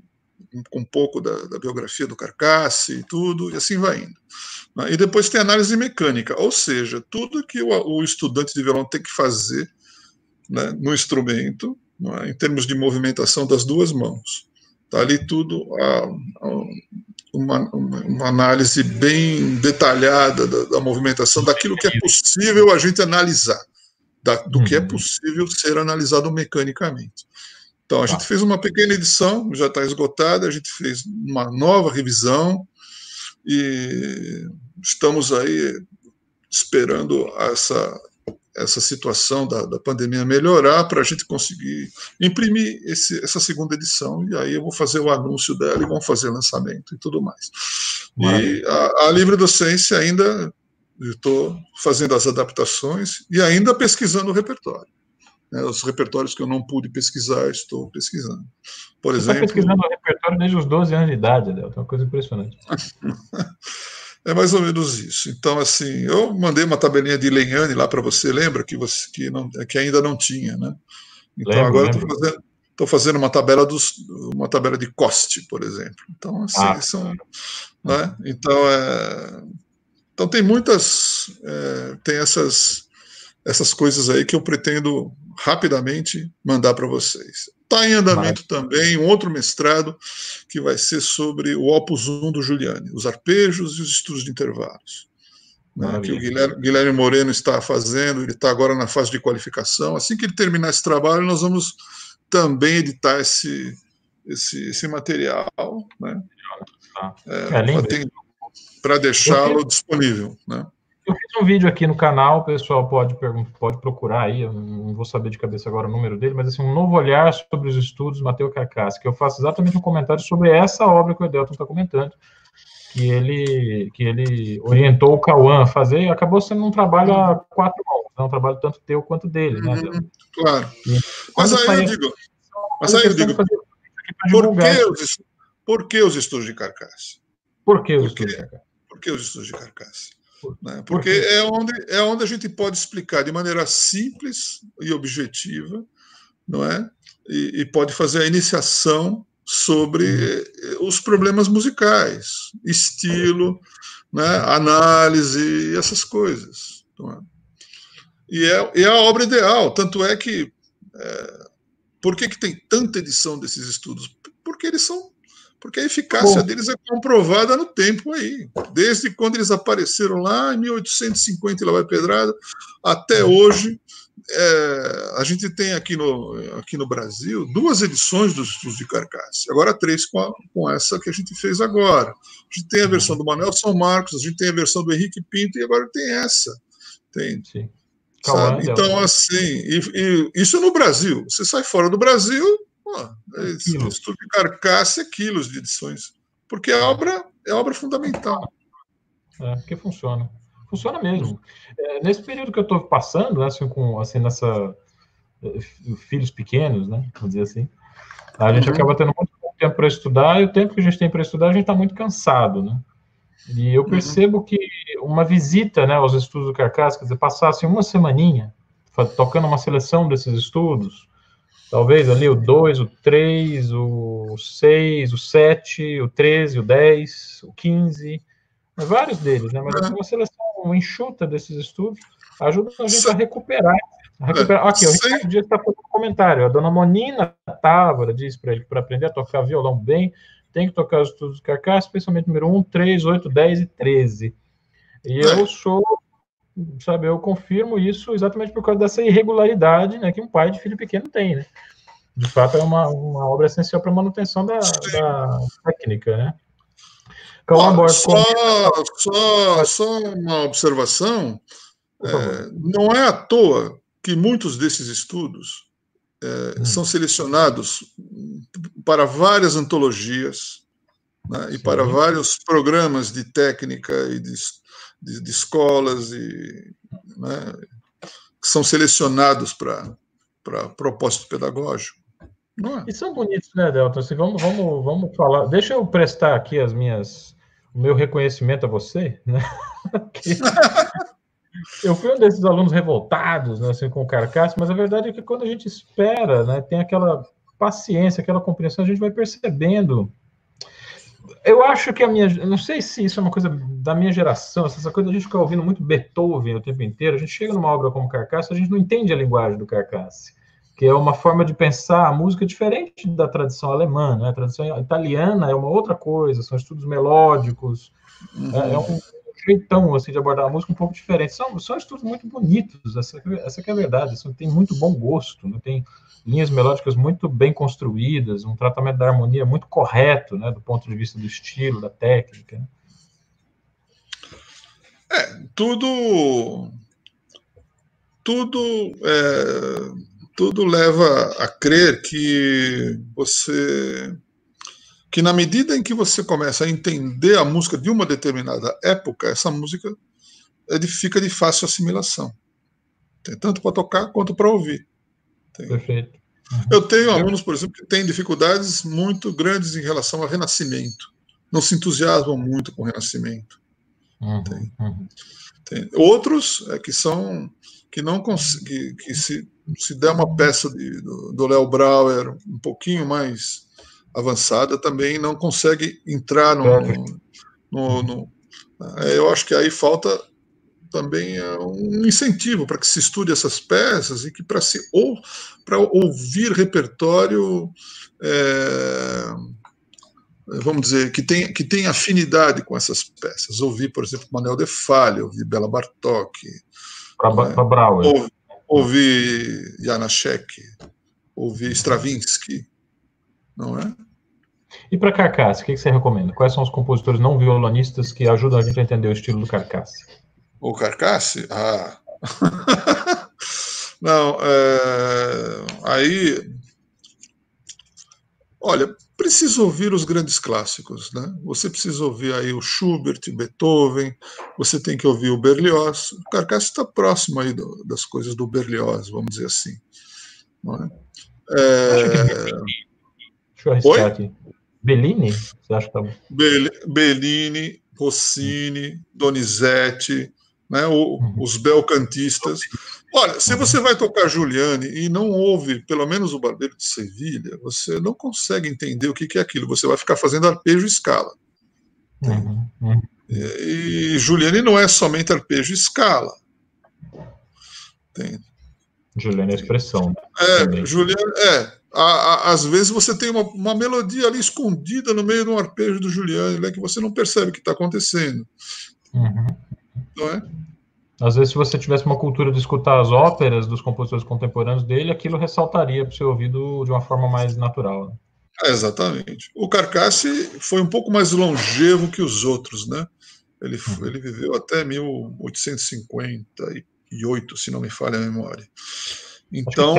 com um pouco da, da biografia do Carcasse e tudo, e assim vai indo. Né? E depois tem análise mecânica, ou seja, tudo que o, o estudante de violão tem que fazer né, no instrumento, é? em termos de movimentação das duas mãos. Está ali tudo, a, a, uma, uma, análise bem detalhada da, da, movimentação, daquilo que é possível a gente analisar, da, do que é uhum. possível ser analisado mecanicamente. Então, a gente tá. fez uma pequena edição, já está esgotada, a gente fez uma nova revisão, e estamos aí esperando essa, essa situação da, da pandemia melhorar para a gente conseguir imprimir esse, essa segunda edição, e aí eu vou fazer o anúncio dela e vamos fazer lançamento e tudo mais. E a, a livre docência ainda estou fazendo as adaptações e ainda pesquisando o repertório. Né, os repertórios que eu não pude pesquisar, estou pesquisando. Por Você exemplo. Está pesquisando o repertório desde os 12 anos de idade, Adel, é uma coisa impressionante. é mais ou menos isso. Então, assim, eu mandei uma tabelinha de Lenhane lá para você, lembra? Que, você, que, não, que ainda não tinha, né? Então, lembro, agora estou fazendo, fazendo uma tabela dos, uma tabela de coste, por exemplo. Então, assim, ah, são. Né? Então, é, então, tem muitas. É, tem essas essas coisas aí que eu pretendo rapidamente mandar para vocês. Está em andamento também um outro mestrado que vai ser sobre o Opus 1 do Giuliani, os arpejos e os estudos de intervalos. Né, que o Guilherme, Guilherme, Moreno está fazendo, ele está agora na fase de qualificação. Assim que ele terminar esse trabalho, nós vamos também editar esse, esse, esse material, né? Tá. É, para deixá-lo disponível, né? Eu fiz um vídeo aqui no canal, o pessoal pode, pode procurar aí, eu não vou saber de cabeça agora o número dele, mas assim, um novo olhar sobre os estudos Mateus Carcassi, que eu faço exatamente um comentário sobre essa obra que o Edelton está comentando, que ele, que ele orientou o Cauã a fazer, e acabou sendo um trabalho a quatro mãos, né? um trabalho tanto teu quanto dele, né? Uhum, claro. E, mas aí eu digo, mas aí eu digo, por que, os, por que os estudos de carcaça? Por que os estudos de carcaça? Por que os estudos de carcaça? Né? Porque é onde, é onde a gente pode explicar de maneira simples e objetiva, não é? E, e pode fazer a iniciação sobre uhum. os problemas musicais, estilo, né, análise, essas coisas. É? E, é, e é a obra ideal, tanto é que. É, por que, que tem tanta edição desses estudos? Porque eles são porque a eficácia Bom. deles é comprovada no tempo aí. Desde quando eles apareceram lá em 1850 e lá vai pedrada, até hoje. É, a gente tem aqui no, aqui no Brasil duas edições dos estudos de carcaça, agora três com, a, com essa que a gente fez agora. A gente tem a versão do Manuel São Marcos, a gente tem a versão do Henrique Pinto e agora tem essa. Tem, Então, assim, e, e, isso no Brasil. Você sai fora do Brasil, Pô, é estudo de carcaça é quilos de edições. Porque a obra é obra fundamental. É, que funciona. Funciona mesmo. É, nesse período que eu estou passando, assim, com, assim, nessa eh, filhos pequenos, né, vamos dizer assim, a gente uhum. acaba tendo muito tempo para estudar e o tempo que a gente tem para estudar a gente está muito cansado, né? E eu uhum. percebo uhum. que uma visita, né, aos estudos do Carcaça, quer dizer, passasse uma semaninha tocando uma seleção desses estudos, Talvez ali o 2, o 3, o 6, o 7, o 13, o 10, o 15, vários deles, né? Mas assim, uma seleção enxuta desses estudos ajuda a gente a recuperar. A recuperar. Aqui, o Ricardo Dias está fazendo um comentário. A dona Monina Távora diz para ele que para aprender a tocar violão bem, tem que tocar os estudos do carcaça, especialmente número 1, 3, 8, 10 e 13. E eu sou sabe? Eu confirmo isso exatamente por causa dessa irregularidade, né, que um pai de filho pequeno tem, né? De fato, é uma, uma obra essencial para a manutenção da, da, técnica, né? Bom, só, só, só uma observação, é, não é à toa que muitos desses estudos é, hum. são selecionados para várias antologias né, e para vários programas de técnica e de de, de escolas e né, que são selecionados para propósito pedagógico. É? E são bonitos, né, Delton? Assim, vamos, vamos, vamos falar. Deixa eu prestar aqui as minhas, o meu reconhecimento a você, né? eu fui um desses alunos revoltados, né, assim, com o carcaço, mas a verdade é que quando a gente espera, né, tem aquela paciência, aquela compreensão, a gente vai percebendo eu acho que a minha. Não sei se isso é uma coisa da minha geração, essa coisa a gente ficar ouvindo muito Beethoven o tempo inteiro. A gente chega numa obra como Carcasse, a gente não entende a linguagem do Carcasse, que é uma forma de pensar a música diferente da tradição alemã. Né? A tradição italiana é uma outra coisa, são estudos melódicos, uhum. é, é, um jeitão assim, de abordar a música um pouco diferente. São, são estudos muito bonitos, essa, essa é a verdade. Assim, tem muito bom gosto, né? tem linhas melódicas muito bem construídas, um tratamento da harmonia muito correto, né, do ponto de vista do estilo, da técnica. Né? É, tudo, tudo, é, tudo leva a crer que você, que na medida em que você começa a entender a música de uma determinada época, essa música é fica de fácil assimilação, tem tanto para tocar quanto para ouvir. Tem. Perfeito. Uhum. Eu tenho alunos, por exemplo, que têm dificuldades muito grandes em relação ao renascimento. Não se entusiasmam muito com o renascimento. Uhum. Tem. Uhum. Tem. Outros é, que são que não que, que se, se der uma peça de, do Léo Brauer um pouquinho mais avançada, também não consegue entrar no, no, no, eu acho que aí falta também é um incentivo para que se estude essas peças e que para se ou para ouvir repertório é, vamos dizer que tem que tem afinidade com essas peças. Ouvir por exemplo Manuel de Falha ouvir Bela Bartok para né? Ouvir Janacek ouvir Stravinsky não é E para Carcasse, o que, você recomenda? Quais são os compositores não violonistas que ajudam a gente a entender o estilo do Carcasse? O Carcasse? Ah. não, é... aí. Olha, precisa ouvir os grandes clássicos, né? Você precisa ouvir aí o Schubert, Beethoven, você tem que ouvir o Berlioz. O Carcasse está próximo aí do, das coisas do Berlioz, vamos dizer assim. Não é? É... Deixa eu arriscar Oi? aqui. Bellini? Você acha que tá bom? Bellini, Rossini, Donizete, né, o, uhum. os belcantistas. Olha, se você vai tocar Giuliani e não ouve pelo menos o Barbeiro de Sevilha, você não consegue entender o que, que é aquilo. Você vai ficar fazendo arpejo e escala. Uhum. Uhum. E, e Giuliani não é somente arpejo e escala. Entende? Juliana é expressão. É, Juliana, é. A, a, às vezes você tem uma, uma, melodia ali escondida no meio de um arpejo do Juliano, né, que você não percebe o que está acontecendo. Uhum. Não é? Às vezes, se você tivesse uma cultura de escutar as óperas dos compositores contemporâneos dele, aquilo ressaltaria para o seu ouvido de uma forma mais natural. Né? É, exatamente. O Carcasse foi um pouco mais longevo que os outros, né? Ele, uhum. ele viveu até 1858, se não me falha a memória. Então,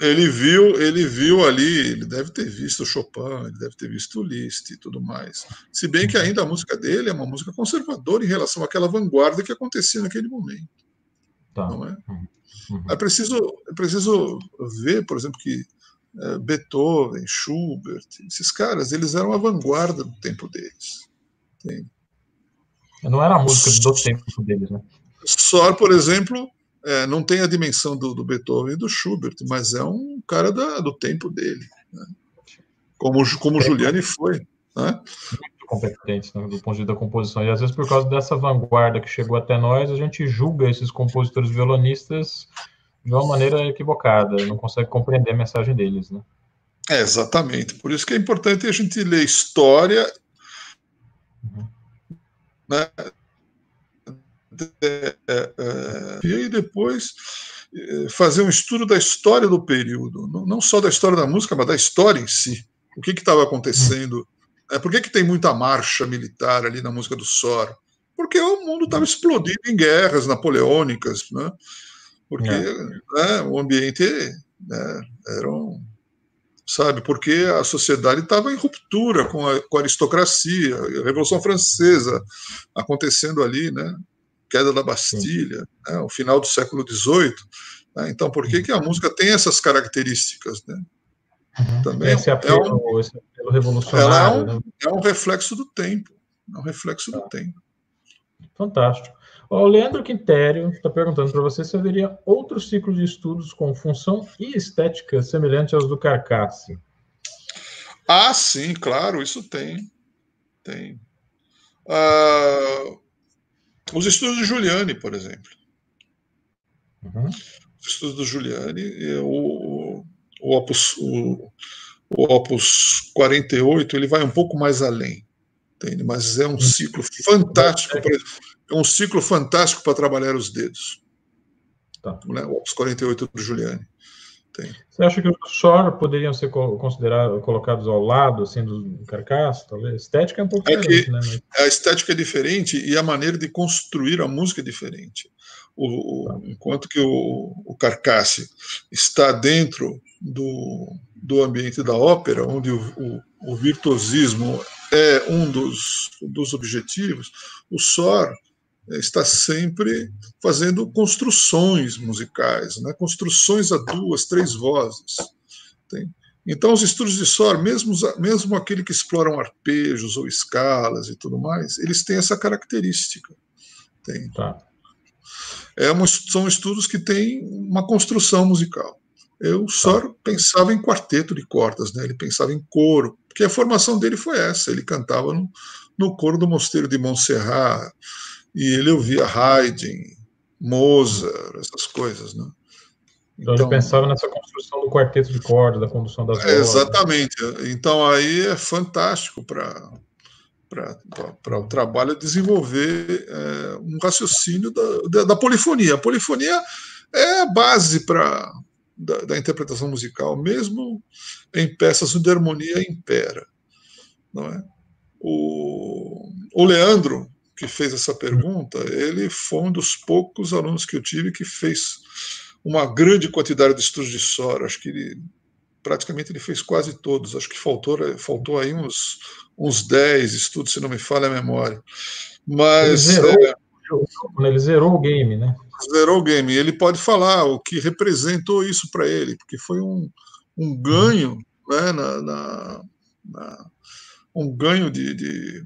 ele viu, ele viu ali, ele deve ter visto Chopin, ele deve ter visto Liszt e tudo mais. Se bem que ainda a música dele é uma música conservadora em relação àquela vanguarda que acontecia naquele momento. Tá. Não é? Uhum. É, preciso, é preciso ver, por exemplo, que é, Beethoven, Schubert, esses caras, eles eram a vanguarda do tempo deles. Entende? Não era a música do tempo deles, né? Só, por exemplo, é, não tem a dimensão do, do, Beethoven e do Schubert, mas é um cara da, do tempo dele, né? como, como o Giuliani foi. Né? Muito competente né, do ponto de vista da composição. E às vezes, por causa dessa vanguarda que chegou até nós, a gente julga esses compositores violonistas de uma maneira equivocada, não consegue compreender a mensagem deles. Né? É, exatamente. Por isso que é importante a gente ler história. Uhum. Né? É, é, é, e aí depois fazer um estudo da história do período, não só da história da música, mas da história em si. O que estava acontecendo? É, por que, que tem muita marcha militar ali na música do Sor? Porque o mundo estava explodindo em guerras napoleônicas, né? porque né, o ambiente né, era um, sabe? Porque a sociedade estava em ruptura com a, com a, aristocracia, a Revolução Francesa acontecendo ali, né? Queda da Bastilha, né, o final do século XVIII. Né, então, por que, que a música tem essas características? Né? Uhum. Também esse apelo, é um, esse apelo revolucionário. É um, né? é um reflexo do tempo. É um reflexo do tempo. Fantástico. O Leandro Quintério está perguntando para você se haveria outro ciclo de estudos com função e estética semelhante aos do Carcasse. Ah, sim, claro, isso tem. Tem. Uh, os estudos de Giuliani, por exemplo. Uhum. Os estudos do Giuliani, o, o, Opus, o, o Opus 48, ele vai um pouco mais além, entende? mas é um uhum. ciclo fantástico, pra, é um ciclo fantástico para trabalhar os dedos. Tá. Né? O Opus 48 do Giuliani. Tem. Você acha que os Shore poderiam ser considerados, colocados ao lado assim, do carcaço, talvez? A estética é um pouco é diferente, né? Mas... A estética é diferente e a maneira de construir a música é diferente. O, tá. Enquanto que o, o carcasse está dentro do, do ambiente da ópera, onde o, o, o virtuosismo é um dos, dos objetivos, o SOR está sempre fazendo construções musicais, né? construções a duas, três vozes. Tem? Então, os estudos de SOR, mesmo, mesmo aquele que exploram arpejos ou escalas e tudo mais, eles têm essa característica. Tem. Tá. É uma, são estudos que têm uma construção musical. Eu só tá. pensava em quarteto de cordas, né? ele pensava em coro, porque a formação dele foi essa, ele cantava no, no coro do Mosteiro de Montserrat, e ele ouvia Haydn, Mozart, essas coisas, né? Então, então ele pensava nessa construção do quarteto de cordas, da condução das vozes. Exatamente. Então aí é fantástico para para o trabalho desenvolver é, um raciocínio da, da, da, polifonia. A polifonia é a base para da, da, interpretação musical, mesmo em peças onde a harmonia impera. não é? O, o Leandro, que fez essa pergunta, ele foi um dos poucos alunos que eu tive que fez uma grande quantidade de estudos de Sora. Acho que ele praticamente ele fez quase todos. Acho que faltou, faltou aí uns, uns 10 estudos, se não me falha a memória. Mas. Ele zerou, é, ele zerou o game, né? Zerou o game. Ele pode falar o que representou isso para ele, porque foi um, um ganho né, na, na, na um ganho de, de,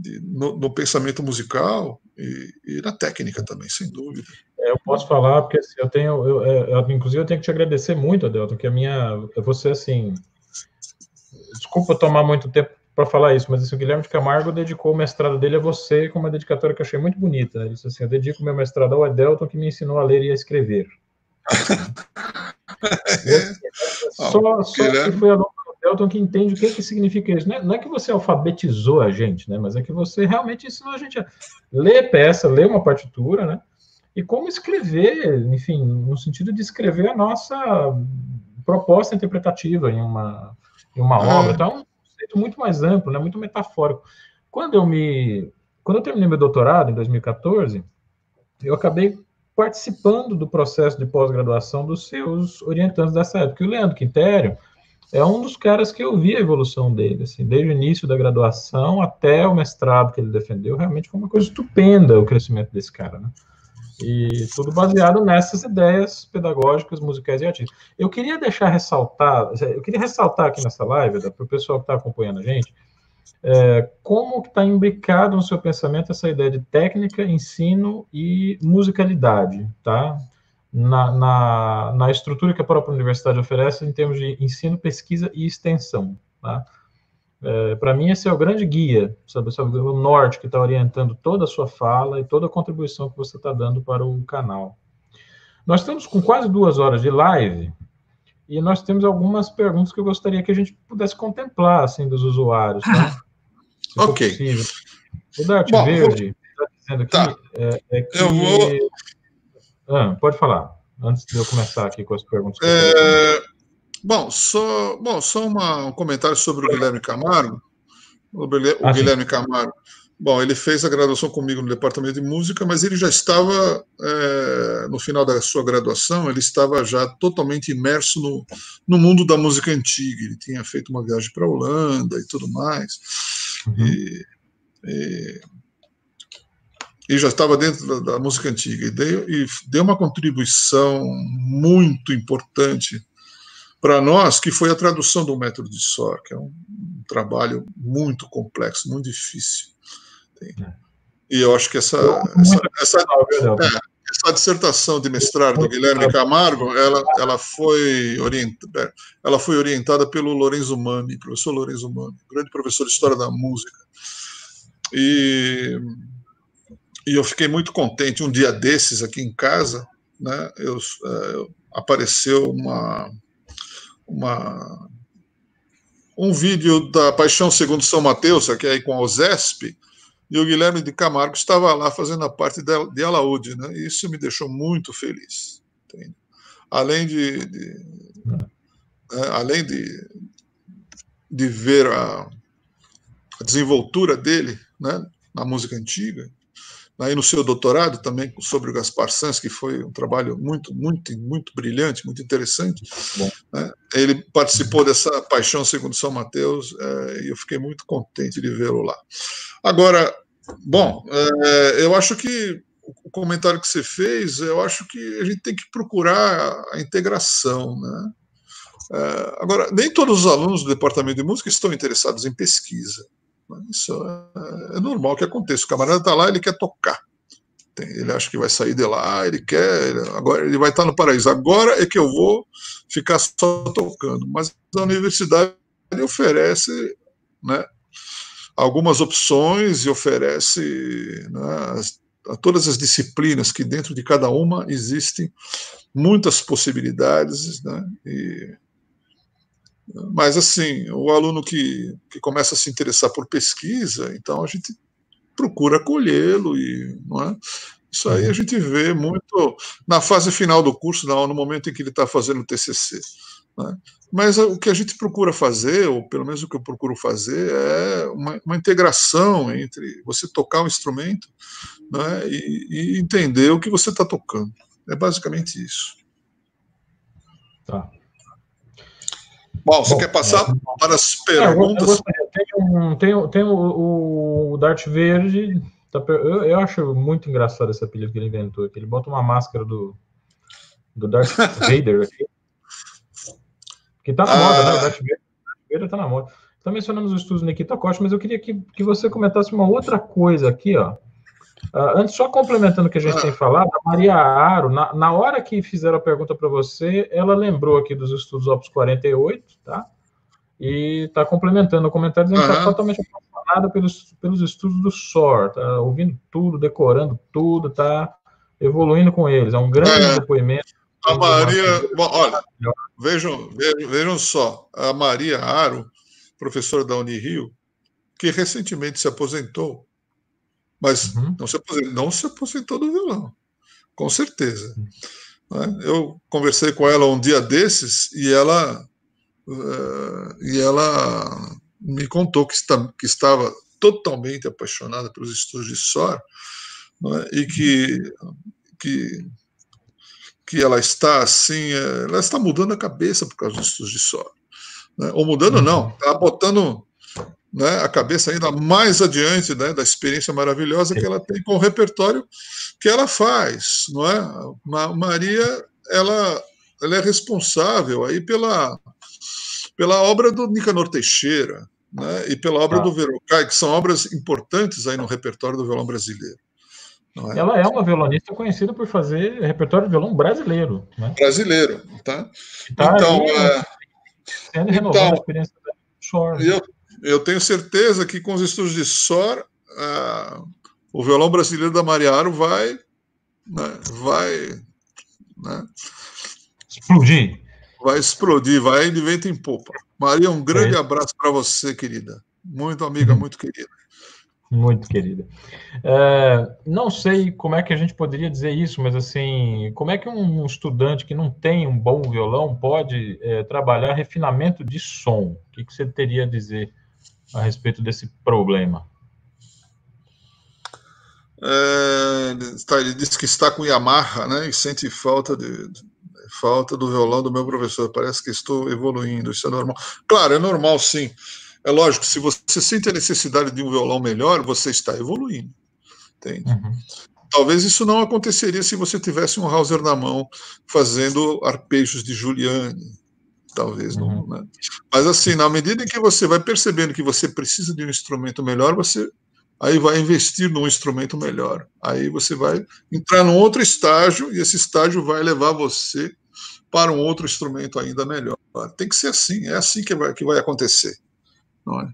de no, no, pensamento musical e, e, na técnica também, sem dúvida. É, eu posso falar, porque assim, eu tenho, eu, é, eu, inclusive eu tenho que te agradecer muito, Adelton, que a minha, você assim, desculpa tomar muito tempo para falar isso, mas assim, o Guilherme de Camargo dedicou o mestrado dele a você com uma dedicatória que eu achei muito bonita. Né? Ele disse assim: Eu dedico meu mestrado ao Adelton, que me ensinou a ler e a escrever. só só que foi aluno do Adelton que entende o que, que significa isso. Não é, não é, que você alfabetizou a gente, né? mas é que você realmente ensinou a gente a ler peça, ler uma partitura, né? e como escrever, enfim, no sentido de escrever a nossa proposta interpretativa em uma, em uma ah. obra. Então, conceito muito mais amplo, né, muito metafórico. Quando eu me, quando eu terminei meu doutorado em 2014, eu acabei participando do processo de pós-graduação dos seus orientantes dessa época. E o Leandro Quintério é um dos caras que eu vi a evolução dele, assim, desde o início da graduação até o mestrado que ele defendeu, realmente foi uma coisa estupenda o crescimento desse cara, né? E tudo baseado nessas ideias pedagógicas, musicais e artísticas. Eu queria deixar ressaltar, eu queria ressaltar aqui nessa live, para o pessoal que está acompanhando a gente, é, como está imbricado no seu pensamento essa ideia de técnica, ensino e musicalidade, tá? Na, na, na estrutura que a própria universidade oferece em termos de ensino, pesquisa e extensão, tá? É, para mim, esse é o grande guia, sabe, sabe o norte que está orientando toda a sua fala e toda a contribuição que você está dando para o canal. Nós estamos com quase duas horas de live e nós temos algumas perguntas que eu gostaria que a gente pudesse contemplar, assim, dos usuários, tá? ok. O Dart Bom, Verde está dizendo aqui tá. é, é que... Eu vou... Ah, pode falar, antes de eu começar aqui com as perguntas. É... Bom, só, bom, só uma, um comentário sobre o Guilherme Camargo. O, o ah, Guilherme sim. Camargo. Bom, ele fez a graduação comigo no departamento de música, mas ele já estava, é, no final da sua graduação, ele estava já totalmente imerso no, no mundo da música antiga. Ele tinha feito uma viagem para a Holanda e tudo mais. Uhum. E, e, e, já estava dentro da, da música antiga. E deu, e deu uma contribuição muito importante para nós, que foi a tradução do método de SOR, que é um, um trabalho muito complexo, muito difícil. É. E eu acho que essa, essa, essa, é, essa, dissertação de mestrado do Guilherme Camargo, ela, ela, foi orientada, ela foi orientada pelo Lorenzo Mani, professor Lorenzo Mani, grande professor de História da Música. E, e eu fiquei muito contente. Um dia desses, aqui em casa, né, eu, eu apareceu uma uma, um vídeo da Paixão Segundo São Mateus, é aí com a OSESP, e o Guilherme de Camargo estava lá fazendo a parte de, de alaúde, né? E isso me deixou muito feliz. Entende? Além de, de né? além de, de ver a, a desenvoltura dele, né? Na música antiga, aí no seu doutorado também sobre o Gaspar Sanz, que foi um trabalho muito, muito, muito brilhante, muito interessante. Né? Ele participou dessa Paixão segundo São Mateus é, e eu fiquei muito contente de vê-lo lá. Agora, bom, é, eu acho que o comentário que você fez, eu acho que a gente tem que procurar a integração, né? É, agora, nem todos os alunos do departamento de música estão interessados em pesquisa. Isso é, é normal que aconteça. O camarada está lá, ele quer tocar. Ele acha que vai sair de lá, ele quer, agora ele vai estar no paraíso. Agora é que eu vou ficar só tocando. Mas a universidade oferece né, algumas opções e oferece né, a todas as disciplinas que dentro de cada uma existem muitas possibilidades, né, e mas, assim, o aluno que, que começa a se interessar por pesquisa, então a gente procura acolhê-lo e não é? Isso aí a uhum. gente vê muito na fase final do curso, não, no momento em que ele está fazendo o TCC. Né? Mas o que a gente procura fazer, ou pelo menos o que eu procuro fazer, é uma, uma integração entre você tocar um instrumento né, e, e entender o que você está tocando. É basicamente isso. Tá. Bom, você Bom, quer passar é, para as perguntas? tem, tem, tem o, o Dart Verde. Tá, eu, eu, acho muito engraçado esse apelido que ele inventou aqui. Ele bota uma máscara do, do Darth Vader aqui. Que tá na ah. moda, né? O Darth Vader tá na moda. Tá mencionando os estudos Nikita Koch, mas eu queria que, que você comentasse uma outra coisa aqui, ó. Uh, antes, só complementando o que a gente ah. tem falado, a Maria Aro, na, na hora que fizeram a pergunta para você, ela lembrou aqui dos estudos Opus 48, tá? E está complementando o comentário dizendo uhum. que está totalmente apaixonada pelos, pelos estudos do SOR, tá ouvindo tudo, decorando tudo, tá evoluindo com eles. É um grande é. depoimento. A Maria, bom, olha, vejam, vejam só, a Maria Aro, professora da Unirio, que recentemente se aposentou, mas uhum. não, se aposentou, não se aposentou do violão, com certeza. Uhum. Eu conversei com ela um dia desses e ela uh, e ela me contou que, está, que estava totalmente apaixonada pelos estudos de SOR é? e que, que que ela está assim, é, ela está mudando a cabeça por causa dos estudos de SOR. Né? Ou mudando, não, está botando né, a cabeça ainda mais adiante né, da experiência maravilhosa que ela tem com o repertório que ela faz, não é? Maria, ela, ela é responsável aí pela, pela obra do Nicanor Teixeira, né, e pela obra ah. do Verocai, que são obras importantes aí no repertório do violão brasileiro. É? Ela é uma violonista conhecida por fazer repertório de violão brasileiro. Né? Brasileiro, tá? tá então, aí, é... então, a experiência da SOR. Eu, eu tenho certeza que com os estudos de SOR, o violão brasileiro da Mariaro vai, né, vai né, explodir. Vai explodir, vai de vento em popa. Maria, um grande é. abraço para você, querida. Muito amiga, uhum. muito querida. Muito querida. É, não sei como é que a gente poderia dizer isso, mas assim, como é que um estudante que não tem um bom violão pode é, trabalhar refinamento de som? O que, que, você teria a dizer a respeito desse problema? É, ele disse que está com Yamaha, né? E sente falta de, falta do violão do meu professor. Parece que estou evoluindo. Isso é normal. Claro, é normal, sim. É lógico, se você sente a necessidade de um violão melhor, você está evoluindo. Entende? Uhum. Talvez isso não aconteceria se você tivesse um Hauser na mão fazendo arpejos de Giuliani. Talvez uhum. não. Né? Mas assim, na medida em que você vai percebendo que você precisa de um instrumento melhor, você aí vai investir num instrumento melhor. Aí você vai entrar num outro estágio e esse estágio vai levar você para um outro instrumento ainda melhor. Tem que ser assim, é assim que vai, que vai acontecer. Não é?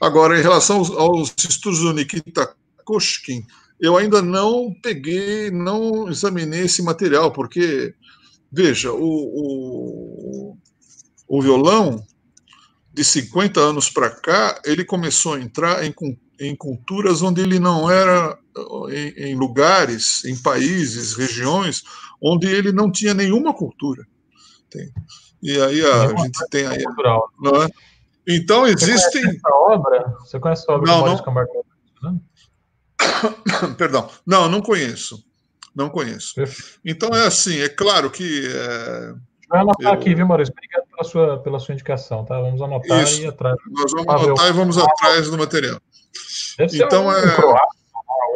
Agora, em relação aos, aos estudos do Nikita Koshkin, eu ainda não peguei, não examinei esse material, porque, veja, o, o, o violão, de 50 anos para cá, ele começou a entrar em, em culturas onde ele não era, em, em, lugares, em países, regiões, onde ele não tinha nenhuma cultura. Tem. E aí a, a gente tem aí. Não é? Então existem. Você conhece essa obra? Você conhece a obra não, do Maurício Camargo? Perdão, não, não conheço. Não conheço. Então é assim, é claro que. É... Vai anotar eu... aqui, viu, Maurício? Obrigado pela sua, pela sua indicação, tá? Vamos anotar Isso. e ir atrás. Nós vamos ah, anotar e vamos atrás do material. Deve então um, é. Croácia,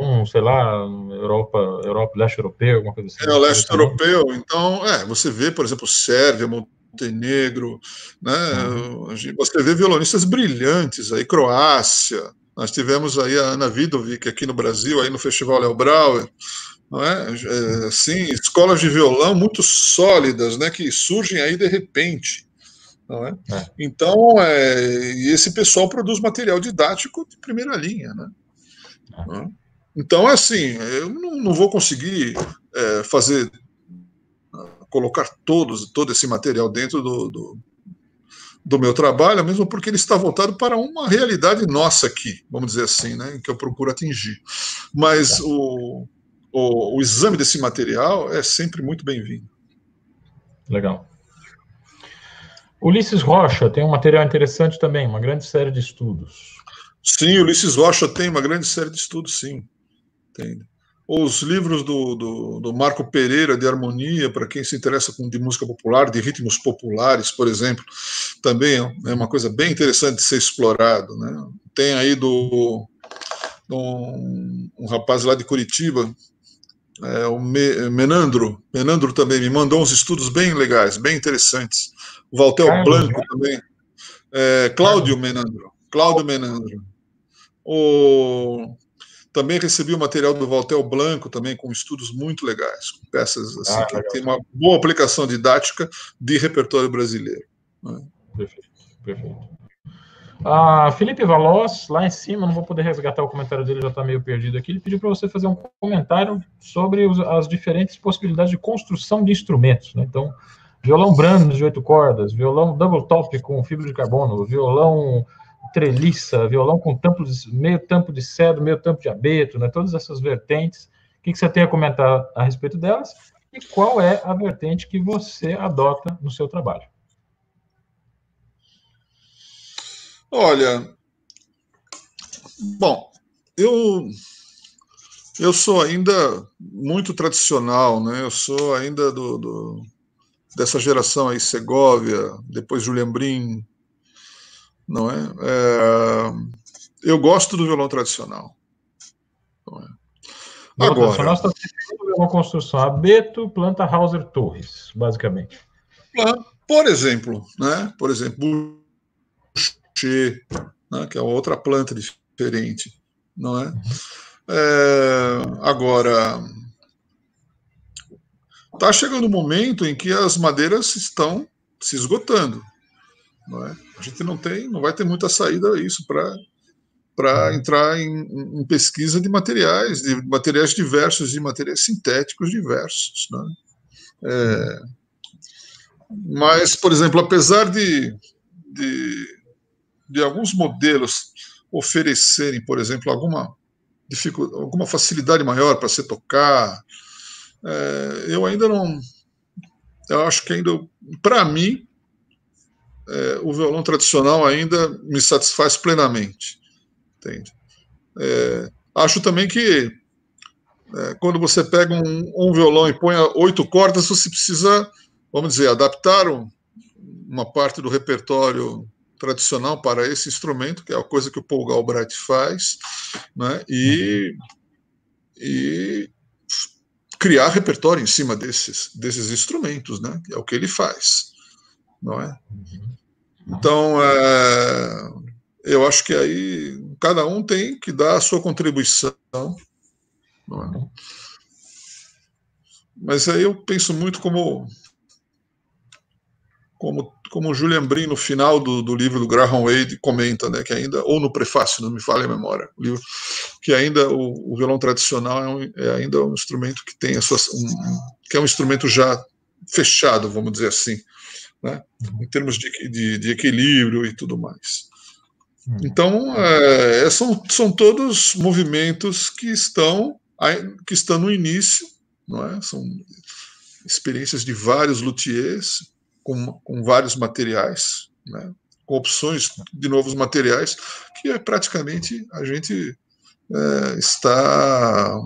um, sei lá, Europa, Europa, leste europeu, alguma coisa assim. É, o leste europeu. Então, é, você vê, por exemplo, Sérvia, Montenegro, né? Uhum. Você vê violonistas brilhantes aí, Croácia. Nós tivemos aí a Ana Vidovic aqui no Brasil, aí no Festival Léo Brauer, não é? é sim, escolas de violão muito sólidas, né? Que surgem aí de repente. Não é? é. Então, é, esse pessoal produz material didático de primeira linha, né? É. Então, é assim, eu não, não vou conseguir é, fazer colocar todos, todo esse material dentro do, do, do, meu trabalho, mesmo porque ele está voltado para uma realidade nossa aqui, vamos dizer assim, né, que eu procuro atingir. Mas o, o, o exame desse material é sempre muito bem-vindo. Legal. Ulisses Rocha tem um material interessante também, uma grande série de estudos. Sim, Ulisses Rocha tem uma grande série de estudos, sim. Tem. Os livros do, do, do Marco Pereira de harmonia, para quem se interessa com, de música popular, de ritmos populares, por exemplo, também é uma coisa bem interessante de ser explorado. Né? Tem aí do, do um, um rapaz lá de Curitiba, é, o Menandro, Menandro também me mandou uns estudos bem legais, bem interessantes. O Valtel Carlos, Blanco né? também. É, Cláudio Menandro. Cláudio Menandro. O, também recebi o material do Valtel Blanco, também com estudos muito legais, com peças assim, ah, que tem uma boa aplicação didática de repertório brasileiro. Né? Perfeito, perfeito. Ah, Felipe Valois, lá em cima, não vou poder resgatar o comentário dele, já está meio perdido aqui. Ele pediu para você fazer um comentário sobre os, as diferentes possibilidades de construção de instrumentos. Né? Então, violão brando de oito cordas, violão double top com fibra de carbono, violão treliça, violão com tampo de, meio tampo de cedro, meio tampo de abeto, né? todas essas vertentes. O que, que você tem a comentar a respeito delas? E qual é a vertente que você adota no seu trabalho? Olha, bom, eu eu sou ainda muito tradicional, né? Eu sou ainda do, do dessa geração aí, Segovia, depois Julian Brim, não é? é? Eu gosto do violão tradicional. Não é? Agora, nós estamos uma construção Abeto, planta Hauser Torres, basicamente. Por exemplo, né? Por exemplo, Né? que é outra planta diferente, não é? é agora, está chegando um momento em que as madeiras estão se esgotando. Não é? A gente não tem, não vai ter muita saída isso para para entrar em, em, pesquisa de materiais, de materiais diversos, de materiais sintéticos diversos. Né? É, mas, por exemplo, apesar de, de, de, alguns modelos oferecerem, por exemplo, alguma, alguma facilidade maior para se tocar, é, eu ainda não. Eu acho que ainda, para mim, é, o violão tradicional ainda me satisfaz plenamente. Entende? É, acho também que é, quando você pega um, um, violão e põe oito cordas, você precisa, vamos dizer, adaptar um, uma parte do repertório tradicional para esse instrumento, que é a coisa que o Paul Galbraith faz, né? e, e criar repertório em cima desses, desses instrumentos, né? é o que ele faz. Não é? Então, é, eu acho que aí cada um tem que dar a sua contribuição. É? Mas aí eu penso muito como como como o Julian Brin no final do, do livro do Graham Wade comenta, né, que ainda ou no prefácio, não me falha a memória, o livro, que ainda o, o violão tradicional é, um, é, ainda um instrumento que tem a sua, um, que é um instrumento já fechado, vamos dizer assim, né? em termos de, de, de equilíbrio e tudo mais. Hum. Então, é, são, são todos movimentos que estão, que estão no início, não é? são experiências de vários luthiers, com, com vários materiais, né? com opções de novos materiais, que é praticamente a gente é, está.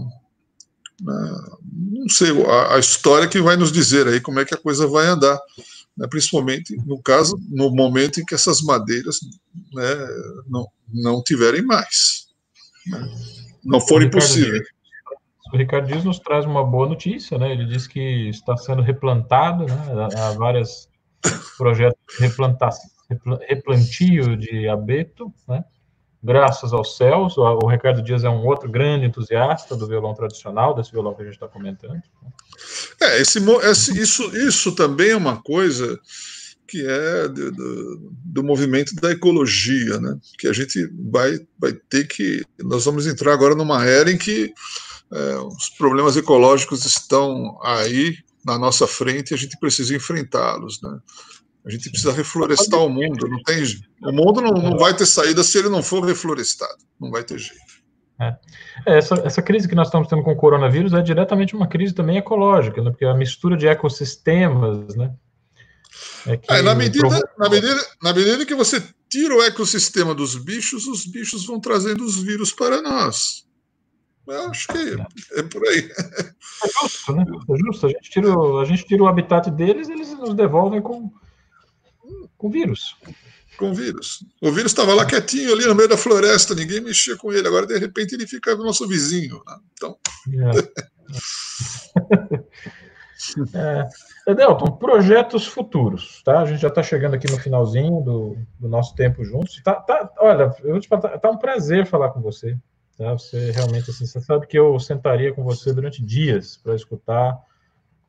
Né, não sei, a, a história que vai nos dizer aí como é que a coisa vai andar né, principalmente no caso, no momento em que essas madeiras né, não, não tiverem mais, né, não forem possíveis. O Ricardo Dias nos traz uma boa notícia, né? Ele diz que está sendo replantado, né? Há vários projetos de replantio de abeto, né? Graças aos céus, o Ricardo Dias é um outro grande entusiasta do violão tradicional, desse violão que a gente está comentando. É, esse, esse, isso, isso também é uma coisa que é do, do, do, movimento da ecologia, né? Que a gente vai, vai ter que. Nós vamos entrar agora numa era em que é, os problemas ecológicos estão aí na nossa frente e a gente precisa enfrentá-los, né? A gente precisa reflorestar o mundo, não tem O mundo não, não vai ter saída se ele não for reflorestado, não vai ter jeito. É. é. Essa, essa crise que nós estamos tendo com o coronavírus é diretamente uma crise também ecológica, né? porque a mistura de ecossistemas, né? É é, na, medida, na, medida, na medida que você tira o ecossistema dos bichos, os bichos vão trazendo os vírus para nós. Eu acho que é, é por aí. É justo, né? É justo. A gente tira, a gente tira o habitat deles, eles nos devolvem com, com vírus. Com vírus. O vírus estava lá quietinho ali no meio da floresta, ninguém mexia com ele. Agora, de repente, ele fica no nosso vizinho. Né? Então. É. é. Delton, projetos futuros, tá? A gente já está chegando aqui no finalzinho do, do nosso tempo juntos. Tá, tá, olha, eu te falar, tá um prazer falar com você. Tá? Você realmente, assim, você sabe que eu sentaria com você durante dias para escutar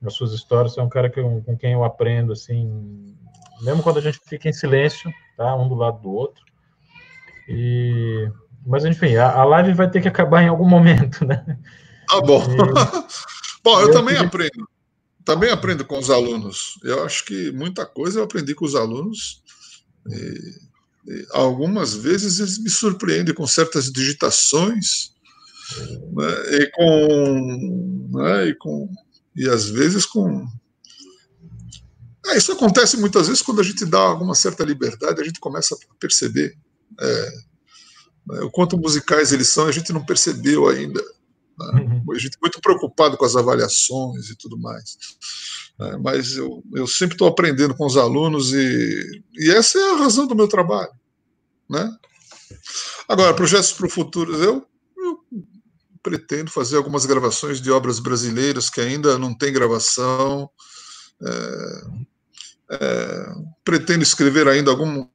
as suas histórias. Você é um cara que, com quem eu aprendo, assim, mesmo quando a gente fica em silêncio, tá? Um do lado do outro. E, mas, enfim, a, a live vai ter que acabar em algum momento, né? Tá bom. E, bom, eu, eu também queria... aprendo. Também aprendo com os alunos. Eu acho que muita coisa eu aprendi com os alunos. E algumas vezes eles me surpreendem com certas digitações né, e com, né, e com e às vezes com é, isso acontece muitas vezes quando a gente dá alguma certa liberdade a gente começa a perceber é, né, o quanto musicais eles são a gente não percebeu ainda né, a gente é muito preocupado com as avaliações e tudo mais né? mas eu, eu sempre estou aprendendo com os alunos e, e essa é a razão do meu trabalho. Né? Agora, projetos para o futuro, eu, eu pretendo fazer algumas gravações de obras brasileiras que ainda não tem gravação. É, é, pretendo escrever ainda algum,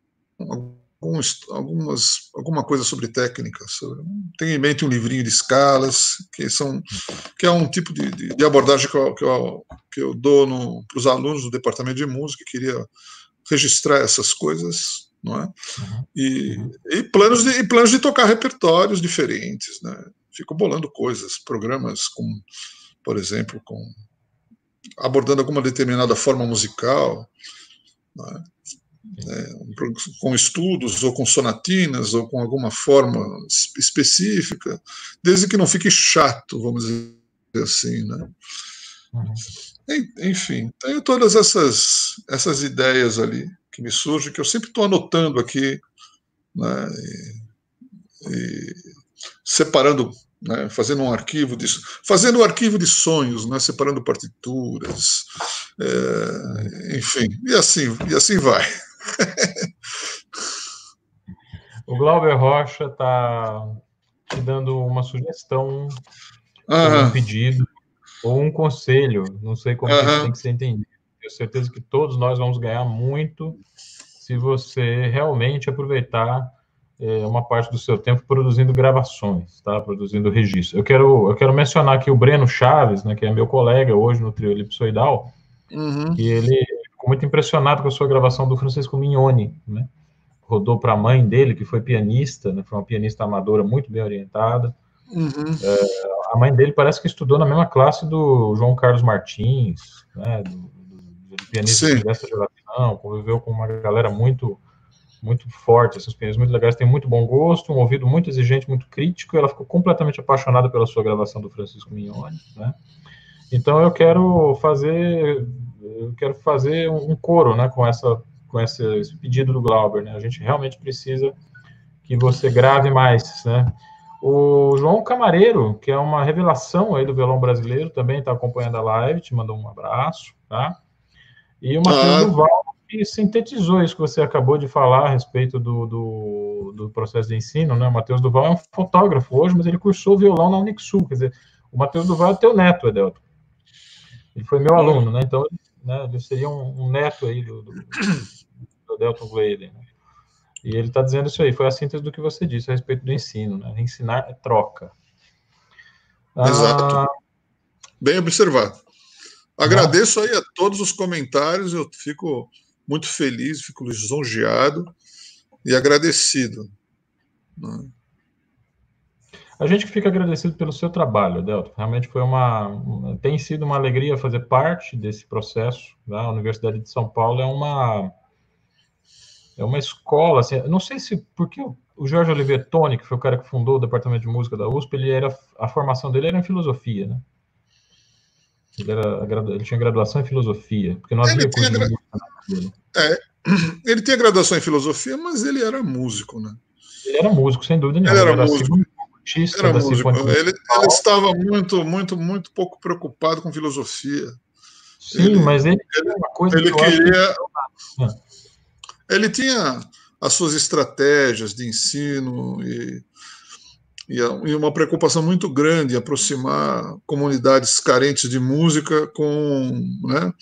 alguns, algumas, alguma coisa sobre técnica. Sobre, tenho em mente um livrinho de escalas, que, são, que é um tipo de, de, de abordagem que eu, que eu, que eu dou para os alunos do departamento de música, que queria registrar essas coisas, não é? Uhum. E, e, planos de, e planos de tocar repertórios diferentes, né? Fico bolando coisas, programas com, por exemplo, com abordando alguma determinada forma musical, é? É, com estudos ou com sonatinas ou com alguma forma específica, desde que não fique chato, vamos dizer assim, né? Uhum. Enfim, tenho todas essas essas ideias ali que me surgem que eu sempre estou anotando aqui, né? E, e separando né, fazendo um arquivo de fazendo um arquivo de sonhos, né, separando partituras, é, enfim, e assim e assim vai. O Glauber Rocha está te dando uma sugestão, um pedido ou um conselho, não sei como uhum. tem que ser entendido. Tenho certeza que todos nós vamos ganhar muito se você realmente aproveitar é, uma parte do seu tempo produzindo gravações, tá? Produzindo registro. Eu quero, eu quero mencionar aqui o Breno Chaves, né, que é meu colega hoje no trio Elipsoidal, uhum. e ele muito impressionado com a sua gravação do Francisco Mignoni, né? Rodou para a mãe dele, que foi pianista, né? Foi uma pianista amadora muito bem orientada. Uhum. É, a mãe dele parece que estudou na mesma classe do João Carlos Martins, né? Do, do, do pianista dessa geração, conviveu com uma galera muito muito forte, esses pianistas muito legais, têm muito bom gosto, um ouvido muito exigente, muito crítico, e ela ficou completamente apaixonada pela sua gravação do Francisco Mignoni, né? Então eu quero fazer eu quero fazer um coro, né, com essa com esse, esse pedido do Glauber, né? A gente realmente precisa que você grave mais, né? O João Camareiro, que é uma revelação aí do violão brasileiro, também está acompanhando a live, te mandou um abraço, tá? E o Matheus ah. Duval, que sintetizou isso que você acabou de falar a respeito do, do, do processo de ensino, né? O Matheus Duval é um fotógrafo hoje, mas ele cursou violão na Unixul, quer dizer, o Matheus Duval é teu neto, Edelton. Ele foi meu aluno, né? Então, né, ele seria um, um neto aí do, do, do Delton Gladen, né? E ele está dizendo isso aí, foi a síntese do que você disse a respeito do ensino, né? Ensinar é troca. Exato. Ah, Bem observado. Agradeço aí a todos os comentários, eu fico muito feliz, fico lisonjeado e agradecido. Né? A gente fica agradecido pelo seu trabalho, Delta. Realmente foi uma, tem sido uma alegria fazer parte desse processo. Né? A Universidade de São Paulo é uma é uma escola. Assim, não sei se porque o Jorge Oliveira Toni, que foi o cara que fundou o departamento de música da USP, ele era a formação dele era em filosofia, né? Ele, era, ele tinha graduação em filosofia, porque não havia ele gra... é, ele tinha graduação em filosofia, mas ele era músico, né? Ele era músico, sem dúvida nenhuma. Ele era, era músico. Era músico. Ele, ele, estava muito, muito, muito pouco preocupado com filosofia. Sim, ele, mas ele, ele uma coisa ele que queria. Que... Ah. Ele tinha as suas estratégias de ensino e, e uma preocupação muito grande em aproximar comunidades carentes de música com, né,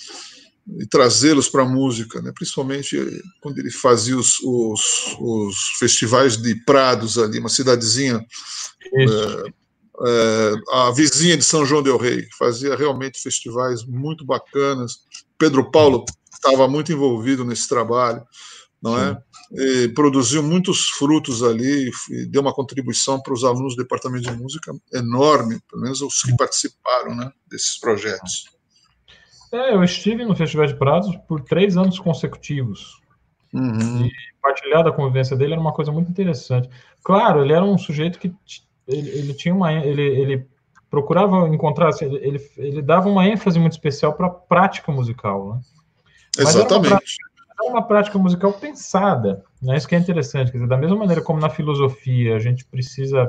e trazê-los para a música, né? principalmente quando ele fazia os, os, os, festivais de Prados ali, uma cidadezinha, é, é, a vizinha de São João del Rei, que fazia realmente festivais muito bacanas. Pedro Paulo estava muito envolvido nesse trabalho, não é? E produziu muitos frutos ali, e deu uma contribuição para os alunos do departamento de música enorme, pelo menos os que participaram, né, desses projetos. É, eu estive no Festival de Prados por três anos consecutivos. Uhum. E partilhar da convivência dele era uma coisa muito interessante. Claro, ele era um sujeito que ele, ele tinha uma ele, ele procurava encontrar assim, ele, ele dava uma ênfase muito especial para a prática musical, né? Exatamente. Era uma, prática, era uma prática musical pensada, né? Isso que é interessante, quer dizer, da mesma maneira como na filosofia a gente precisa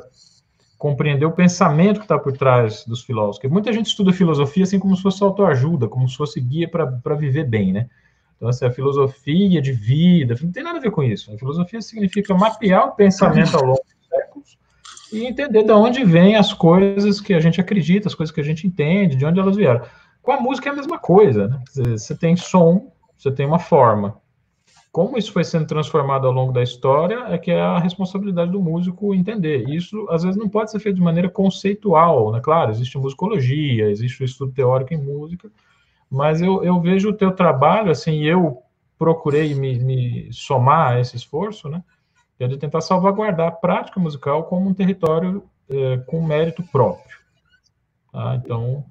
compreender o pensamento que está por trás dos filósofos. Porque muita gente estuda filosofia assim como se fosse autoajuda, como se fosse guia para viver bem, né? Então, assim, a filosofia de vida, não tem nada a ver com isso. A filosofia significa mapear o pensamento ao longo dos séculos e entender de onde vêm as coisas que a gente acredita, as coisas que a gente entende, de onde elas vieram. Com a música é a mesma coisa, né? Você tem som, você tem uma forma como isso foi sendo transformado ao longo da história é que é a responsabilidade do músico entender. Isso, às vezes, não pode ser feito de maneira conceitual, né? Claro, existe musicologia, existe o estudo teórico em música, mas eu, eu vejo o teu trabalho, assim, eu procurei me, me somar a esse esforço, né? É de tentar salvaguardar a prática musical como um território é, com mérito próprio. Tá? Então,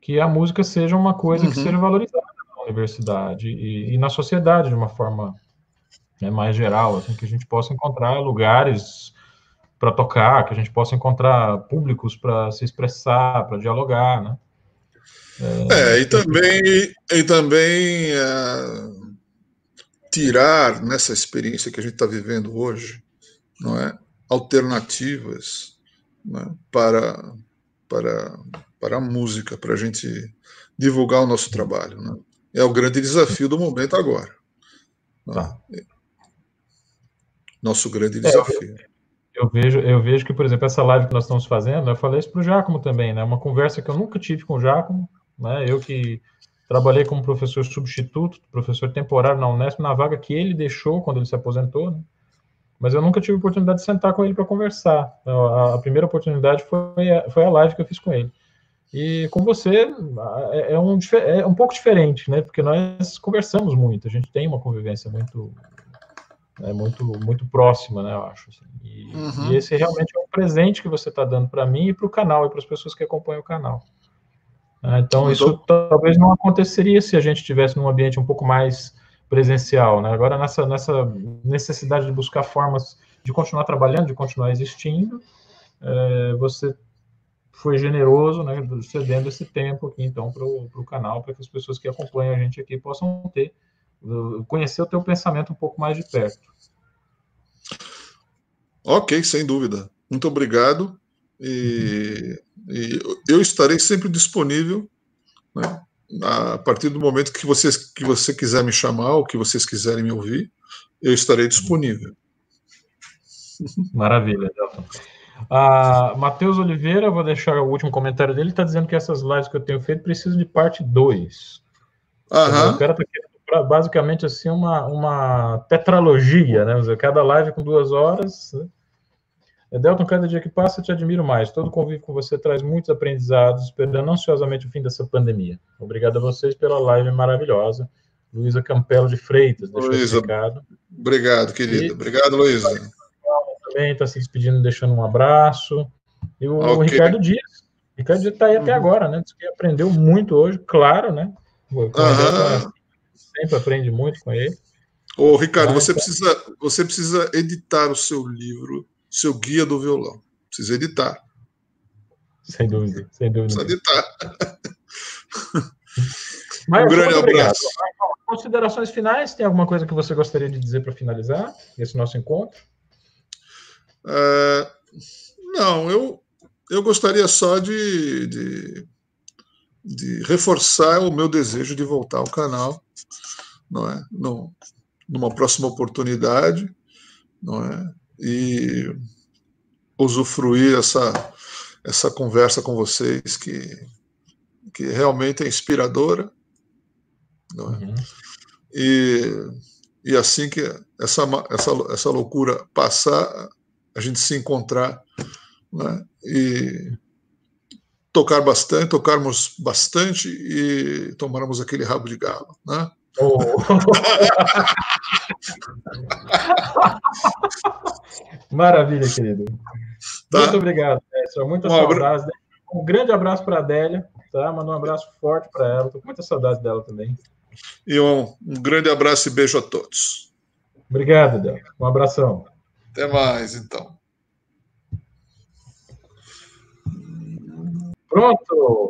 que a música seja uma coisa uhum. que seja valorizada universidade e, e na sociedade de uma forma né, mais geral, assim, que a gente possa encontrar lugares para tocar, que a gente possa encontrar públicos para se expressar, para dialogar, né? É, é, e também, e também é, tirar nessa experiência que a gente está vivendo hoje, não é, alternativas né, para para para a música, para a gente divulgar o nosso trabalho, né? É o grande desafio do momento agora. Tá. Nosso grande desafio. É, eu, eu, vejo, eu vejo que, por exemplo, essa live que nós estamos fazendo, eu falei isso para o Giacomo também, né? Uma conversa que eu nunca tive com o Giacomo, né? Eu que trabalhei como professor substituto, professor temporário na Unesp, na vaga que ele deixou quando ele se aposentou, né? Mas eu nunca tive oportunidade de sentar com ele para conversar. A, a, primeira oportunidade foi a, foi a live que eu fiz com ele. E com você é, é um, é um pouco diferente, né? Porque nós conversamos muito, a gente tem uma convivência muito é muito muito próxima, né? Eu acho. Assim. E, uhum. e, esse realmente é um presente que você está dando para mim e para o canal e para as pessoas que acompanham o canal. Ah, então isso talvez não aconteceria se a gente tivesse num ambiente um pouco mais presencial, né? Agora nessa nessa necessidade de buscar formas de continuar trabalhando, de continuar existindo, é, você foi generoso, né, cedendo esse tempo aqui, então, para o canal, para que as pessoas que acompanham a gente aqui possam ter, uh, conhecer o teu pensamento um pouco mais de perto. Ok, sem dúvida. Muito obrigado. E, uhum. e eu estarei sempre disponível, né, a partir do momento que, vocês, que você quiser me chamar ou que vocês quiserem me ouvir, eu estarei disponível. Maravilha, Delton. A Matheus Oliveira, vou deixar o último comentário dele, está dizendo que essas lives que eu tenho feito precisam de parte 2. Uhum. O cara está querendo basicamente assim uma, uma tetralogia, né? Dizer, cada live com duas horas. Né? Delton, cada dia que passa, eu te admiro mais. Todo convívio com você traz muitos aprendizados, esperando ansiosamente o fim dessa pandemia. Obrigado a vocês pela live maravilhosa. Luísa Campelo de Freitas, deixou Luísa, Obrigado, querido. E... Obrigado, Luísa também está se despedindo, deixando um abraço. E o, okay. o Ricardo Dias. O Ricardo Dias está aí uhum. até agora, né? Diz que aprendeu muito hoje, claro, né? Uhum. Sempre aprende muito com ele. Ô, Ricardo, você, então... precisa, você precisa editar o seu livro, seu guia do violão. Precisa editar. Sem dúvida, sem dúvida. Precisa editar. Mas, um grande abraço. Considerações finais? Tem alguma coisa que você gostaria de dizer para finalizar esse nosso encontro? É, não, eu, eu gostaria só de, de, de, reforçar o meu desejo de voltar ao canal, não é? No, numa próxima oportunidade, não é? E usufruir essa, essa conversa com vocês que, que realmente é inspiradora. Não é? Uhum. E, e assim que essa, essa, essa loucura passar, a gente se encontrar né? e tocar bastante, tocarmos bastante e tomarmos aquele rabo de galo. Né? Oh. Maravilha, querido. Tá? Muito obrigado, Edson. Muitas um saudades. Abra... Um grande abraço para a Adélia, tá? Manda um abraço forte para ela. Estou com muita saudade dela também. E um, um grande abraço e beijo a todos. Obrigado, Adélia. Um abração. Até mais, então. Pronto.